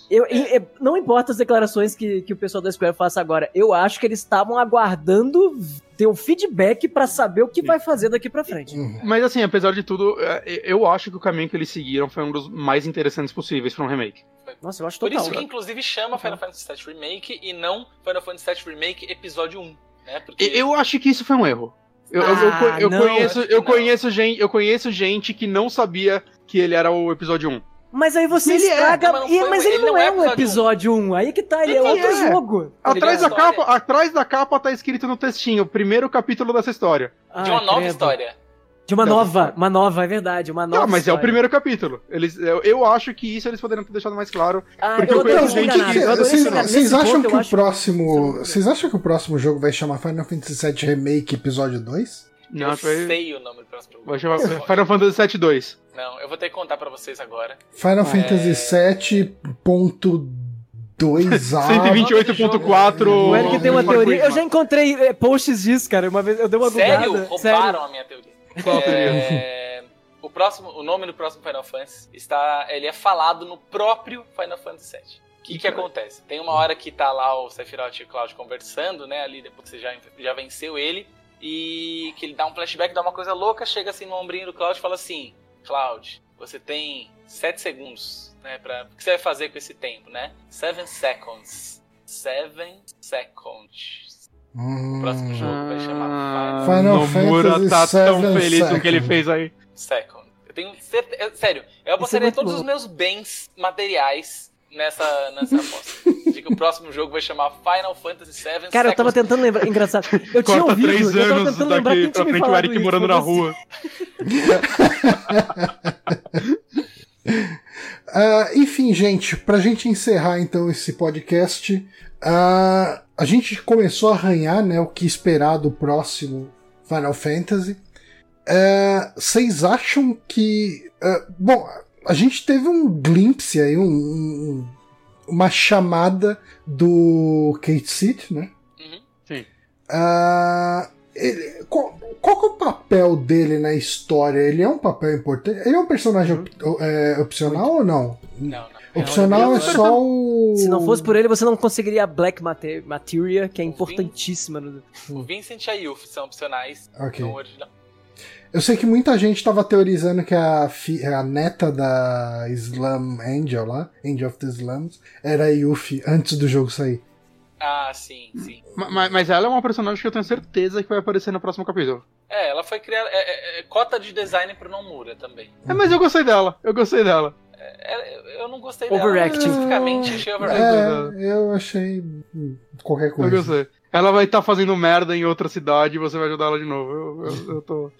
Eu, e- e- não importa as declarações que, que o pessoal da Square faça agora, eu acho que eles estavam aguardando ter o feedback pra saber o que vai fazer daqui pra frente. Uhum. Mas assim, apesar de tudo, é, eu acho que o caminho que eles seguiram foi um dos mais interessantes possíveis pra um remake. Nossa, eu acho Por total. isso que, inclusive, chama Final Fantasy VII Remake e não Final Fantasy VII Remake Episódio 1. Né? Porque Eu acho que isso foi um erro. Eu, eu- eu Ah, co- eu não. conheço, eu, conheço gente, eu conheço gente que não sabia que ele era o episódio 1. Mas aí você Ele é, estraga. mas não Ih, foi- mas ele, ele não não é é um episódio 1. Aí que tá, ele é Ele outro é. jogo. Atrás da, capa, atrás da capa tá escrito no textinho, primeiro capítulo dessa história. Ah, de uma nova credo. história. De uma Não, nova, uma nova, é verdade, uma nova. Não, mas é o história. primeiro capítulo. Eles, eu, eu acho que isso eles poderiam ter deixado mais claro. Ah, porque eu eu conheço gente que- Vocês vocês acham que o próximo. Vocês acham que o próximo jogo vai chamar Final Fantasy VII Remake Episódio 2? Não, eu vai, sei o nome do próximo jogo. vai chamar Final Fantasy VII 2. Não, eu vou ter que contar pra vocês agora. Final É. Fantasy VII.2A. 128.4. O Eric tem uma teoria. Eu já encontrei é, posts disso, cara. Uma vez eu dei uma Sério? gugada. Roubaram a minha teoria. Qual a teoria? É, o, próximo, o nome do próximo Final Fantasy está, ele é falado no próprio Final Fantasy VII. O que, que acontece? Tem uma hora que tá lá o Sephiroth e o Cloud conversando, né? Ali depois que você já, já venceu ele. E que ele dá um flashback, dá uma coisa louca, chega assim no ombrinho do Cloud e fala assim: Cloud, você tem 7 segundos, né? Pra, o que você vai fazer com esse tempo, né? 7 seconds. 7 seconds. Hum. O próximo jogo vai chamar Ah, Final Nomura Fantasy tá tão feliz com o que ele Second. fez aí. Second. Eu tenho certeza. Sério, eu apostaria muito todos os meus bens materiais nessa, nessa aposta. de que o próximo jogo vai chamar Final Fantasy VII. Cara, eu tava Seconds. tentando lembrar. Engraçado. Eu tinha Corta ouvido, três eu tava anos tentando lembrar daqui quem pra tinha me frente o falado Eric isso, morando na rua. Ah, enfim, gente, pra gente encerrar então esse podcast, ah, a gente começou a arranhar né, o que esperar do próximo Final Fantasy. Ah, Vocês acham que. bom, a gente teve um glimpse aí, um- um- uma chamada do Kate Seat, né? Uhum. Sim. Ah, ele- qual, qual que é o papel dele na história? Ele é um papel importante? Ele é um personagem op- é, opcional ou não? Não, não. Opcional eu- é só o. Se não fosse por ele, você não conseguiria a Black Mate- Materia, que é Sim. importantíssima. O Vincent e a Yuffie são opcionais Ok. no original. Eu sei que muita gente estava teorizando que a, fi- a neta da Slam Angel lá, Angel of the Slums, era a Yuffie antes do jogo sair. Ah, sim, sim. Ma- ma- Mas ela é uma personagem que eu tenho certeza que vai aparecer no próximo capítulo. É, ela foi criada. É, é- é cota de design pro Nomura também. É, mas eu gostei dela, eu gostei dela. É, eu não gostei Overacting. dela. Especificamente, achei overacting. É, eu achei qualquer Eu coisa. gostei. Ela vai estar fazendo merda em outra cidade e você vai ajudar ela de novo. Eu, eu- eu tô.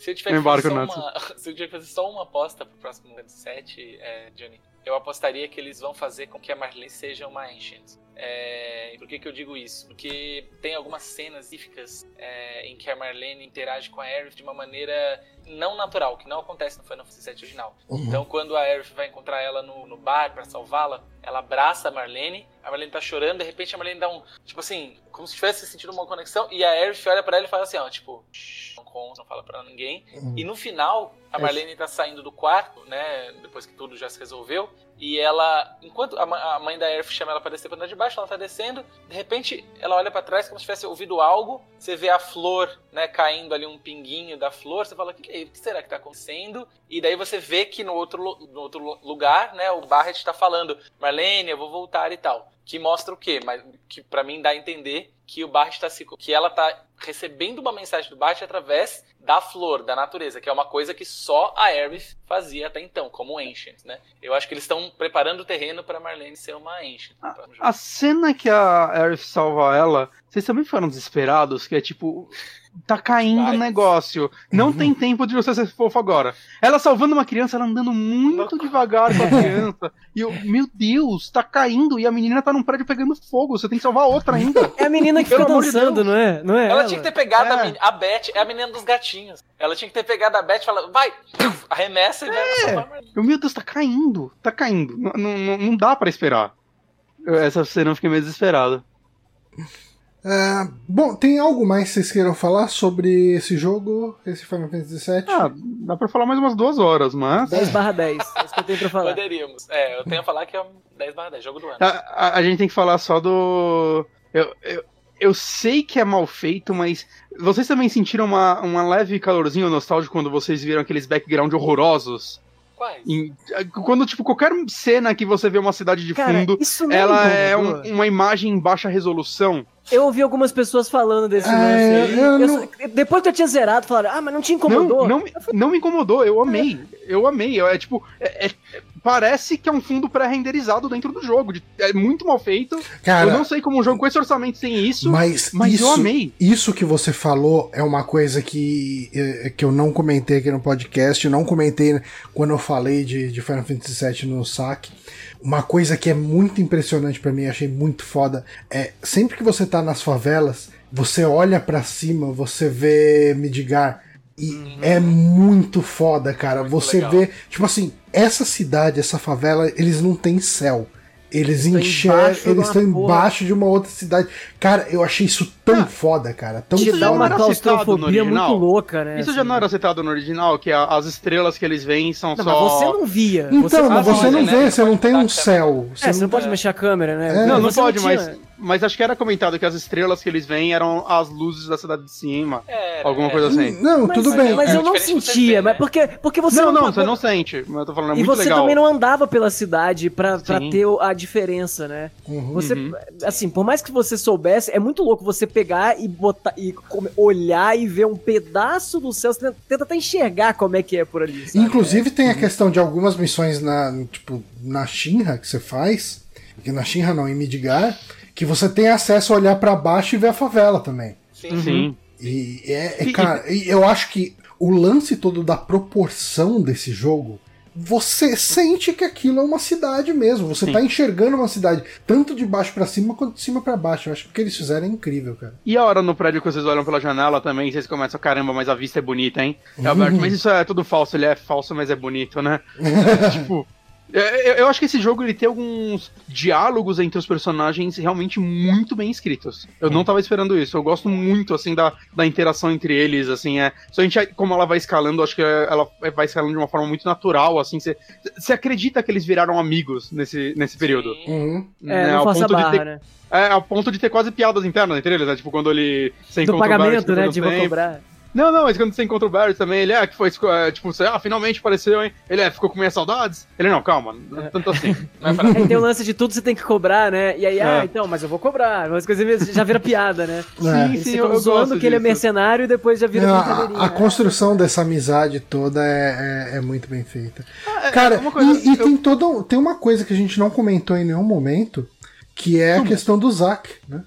Se eu tiver que fazer uma, se eu tiver que fazer só uma aposta pro próximo 7, é, Johnny, eu apostaria que eles vão fazer com que a Marlene seja uma Ancient. É, por que, que eu digo isso? Porque tem algumas cenas específicas é, em que a Marlene interage com a Aerith de uma maneira não natural, que não acontece no Final Fantasy VII original. Uhum. Então, quando a Aerith vai encontrar ela no, no bar pra salvá-la, ela abraça a Marlene, a Marlene tá chorando, de repente a Marlene dá um, tipo assim, como se tivesse sentido uma conexão, e a Aerith olha pra ela e fala assim, ó, tipo, "Shh, não conta, não fala pra ninguém. Uhum. E no final, a É. Marlene tá saindo do quarto, né, depois que tudo já se resolveu, e ela, enquanto a, mãe da Aerith chama ela pra descer pra andar de baixo, ela tá descendo, de repente ela olha pra trás como se tivesse ouvido algo, você vê a flor, né, caindo ali um pinguinho da flor, você fala, o que, que, é? O que será que tá acontecendo? E daí você vê que no outro, no outro lu- lugar, né, o Barret tá falando, Marlene, eu vou voltar e tal. Que mostra o quê? Mas que para mim dá a entender que o Barret tá se, que ela tá recebendo uma mensagem do Barret através da flor, da natureza, que é uma coisa que só a Aerith fazia até então, como Ancient, né? Eu acho que eles estão preparando o terreno pra Marlene ser uma Ancient. jogo. A cena que a Aerith salva ela, vocês também ficaram desesperados? Que é tipo. Tá caindo o Vai. negócio. Não tem tempo de você ser fofo agora. Ela salvando uma criança, ela andando muito devagar com a criança. E eu, meu Deus, tá caindo e a menina tá num prédio pegando fogo. Você tem que salvar outra ainda. É a menina que Pelo fica de dançando, Deus. não é? Não é? Ela tinha que ter pegado a, É. men- a Beth, é a menina dos gatinhos. Ela tinha que ter pegado a Beth e falado, vai, arremessa e vai É. a. Eu, meu Deus, tá caindo. Tá caindo. Não, não, não dá pra esperar. Essa cena eu fiquei meio desesperado. Ah, bom, tem algo mais que vocês queiram falar sobre esse jogo, esse Final Fantasy VII? Ah, dá pra falar mais umas duas horas, mas. 10 barra 10. É isso que eu tenho pra falar. Poderíamos. É, eu tenho a falar que é um 10 barra 10, jogo do ano. A, a- a gente tem que falar só do. Eu, eu, eu sei que é mal feito, mas vocês também sentiram uma, uma leve calorzinho nostálgico quando vocês viram aqueles background horrorosos? Quais? Em- quando, tipo, qualquer cena que você vê uma cidade de Cara, fundo, isso não ela é incomodou. um- uma imagem em baixa resolução. Eu ouvi algumas pessoas falando desse É, lance aí. eu Eu não- só- depois que eu tinha zerado, falaram, ah, mas não te incomodou? Não, não, me- não me incomodou, eu amei. Eu amei. É tipo, é- é- parece que é um fundo pré-renderizado dentro do jogo. de- é muito mal feito. Cara, eu não sei como um jogo com esse orçamento tem isso, mas, mas isso, eu amei. Isso que você falou é uma coisa que, eh, que eu não comentei aqui no podcast, não comentei quando eu falei de, de Final Fantasy VII no saque. Uma coisa que é muito impressionante pra mim, achei muito foda, é sempre que você tá nas favelas, você olha pra cima, você vê Midgar. E é muito foda, cara. Muito você legal. vê, tipo assim, essa cidade, essa favela, eles não têm céu. Eles Estão enxergam, eles estão embaixo de uma outra cidade. Cara, eu achei isso tão Ah, foda, cara. Tão Isso já dá foda. uma era citado no claustrofobia muito original? louca, né? Isso já assim. não era citado no original, que a- as estrelas que eles veem são Não, só. mas você não via. Então, você mas não você não vê, Não você não tem um céu. É, você não não- pode mexer a câmera, né? É. Não, não Você pode, mas, mas acho que era comentado que as estrelas que eles veem eram as luzes da cidade de cima. É, Alguma é. coisa assim. Não, Mas, tudo bem. mas É eu não diferente você sentia, mas né? porque, porque você Não, não, não, você não sente. Mas eu tô falando, é E muito você legal. também não andava pela cidade pra, pra ter a diferença, né? Uhum. Você, Uhum. assim, por mais que você soubesse, é muito louco você pegar e botar e come- olhar e ver um pedaço do céu, você tenta, tenta até enxergar como é que é por ali. sabe? Inclusive tem a questão de algumas missões na, tipo, na Shinra que você faz, que na Shinra não, em Midgar, que você tem acesso a olhar pra baixo e ver a favela também. Sim, Sim. E é, é, cara, e eu acho que o lance todo da proporção desse jogo, você sente que aquilo é uma cidade mesmo. Você Sim. tá enxergando uma cidade, tanto de baixo pra cima quanto de cima pra baixo. Eu acho que o que eles fizeram é incrível, cara. E a hora no prédio que vocês olham pela janela também, vocês começam, caramba, mas a vista é bonita, hein? Alberto, mas isso é tudo falso, ele é falso, mas é bonito, né? tipo. É, Eu, eu acho que esse jogo ele tem alguns diálogos entre os personagens realmente muito bem escritos. Eu não tava esperando isso. Eu gosto muito, assim, da, da interação entre eles, assim, é. Só a gente, como ela vai escalando, acho que ela vai escalando de uma forma muito natural, assim. Você acredita que eles viraram amigos nesse, nesse período? Uhum. É, né? não Ao de ter né? é, ao ponto de ter quase piadas internas entre eles, né? Tipo, quando ele se Do pagamento, né? De um vou cobrar. Não, não, mas quando você encontra o Barrett também, ele é que foi, é, tipo, você, ah, finalmente apareceu, hein? Ele é, ficou com minhas saudades? Ele, não, calma, não é tanto assim. Aí tem o lance de tudo você tem que cobrar, né? E aí, ah, É. então, mas eu vou cobrar. Umas coisas já vira piada, né? É. Sim, ficam eu- eu zoando gosto que ele é mercenário e depois já vira Não, brincadeirinha. a, a né? construção dessa amizade toda é, é, é muito bem feita. Ah, é, Cara, uma coisa, e, e eu- tem todo, tem uma coisa que a gente não comentou em nenhum momento, que é a questão do Zack, né?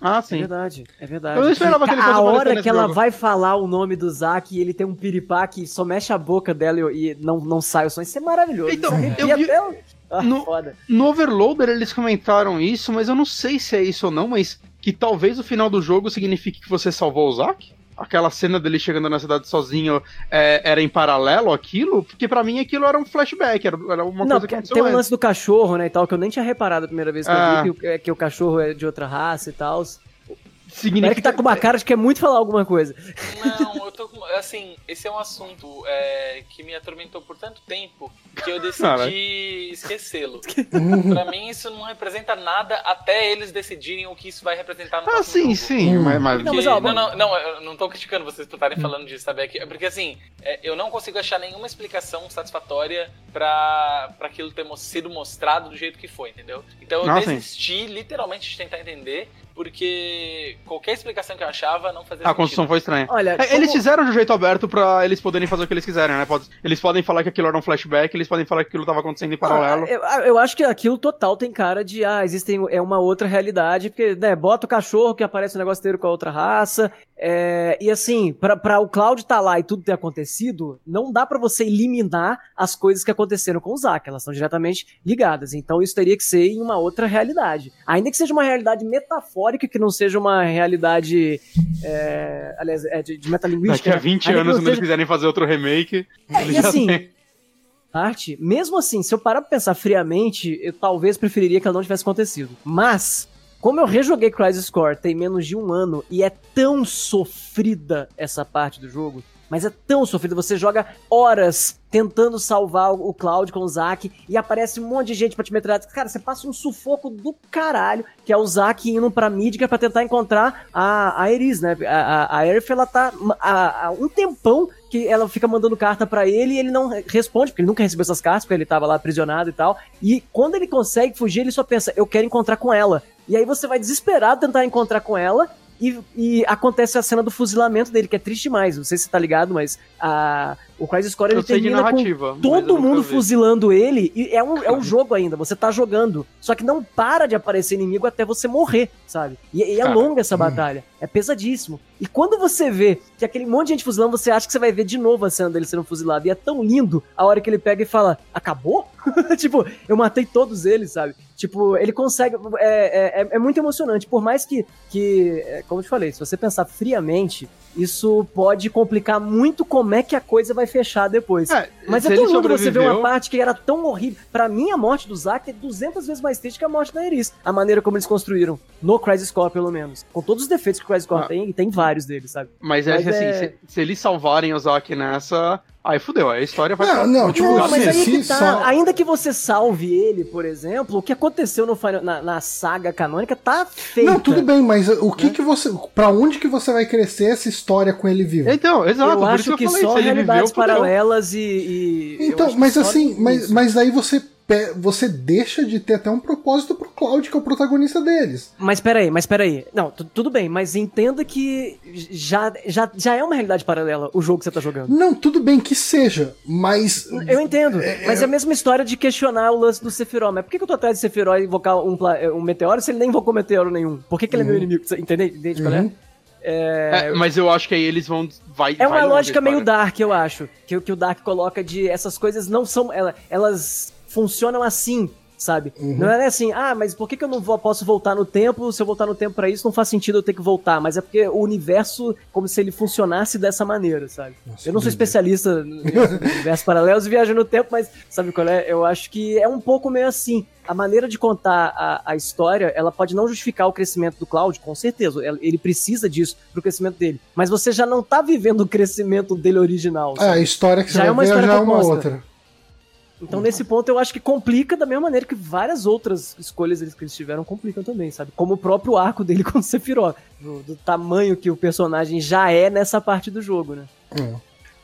Ah, É sim. verdade, é verdade. Eu não esperava que ele fosse A hora que ela jogo. vai falar o nome do Zack e ele tem um piripá que só mexe a boca dela e, e não, não sai o som, isso é maravilhoso. Então, eu vi- até Ah, No- foda. No Overloader eles comentaram isso, mas eu não sei se é isso ou não, mas que talvez o final do jogo signifique que você salvou o Zack? Aquela cena dele chegando na cidade sozinho é, era em paralelo àquilo? Porque pra mim aquilo era um flashback, era, era uma Não, coisa que aconteceu tem um lance do cachorro, né, e tal, que eu nem tinha reparado a primeira vez que Ah. eu vi que, o- é, que o cachorro é de outra raça e tal. Significa Eric tá com uma cara de que quer muito falar alguma coisa. Não, eu tô com. Assim, esse é um assunto é, que me atormentou por tanto tempo que eu decidi Caralho. esquecê-lo. Pra mim, isso não representa nada até eles decidirem o que isso vai representar no Ah, sim, jogo. sim, Hum. mas, mas- Não, mas, Porque- ó, não, não, não, eu não tô criticando vocês por estarem falando disso, sabe? É que- Porque assim, é, eu não consigo achar nenhuma explicação satisfatória pra, pra aquilo ter sido mostrado do jeito que foi, entendeu? Então eu Ah, sim. desisti literalmente de tentar entender, porque qualquer explicação que eu achava não fazia a construção foi estranha. Olha, É, Eles como- fizeram de um jeito aberto pra eles poderem fazer o que eles quiserem, né? Eles podem falar que aquilo era um flashback, eles podem falar que aquilo tava acontecendo em paralelo. Ah, eu, eu acho que aquilo total tem cara de, ah, existem, é uma outra realidade, porque, né, bota o cachorro que aparece um negócio inteiro com a outra raça, é, e assim, pra, pra o Cloud tá lá e tudo ter acontecido, não dá pra você eliminar as coisas que aconteceram com o Zack, elas são diretamente ligadas, então isso teria que ser em uma outra realidade. Ainda que seja uma realidade metafórica, que não seja uma realidade, é, aliás, é de, de metalinguística. Daqui a né? 20 Ainda que anos, não quando eles seja- quiserem fazer outro remake, É, eles e assim, têm. arte, mesmo assim, se eu parar pra pensar friamente, eu talvez preferiria que ela não tivesse acontecido. Mas, como eu rejoguei Crisis Core tem menos de um ano e é tão sofrida essa parte do jogo, mas é tão sofrida, você joga horas tentando salvar o Cloud com o Zack e aparece um monte de gente pra te metralhar. Cara, você passa um sufoco do caralho, que é o Zack indo pra Midgar pra tentar encontrar a, a Eris, né? A, a, ela tá há, um tempão que ela fica mandando carta pra ele e ele não responde, porque ele nunca recebeu essas cartas, porque ele tava lá aprisionado e tal. E quando ele consegue fugir, ele só pensa, eu quero encontrar com ela. E aí você vai desesperado tentar encontrar com ela, e, e acontece a cena do fuzilamento dele, que é triste demais. Não sei se você tá ligado, mas a, O Crisis Core ele termina com todo mundo fuzilando ele e é um, é um jogo ainda, você tá jogando. Só que não para de aparecer inimigo até você morrer, sabe? E, e é Cara, longa essa hum. batalha. É pesadíssimo. E quando você vê que aquele monte de gente fuzilando, você acha que você vai ver de novo a cena dele sendo fuzilado. E é tão lindo a hora que ele pega e fala: Acabou? tipo, eu matei todos eles, sabe? Tipo, ele consegue. É, é, é muito emocionante. Por mais que, que, é, como eu te falei, se você pensar friamente, isso pode complicar muito como é que a coisa vai fechar depois. É, Mas é tão lindo você ver uma parte que era tão horrível. Pra mim, a morte do Zack é 200 vezes mais triste que a morte da Iris. A maneira como eles construíram. No Crisis Core, pelo menos. Com todos os defeitos que o Crisis Core Ah. tem, e tem vários deles, sabe? Mas é Mas assim, é- se, se eles salvarem o Zack nessa. Aí fudeu, aí a história vai Não, não, tipo, Não, mas assim, aí que tá. só- Ainda que você salve ele, por exemplo, o que aconteceu no Final- na, na saga canônica tá feito. Não, tudo bem, mas o que que você. Pra onde que você vai crescer essa história com ele vivo? Então, exato, Eu por acho isso que eu falei, só realidades viveu, paralelas e. e- Então, que mas assim, mas, isso. mas aí você, você deixa de ter até um propósito pro Cloud, que é o protagonista deles. Mas peraí, mas peraí. Não, tu- tudo bem, mas entenda que já, já, já é uma realidade paralela o jogo que você tá jogando. Não, tudo bem que seja, mas. Eu entendo, É, mas é a mesma história de questionar o lance do Sephiroth. Mas por que, que eu tô atrás de Sephiroth e invocar um, pla- um meteoro se ele nem invocou meteoro nenhum? Por que, que ele é meu inimigo? Você Entende? Entende qual é? Uhum. É, mas eu acho que aí eles vão. Vai, É uma vai lógica meio dark, eu acho. Que, que o Dark coloca de essas coisas não são. ela- Elas funcionam assim, sabe? Não é assim, ah, mas por que, que eu não vou, posso voltar no tempo? Se eu voltar no tempo pra isso, não faz sentido eu ter que voltar. Mas é porque o universo, como se ele funcionasse dessa maneira, sabe? Nossa, eu não sou especialista no universo paralelos e viajo no tempo, mas sabe qual é? Eu acho que é um pouco meio assim. A maneira de contar a, a história, ela pode não justificar o crescimento do Cloud, com certeza. Ele precisa disso pro crescimento dele. Mas você já não tá vivendo o crescimento dele original. É, a sabe? história que você Já é vai uma ver história já é uma outra. Então, nesse ponto, eu acho que complica da mesma maneira que várias outras escolhas que eles tiveram complicam também, sabe? Como o próprio arco dele com o Sephiroth. Do, do tamanho que o personagem já é nessa parte do jogo, né? É.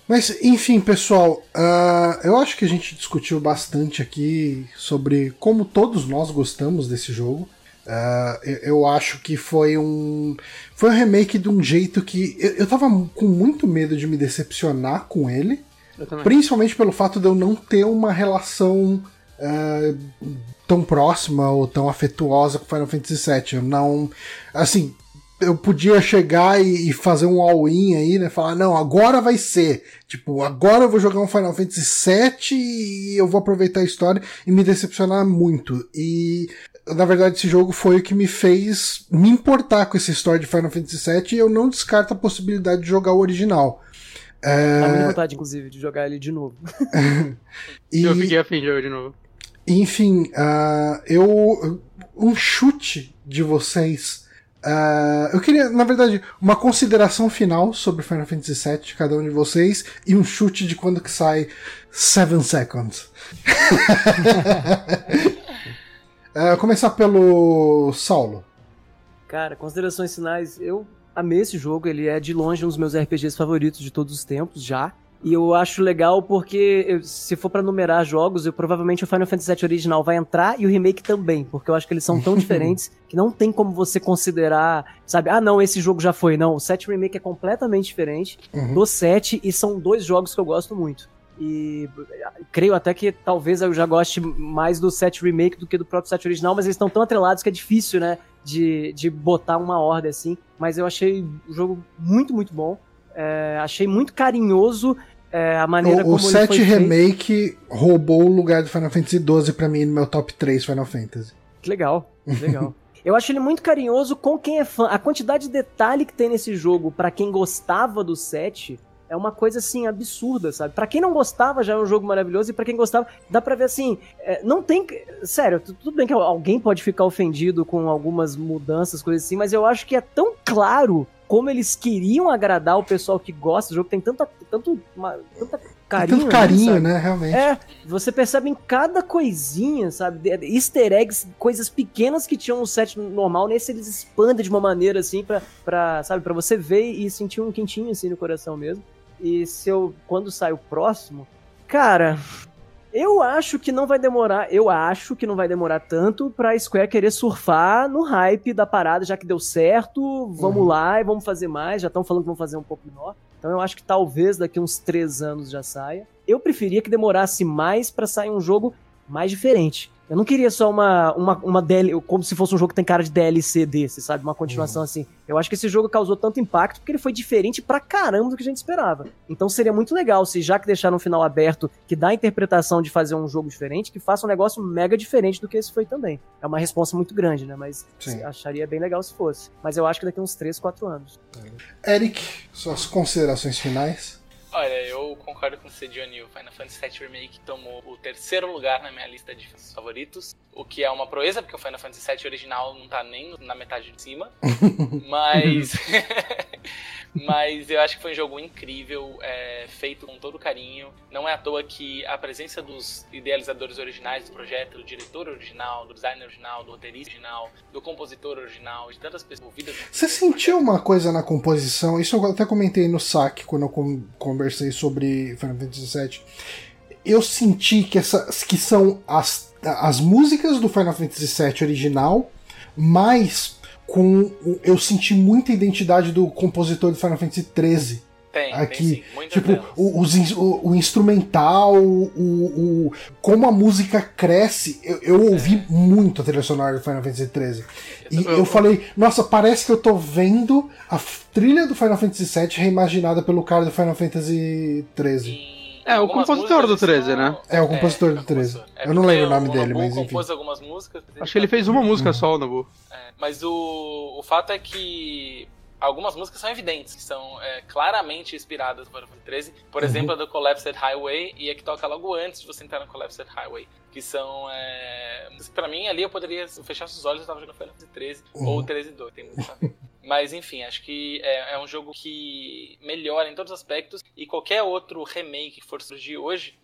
Mas, enfim, pessoal, ah, eu acho que a gente discutiu bastante aqui sobre como todos nós gostamos desse jogo. Ah, eu, eu acho que foi um. Foi um remake de um jeito que. Eu, eu tava com muito medo de me decepcionar com ele. Principalmente pelo fato de eu não ter uma relação ah, tão próxima ou tão afetuosa com Final Fantasy VII. Eu não. Assim, eu podia chegar e, e fazer um all-in aí, né? Falar, não, agora vai ser. Tipo, agora eu vou jogar um Final Fantasy VII e eu vou aproveitar a história e me decepcionar muito. E. Na verdade, esse jogo foi o que me fez me importar com essa história de Final Fantasy VII e eu não descarto a possibilidade de jogar o original. Dá muita vontade, inclusive, de jogar ele de novo. E... Eu fiquei afim de jogar de novo. Enfim, ah, eu. Um chute de vocês. ah, eu queria, na verdade, uma consideração final sobre Final Fantasy VII de cada um de vocês e um chute de quando que sai 7 Seconds. Ah, começar pelo Saulo. Cara, considerações finais, eu amei esse jogo, ele é de longe um dos meus RPGs favoritos de todos os tempos, já. E eu acho legal porque, eu- se for pra numerar jogos, eu provavelmente o Final Fantasy VII original vai entrar e o remake também, porque eu acho que eles são tão diferentes que não tem como você considerar, sabe, ah não, esse jogo já foi, não. O 7 Remake é completamente diferente Uhum. do 7 e são dois jogos que eu gosto muito. E creio até que talvez eu já goste mais do 7 Remake do que do próprio 7 original, mas eles estão tão atrelados que é difícil, né, de, de botar uma ordem assim. Mas eu achei o jogo muito, muito bom. É, achei muito carinhoso é, a maneira O, o como ele 7 foi feito. Remake roubou o lugar do Final Fantasy XII pra mim no meu top 3 Final Fantasy. Que legal, que legal. Eu acho ele muito carinhoso com quem é fã. A quantidade de detalhe que tem nesse jogo pra quem gostava do 7 é uma coisa assim absurda, sabe? Pra quem não gostava já é um jogo maravilhoso e pra quem gostava dá pra ver assim, é, não tem, sério, tu- tudo bem que alguém pode ficar ofendido com algumas mudanças, coisas assim, mas eu acho que é tão claro como eles queriam agradar o pessoal que gosta do jogo, tem tanta tanto uma, tanta carinho, Tanto carinho, sabe? né, realmente. É, você percebe em cada coisinha, sabe? Easter eggs, coisas pequenas que tinham no set normal, nesse eles expandem de uma maneira assim pra, pra sabe, para você ver e sentir um quentinho assim no coração mesmo. E se eu, quando sai o próximo, cara, eu acho que não vai demorar, eu acho que não vai demorar tanto pra Square querer surfar no hype da parada, já que deu certo, vamos Uhum. lá e vamos fazer mais, já estão falando que vão fazer um pouco menor. Então eu acho que talvez daqui uns três anos já saia. Eu preferia que demorasse mais para sair um jogo mais diferente. Eu não queria só uma, uma, uma DL, como se fosse um jogo que tem cara de DLC desse, sabe? Uma continuação uhum. assim. Eu acho que esse jogo causou tanto impacto porque ele foi diferente pra caramba do que a gente esperava. Então seria muito legal se, já que deixaram um final aberto que dá a interpretação de fazer um jogo diferente, que faça um negócio mega diferente do que esse foi também. É uma resposta muito grande, né? Mas acharia bem legal se fosse. Mas eu acho que daqui uns 3, 4 anos. Eric, suas considerações finais? Olha, eu concordo com você, Johnny. O Final Fantasy VII Remake tomou o terceiro lugar na minha lista de favoritos, o que é uma proeza, porque o Final Fantasy VII original não tá nem na metade de cima. mas. Mas eu acho que foi um jogo incrível, é, feito com todo carinho. Não é à toa que a presença dos idealizadores originais do projeto, do diretor original, do designer original, do roteirista original, do compositor original, de tantas pessoas envolvidas. Você sentiu uma coisa na composição? Isso eu até comentei no saque quando eu conversei sobre Final Fantasy VII. Eu senti que, essas que são as, as músicas do Final Fantasy VII original, mais com. Eu senti muita identidade do compositor do Final Fantasy XIII. Tem, aqui. Tem, tipo, o, o, o, instrumental, o, o, como a música cresce. Eu, eu ouvi é. muito a trilha sonora do Final Fantasy XIII. E eu, eu, falei, nossa, parece que eu tô vendo a trilha do Final Fantasy VII reimaginada pelo cara do Final Fantasy XIII. É, o compositor do 13, né? É, o compositor é, do 13. É eu não lembro o nome dele, mas enfim. compôs algumas músicas. Acho que ele fez uma música uhum. só, o Nabu. É, mas o, o fato é que algumas músicas são evidentes, que são é, claramente inspiradas no Final Fantasy 13. Por uhum. exemplo, a do Collapsed Highway e a que toca logo antes de você entrar no Collapsed Highway. Que são. É... Pra mim, ali eu poderia fechar os olhos e tava jogando Final Fantasy 13 uhum. ou 13 2, tem muito a ver. Mas enfim, acho que é, é, um jogo que melhora em todos os aspectos e qualquer outro remake que for surgir hoje,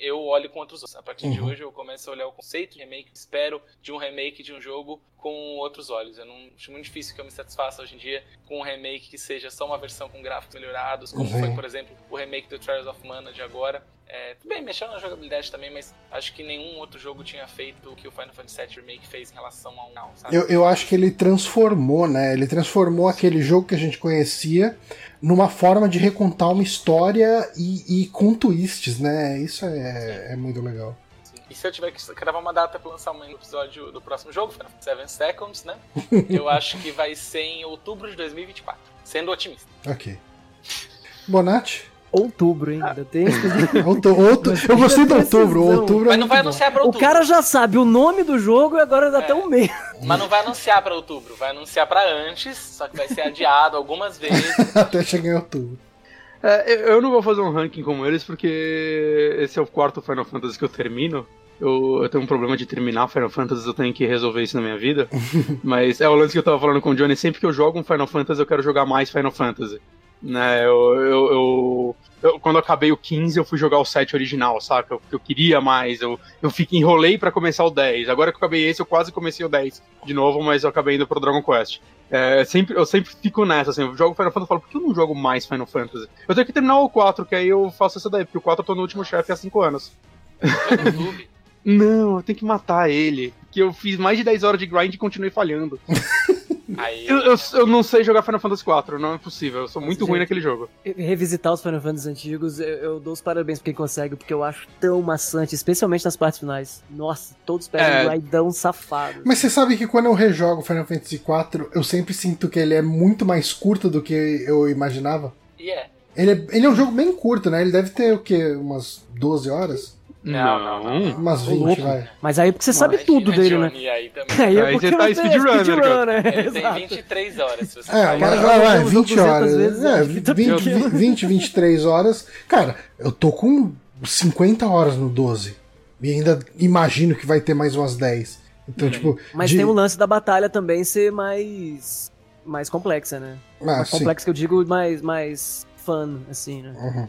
eu olho com outros olhos. A partir uhum. de hoje eu começo a olhar o conceito de remake, espero de um remake de um jogo com outros olhos. Eu não acho muito difícil que eu me satisfaça hoje em dia com um remake que seja só uma versão com gráficos melhorados, como uhum. foi, por exemplo, o remake do Trials of Mana de agora. É, tudo bem, mexeu na jogabilidade também, mas acho que nenhum outro jogo tinha feito o que o Final Fantasy VII Remake fez em relação ao não, sabe? Eu, eu acho que ele transformou, né? Ele transformou aquele jogo que a gente conhecia numa forma de recontar uma história e, e com twists, né? Isso é, é muito legal. E se eu tiver que gravar uma data para lançamento do episódio do próximo jogo, Final Seven Seconds, né? eu acho que vai ser em outubro de 2024, sendo otimista. Ok. Bonatti? Outubro, hein? Ainda tem. outubro, eu gostei do outubro. outubro Mas não vai anunciar pra outubro. O cara já sabe o nome do jogo e agora dá é. até um mês. Mas não vai anunciar pra outubro. Vai anunciar pra antes, só que vai ser adiado algumas vezes. até chegar em outubro. É, eu não vou fazer um ranking como eles, porque esse é o quarto Final Fantasy que eu termino. Eu, eu, tenho um problema de terminar Final Fantasy, eu tenho que resolver isso na minha vida. Mas é o lance que eu tava falando com o Johnny. Sempre que eu jogo um Final Fantasy, eu quero jogar mais Final Fantasy. Né, eu, eu, eu, eu, quando eu acabei o 15, eu fui jogar o 7 original, saca? Eu, eu queria mais, eu, eu fiquei, enrolei para começar o 10. Agora que eu acabei esse, eu quase comecei o 10 de novo, mas eu acabei indo pro Dragon Quest. É, sempre, eu sempre fico nessa, assim, eu jogo Final Fantasy e falo, por que eu não jogo mais Final Fantasy? Eu tenho que terminar o 4, que aí eu faço essa daí, porque o 4 eu tô no último chefe há 5 anos. não, eu tenho que matar ele. Que eu fiz mais de 10 horas de grind e continuei falhando. Aí... Eu, eu, eu, não sei jogar Final Fantasy IV, não é possível. Eu sou muito Gente, ruim naquele jogo. Revisitar os Final Fantasy antigos, eu, eu, dou os parabéns pra quem consegue, porque eu acho tão maçante, especialmente nas partes finais. Nossa, todos pegam é... um raidão safado. Mas você sabe que quando eu rejogo Final Fantasy IV, eu sempre sinto que ele é muito mais curto do que eu imaginava. E yeah. é. Ele, é, ele é um jogo bem curto, né? Ele deve ter o quê? Umas 12 horas? Não, não, não. Umas 20, vai. Mas aí porque você sabe tudo dele, né? Aí, também. aí, é porque você tá speedrunner, speed né? Ele tem 23 horas. Se você é, mas vai, vai, 20 horas. Vezes, é, 20, 20, 23 horas. Cara, eu tô com 50 horas no 12. E ainda imagino que vai ter mais umas 10. Então, uhum. tipo. Mas de... tem o lance da batalha também ser mais. mais complexa, né? Ah, mais complexa que eu digo mais, mais fun, assim, né? Uhum.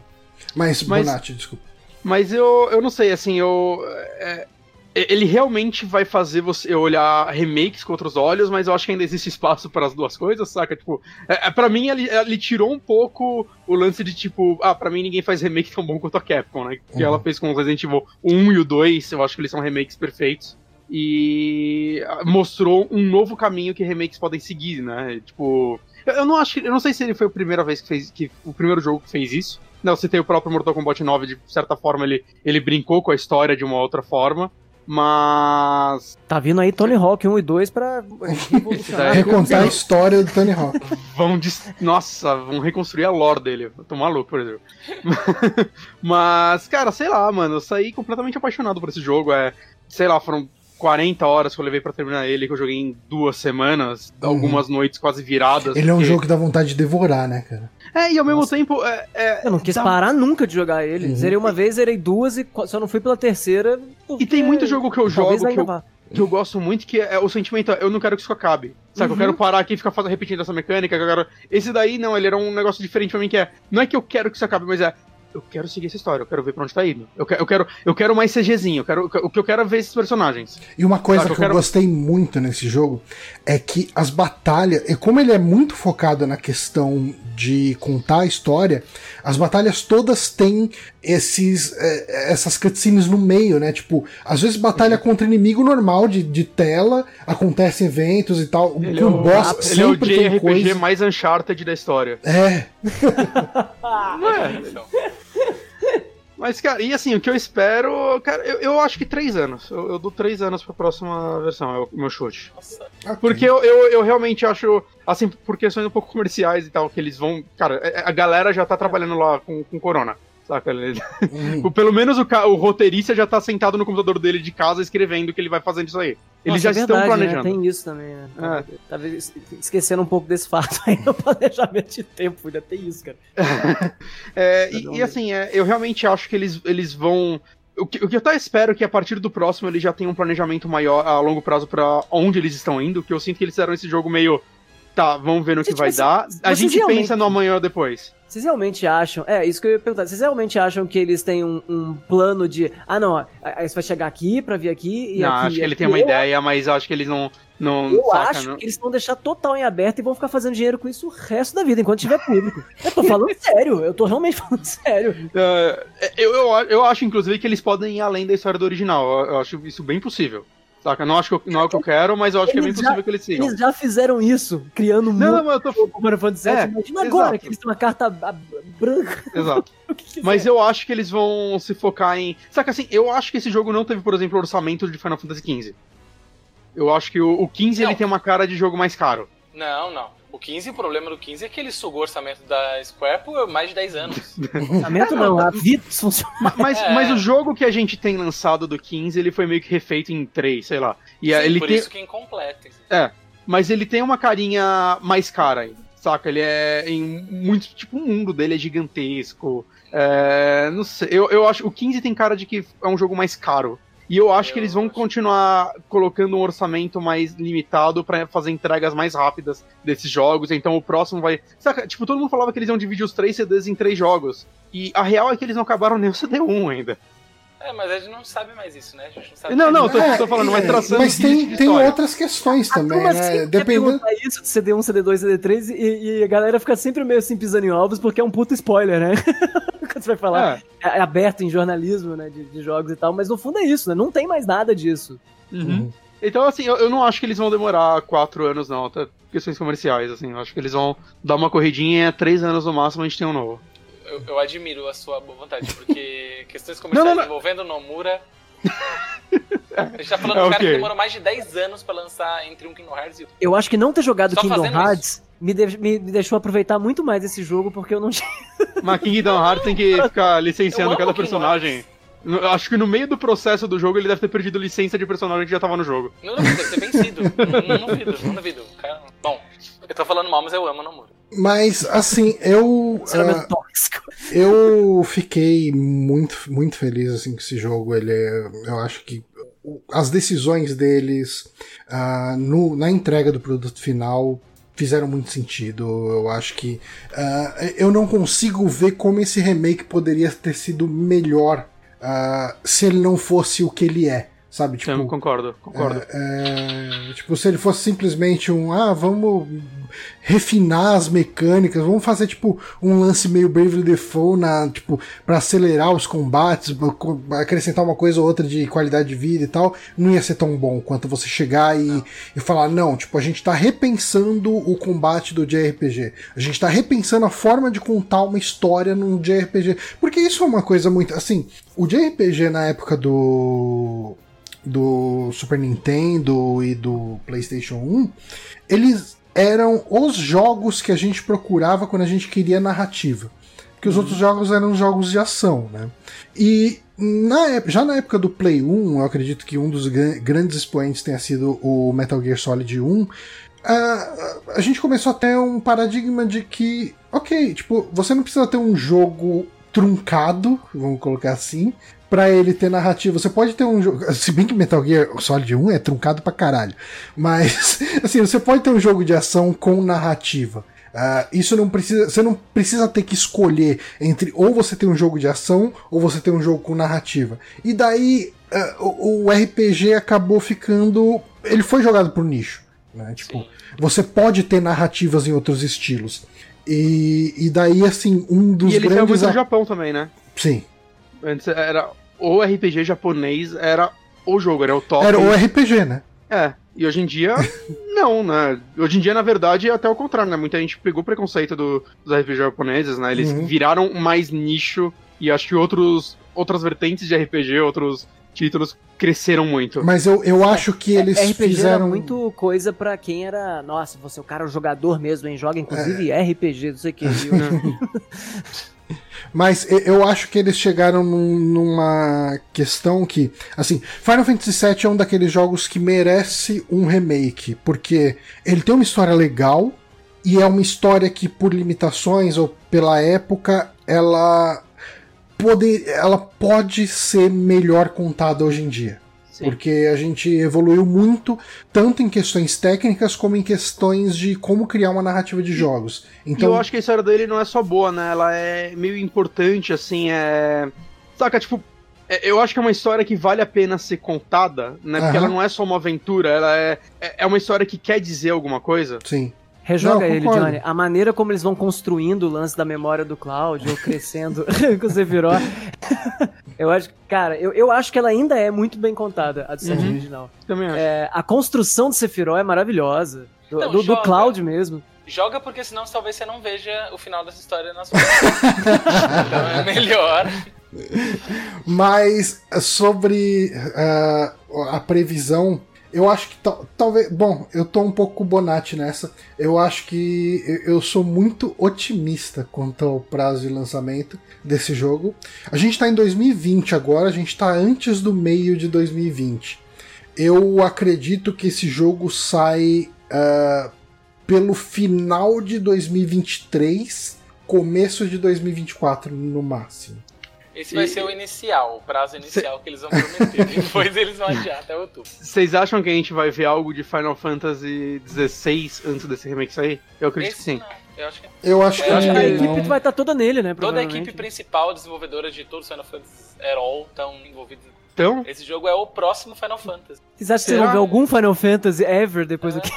Mas, Mas, Bonatti, desculpa. Mas eu, eu não sei, assim, eu. É, ele realmente vai fazer você olhar remakes com outros olhos, mas eu acho que ainda existe espaço para as duas coisas, saca? Tipo, é, é, para mim ele, ele, tirou um pouco o lance de tipo, ah, para mim ninguém faz remake tão bom quanto a Capcom, né? Que uhum. ela fez com o Resident Evil 1 e o 2, eu acho que eles são remakes perfeitos. e mostrou um novo caminho que remakes podem seguir, né? Tipo, eu não acho, eu não sei se ele foi a primeira vez que fez que o primeiro jogo que fez isso. Não, você tem o próprio Mortal Kombat 9, de certa forma ele, ele brincou com a história de uma outra forma, mas Tá vindo aí Tony Hawk 1 e 2 pra É, Recontar a história do Tony Hawk. vão des... nossa, vão reconstruir a lore dele. Eu tô maluco, por exemplo. mas, cara, sei lá, mano, eu saí completamente apaixonado por esse jogo, é, sei lá, foram 40 horas que eu levei pra terminar ele, que eu joguei em duas semanas, Uhum. algumas noites quase viradas. Ele é um porque- jogo que dá vontade de devorar, né, cara? É, e ao mesmo tempo. É, é, Eu não quis dá- parar nunca de jogar ele. Uhum. Zerei uma vez, zerei duas e só não fui pela terceira. E tem muito jogo que eu talvez jogo que eu, que eu gosto muito, que é o sentimento, eu não quero que isso acabe. Sabe, Uhum. eu quero parar aqui e ficar fazendo, repetindo essa mecânica, que eu quero... Esse daí, não, ele era um negócio diferente pra mim, que é... Não é que eu quero que isso acabe, mas é... Eu quero seguir essa história, eu quero ver pra onde tá indo. Eu quero, eu quero, eu quero mais CGzinho, eu quero, o que eu quero é ver esses personagens. E uma coisa eu que eu quero- gostei muito nesse jogo é que as batalhas, e como ele é muito focado na questão de contar a história, as batalhas todas têm esses é, essas cutscenes no meio, né? Tipo, às vezes batalha contra inimigo normal de, de tela, acontecem eventos e tal. Ele que é o boss ele é o JRPG coisa. mais Uncharted da história. É, Não é? Então, Mas, cara, e assim, o que eu espero, cara, eu, eu acho que três anos. Eu, eu dou três anos pra próxima versão, é o meu chute. nossa. Porque eu, eu, eu realmente acho, assim, por questões um pouco comerciais e tal, que eles vão. Cara, é- a galera já tá trabalhando lá com, com Corona. Saca? Ele- Hum. Pelo menos o, ca- o roteirista já tá sentado no computador dele de casa escrevendo que ele vai fazendo isso aí. Eles Nossa, já é estão verdade, né? planejando. Tem isso também, né? É. Talvez esquecendo um pouco desse fato aí no planejamento de tempo, ainda tem isso, cara. É, e, e assim, é, eu realmente acho que eles, eles vão. O que, o que eu até espero é que a partir do próximo eles já tenham um planejamento maior a longo prazo pra onde eles estão indo, que eu sinto que eles fizeram esse jogo meio. Tá, vamos ver no que vai mas dar. A gente realmente- pensa no amanhã ou depois. Vocês realmente acham. É, isso que eu ia perguntar. Vocês realmente acham que eles têm um, um plano de. Ah, não, você vai chegar aqui pra vir aqui e não, aqui. acho que ele aqui. tem uma Eu- ideia, mas acho que eles não. não Eu saca, acho não- que eles vão deixar total em aberto e vão ficar fazendo dinheiro com isso o resto da vida, enquanto tiver público. Eu tô falando sério, eu tô realmente falando sério. É, eu, eu, eu acho, inclusive, que eles podem ir além da história do original. Eu, eu acho isso bem possível. Saca? Não acho que eu- não é o que eu quero, mas eu acho que é bem Eles já- possível que eles sigam. Eles já fizeram isso, criando um Não, mas eu tô. com Final Fantasy VII. É, Imagina agora exato. que eles têm uma carta branca. Exato. que. Mas eu acho que eles vão se focar em. Saca assim, eu acho que esse jogo não teve, por exemplo, orçamento de Final Fantasy XV. Eu acho que o, o 15 ele Não. tem uma cara de jogo mais caro. Não, não. O 15, o problema do 15 é que ele sugou o orçamento da Square por mais de 10 anos. Orçamento não, a vida funciona. Ma- Mas, É. mas o jogo que a gente tem lançado do 15, ele foi meio que refeito em 3, sei lá. E é, Sim, ele por tem. isso que é incompleto. Mas ele tem uma carinha mais cara ainda. Saca? Ele é em muito. Tipo, o mundo dele é gigantesco. É, não sei. Eu, eu acho. O 15 tem cara de que é um jogo mais caro. E eu acho que Eu eles vão acho. continuar colocando um orçamento mais limitado pra fazer entregas mais rápidas desses jogos. Então o próximo vai. Saca? Tipo, todo mundo falava que eles iam dividir os três CDs em três jogos. E a real é que eles não acabaram nem o CD1 ainda. É, mas a gente não sabe mais isso, né? A gente não sabe Não, mais não, isso. tô, É, tô falando, mas é, traçando Mas o limite tem, tem outras questões também, Como assim? né? Dependendo. isso de CD1, CD2, CD3 e, e a galera fica sempre meio assim pisando em ovos porque é um puto spoiler, né? Quando você vai falar, É. é, aberto em jornalismo, né, de, de jogos e tal, mas no fundo é isso, né? Não tem mais nada disso. Uhum. Então, assim, eu, eu não acho que eles vão demorar quatro anos, não, até questões comerciais, assim. Eu acho que eles vão dar uma corridinha, três anos no máximo a gente tem um novo. Eu, eu admiro a sua boa vontade, porque questões comerciais Não, não, não. envolvendo Nomura. A gente tá falando É, um cara ok. que demorou mais de 10 anos pra lançar entre um Kingdom Hearts e outro. Eu acho que não ter jogado Só Kingdom Hearts me, de- me- deixou aproveitar muito mais esse jogo porque eu não tinha. Mas Kingdom Hearts tem que ficar licenciando cada personagem. Eu acho que no meio do processo do jogo ele deve ter perdido licença de personagem que já tava no jogo. Não duvido, deve ter vencido. não, não duvido, não duvido. Cara, bom, eu tô falando mal, mas eu amo Nomura. Mas, assim, eu. Tóxico. Eu fiquei muito, muito feliz assim com esse jogo. Ele é, eu acho que as decisões deles ah, no- na entrega do produto final fizeram muito sentido. Eu acho que ah, eu não consigo ver como esse remake poderia ter sido melhor ah, se ele não fosse o que ele é. Sabe? Tipo, Sim, concordo, concordo. é, tipo, se ele fosse simplesmente um, ah, vamos refinar as mecânicas, vamos fazer tipo um lance meio Bravely Default na, tipo, para acelerar os combates, acrescentar uma coisa ou outra de qualidade de vida e tal, não ia ser tão bom quanto você chegar e, e falar, não, tipo, a gente tá repensando o combate do JRPG. A gente tá repensando a forma de contar uma história num JRPG. Porque isso é uma coisa muito, assim, o JRPG na época do do Super Nintendo e do PlayStation 1, eles eram os jogos que a gente procurava quando a gente queria narrativa. Porque os outros jogos eram jogos de ação, né? E na, já na época do Play 1, eu acredito que um dos grandes expoentes tenha sido o Metal Gear Solid 1. A, a gente começou a ter um paradigma de que, ok, tipo, você não precisa ter um jogo truncado, vamos colocar assim, para ele ter narrativa. Você pode ter um jogo. Se bem que Metal Gear Solid 1 é truncado pra caralho. Mas, assim, você pode ter um jogo de ação com narrativa. Uh, isso não precisa. Você não precisa ter que escolher entre ou você tem um jogo de ação ou você tem um jogo com narrativa. E daí uh, o, o, RPG acabou ficando. Ele foi jogado pro nicho. Né? Tipo, Sim. você pode ter narrativas em outros estilos. E, e daí, assim, um dos e ele grandes. muito no Japão também, né? Sim. Antes era o RPG japonês, era o jogo, era o top. Era o RPG, né? É. E hoje em dia, não, né? Hoje em dia, na verdade, é até o contrário, né? Muita gente pegou o preconceito do, dos RPG japoneses, né? Eles uhum. viraram mais nicho e acho que outros, outras vertentes de RPG, outros títulos cresceram muito. Mas eu, eu acho que eles RPG fizeram era muito coisa para quem era, nossa, você é o cara o jogador mesmo, hein? Joga inclusive é. RPG, não sei o que, viu? Mas eu acho que eles chegaram num, numa questão que, assim, Final Fantasy VII é um daqueles jogos que merece um remake, porque ele tem uma história legal e é uma história que, por limitações ou pela época, ela pode, ela pode ser melhor contada hoje em dia. Sim. Porque a gente evoluiu muito, tanto em questões técnicas como em questões de como criar uma narrativa de jogos. Então, eu acho que a história dele não é só boa, né? Ela é meio importante, assim, é. Saca, tipo, é, eu acho que é uma história que vale a pena ser contada, né? Porque uhum. ela não é só uma aventura, ela é, é, é uma história que quer dizer alguma coisa. Sim. Rejoga não, ele, Johnny. A maneira como eles vão construindo o lance da memória do Cláudio, crescendo com o Sephiroth. eu acho, cara, eu, eu acho que ela ainda é muito bem contada, a do uhum. original. Também acho. É, a construção do Sephiroth é maravilhosa. Do, então, do, do Cloud mesmo. Joga porque senão talvez você não veja o final dessa história na sua Então é melhor. Mas sobre uh, a previsão eu acho que talvez. Bom, eu tô um pouco Bonatti nessa. Eu acho que eu sou muito otimista quanto ao prazo de lançamento desse jogo. A gente tá em 2020 agora, a gente tá antes do meio de 2020. Eu acredito que esse jogo sai uh, pelo final de 2023, começo de 2024 no máximo. Esse vai ser o inicial, o prazo inicial Cê... que eles vão prometer. Depois eles vão adiar até outubro. Vocês acham que a gente vai ver algo de Final Fantasy XVI antes desse remake sair? Eu acredito Esse que sim. Não. Eu acho que, eu acho que, acho que a equipe vai estar tá toda nele, né? Toda a equipe principal, desenvolvedora de todos os Final Fantasy at all, estão envolvidos. Então? Esse jogo é o próximo Final Fantasy. Vocês acham que vocês vão ver algum Final Fantasy ever depois é. do que.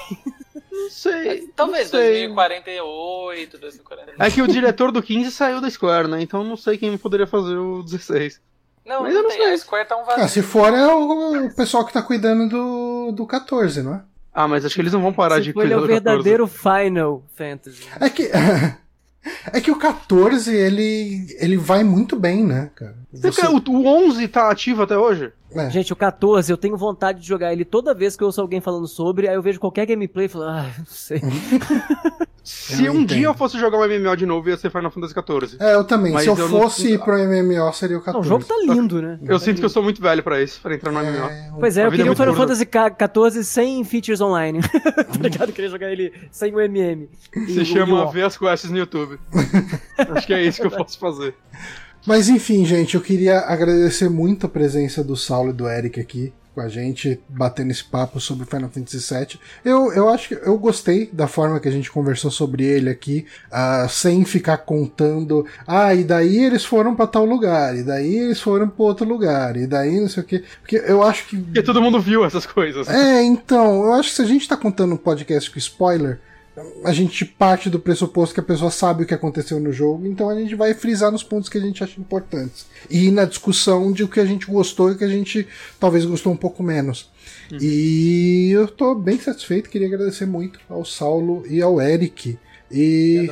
Não sei. Talvez não sei. 2048, 2049. É que o diretor do 15 saiu da Square, né? Então não sei quem poderia fazer o 16. Não, Mas não, não tem. Sei. A Square tá um vazio. Ah, se for é o, o, pessoal que tá cuidando do, do 14, não é? Ah, mas acho que eles não vão parar se de cuidar do 14. Ele é o verdadeiro Final Fantasy. É que... É que o 14, ele, ele vai muito bem, né, cara? Você... O, o 11 tá ativo até hoje? É. Gente, o 14, eu tenho vontade de jogar ele toda vez que eu ouço alguém falando sobre, aí eu vejo qualquer gameplay e falo, ah, não sei. Se eu um entendo. dia eu fosse jogar um MMO de novo, ia ser Final Fantasy XIV. É, eu também. Mas Se eu, eu fosse não... ir pro MMO, seria o 14. Não, o jogo tá lindo, né? Eu, sinto que eu sou muito velho pra isso, pra entrar no é... MMO. Pois é, eu queria é um Final Fantasy XIV sem features online. tá ligado? Eu queria jogar ele sem o MM. Você chama ver as quests no YouTube. Acho que é isso que eu posso fazer. Mas enfim, gente, eu queria agradecer muito a presença do Saulo e do Eric aqui com a gente, batendo esse papo sobre Final Fantasy VII. Eu, eu acho que eu gostei da forma que a gente conversou sobre ele aqui, uh, sem ficar contando, ah, e daí eles foram para tal lugar, e daí eles foram para outro lugar, e daí não sei o que. Porque eu acho que. Porque todo mundo viu essas coisas. É, então, eu acho que se a gente tá contando um podcast com spoiler a gente parte do pressuposto que a pessoa sabe o que aconteceu no jogo, então a gente vai frisar nos pontos que a gente acha importantes. E na discussão de o que a gente gostou e o que a gente talvez gostou um pouco menos. Uhum. E eu tô bem satisfeito, queria agradecer muito ao Saulo e ao Eric. E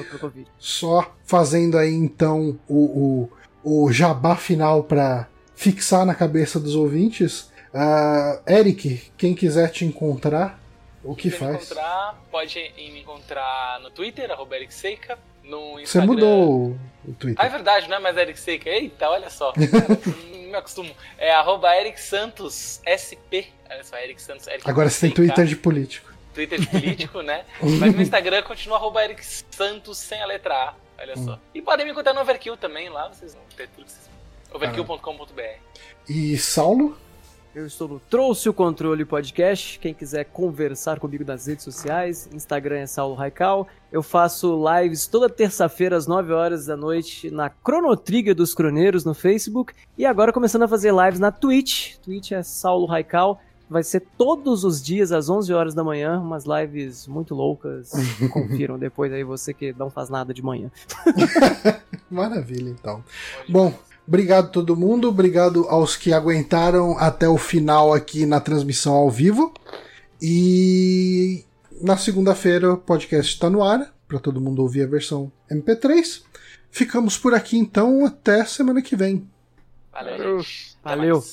só fazendo aí então o, o, o jabá final para fixar na cabeça dos ouvintes. Uh, Eric, quem quiser te encontrar, o que faz? Encontrar, pode me encontrar no Twitter, arroba Eric Seika, no Instagram. Você mudou o Twitter. Ah, é verdade, não é mais Eric Seika. Eita, olha só. não me acostumo. É arroba Eric Santos SP. Olha só, Eric Santos. Eric Agora você tem Twitter de político. Twitter de político, né? Mas no Instagram continua arroba Eric Santos sem a letra A. Olha hum. só. E podem me encontrar no Overkill também, lá vocês vão ter tudo que vocês... Overkill.com.br. E Saulo? Eu estou no Trouxe o Controle Podcast. Quem quiser conversar comigo nas redes sociais, Instagram é Saulo Raical. Eu faço lives toda terça-feira às 9 horas da noite na Cronotrigger dos Croneiros no Facebook. E agora começando a fazer lives na Twitch. Twitch é Saulo Raical. Vai ser todos os dias às 11 horas da manhã, umas lives muito loucas. Confiram depois aí você que não faz nada de manhã. Maravilha, então. Bom, Obrigado a todo mundo, obrigado aos que aguentaram até o final aqui na transmissão ao vivo. E na segunda-feira o podcast está no ar, para todo mundo ouvir a versão MP3. Ficamos por aqui então, até semana que vem. Valeu. Valeu.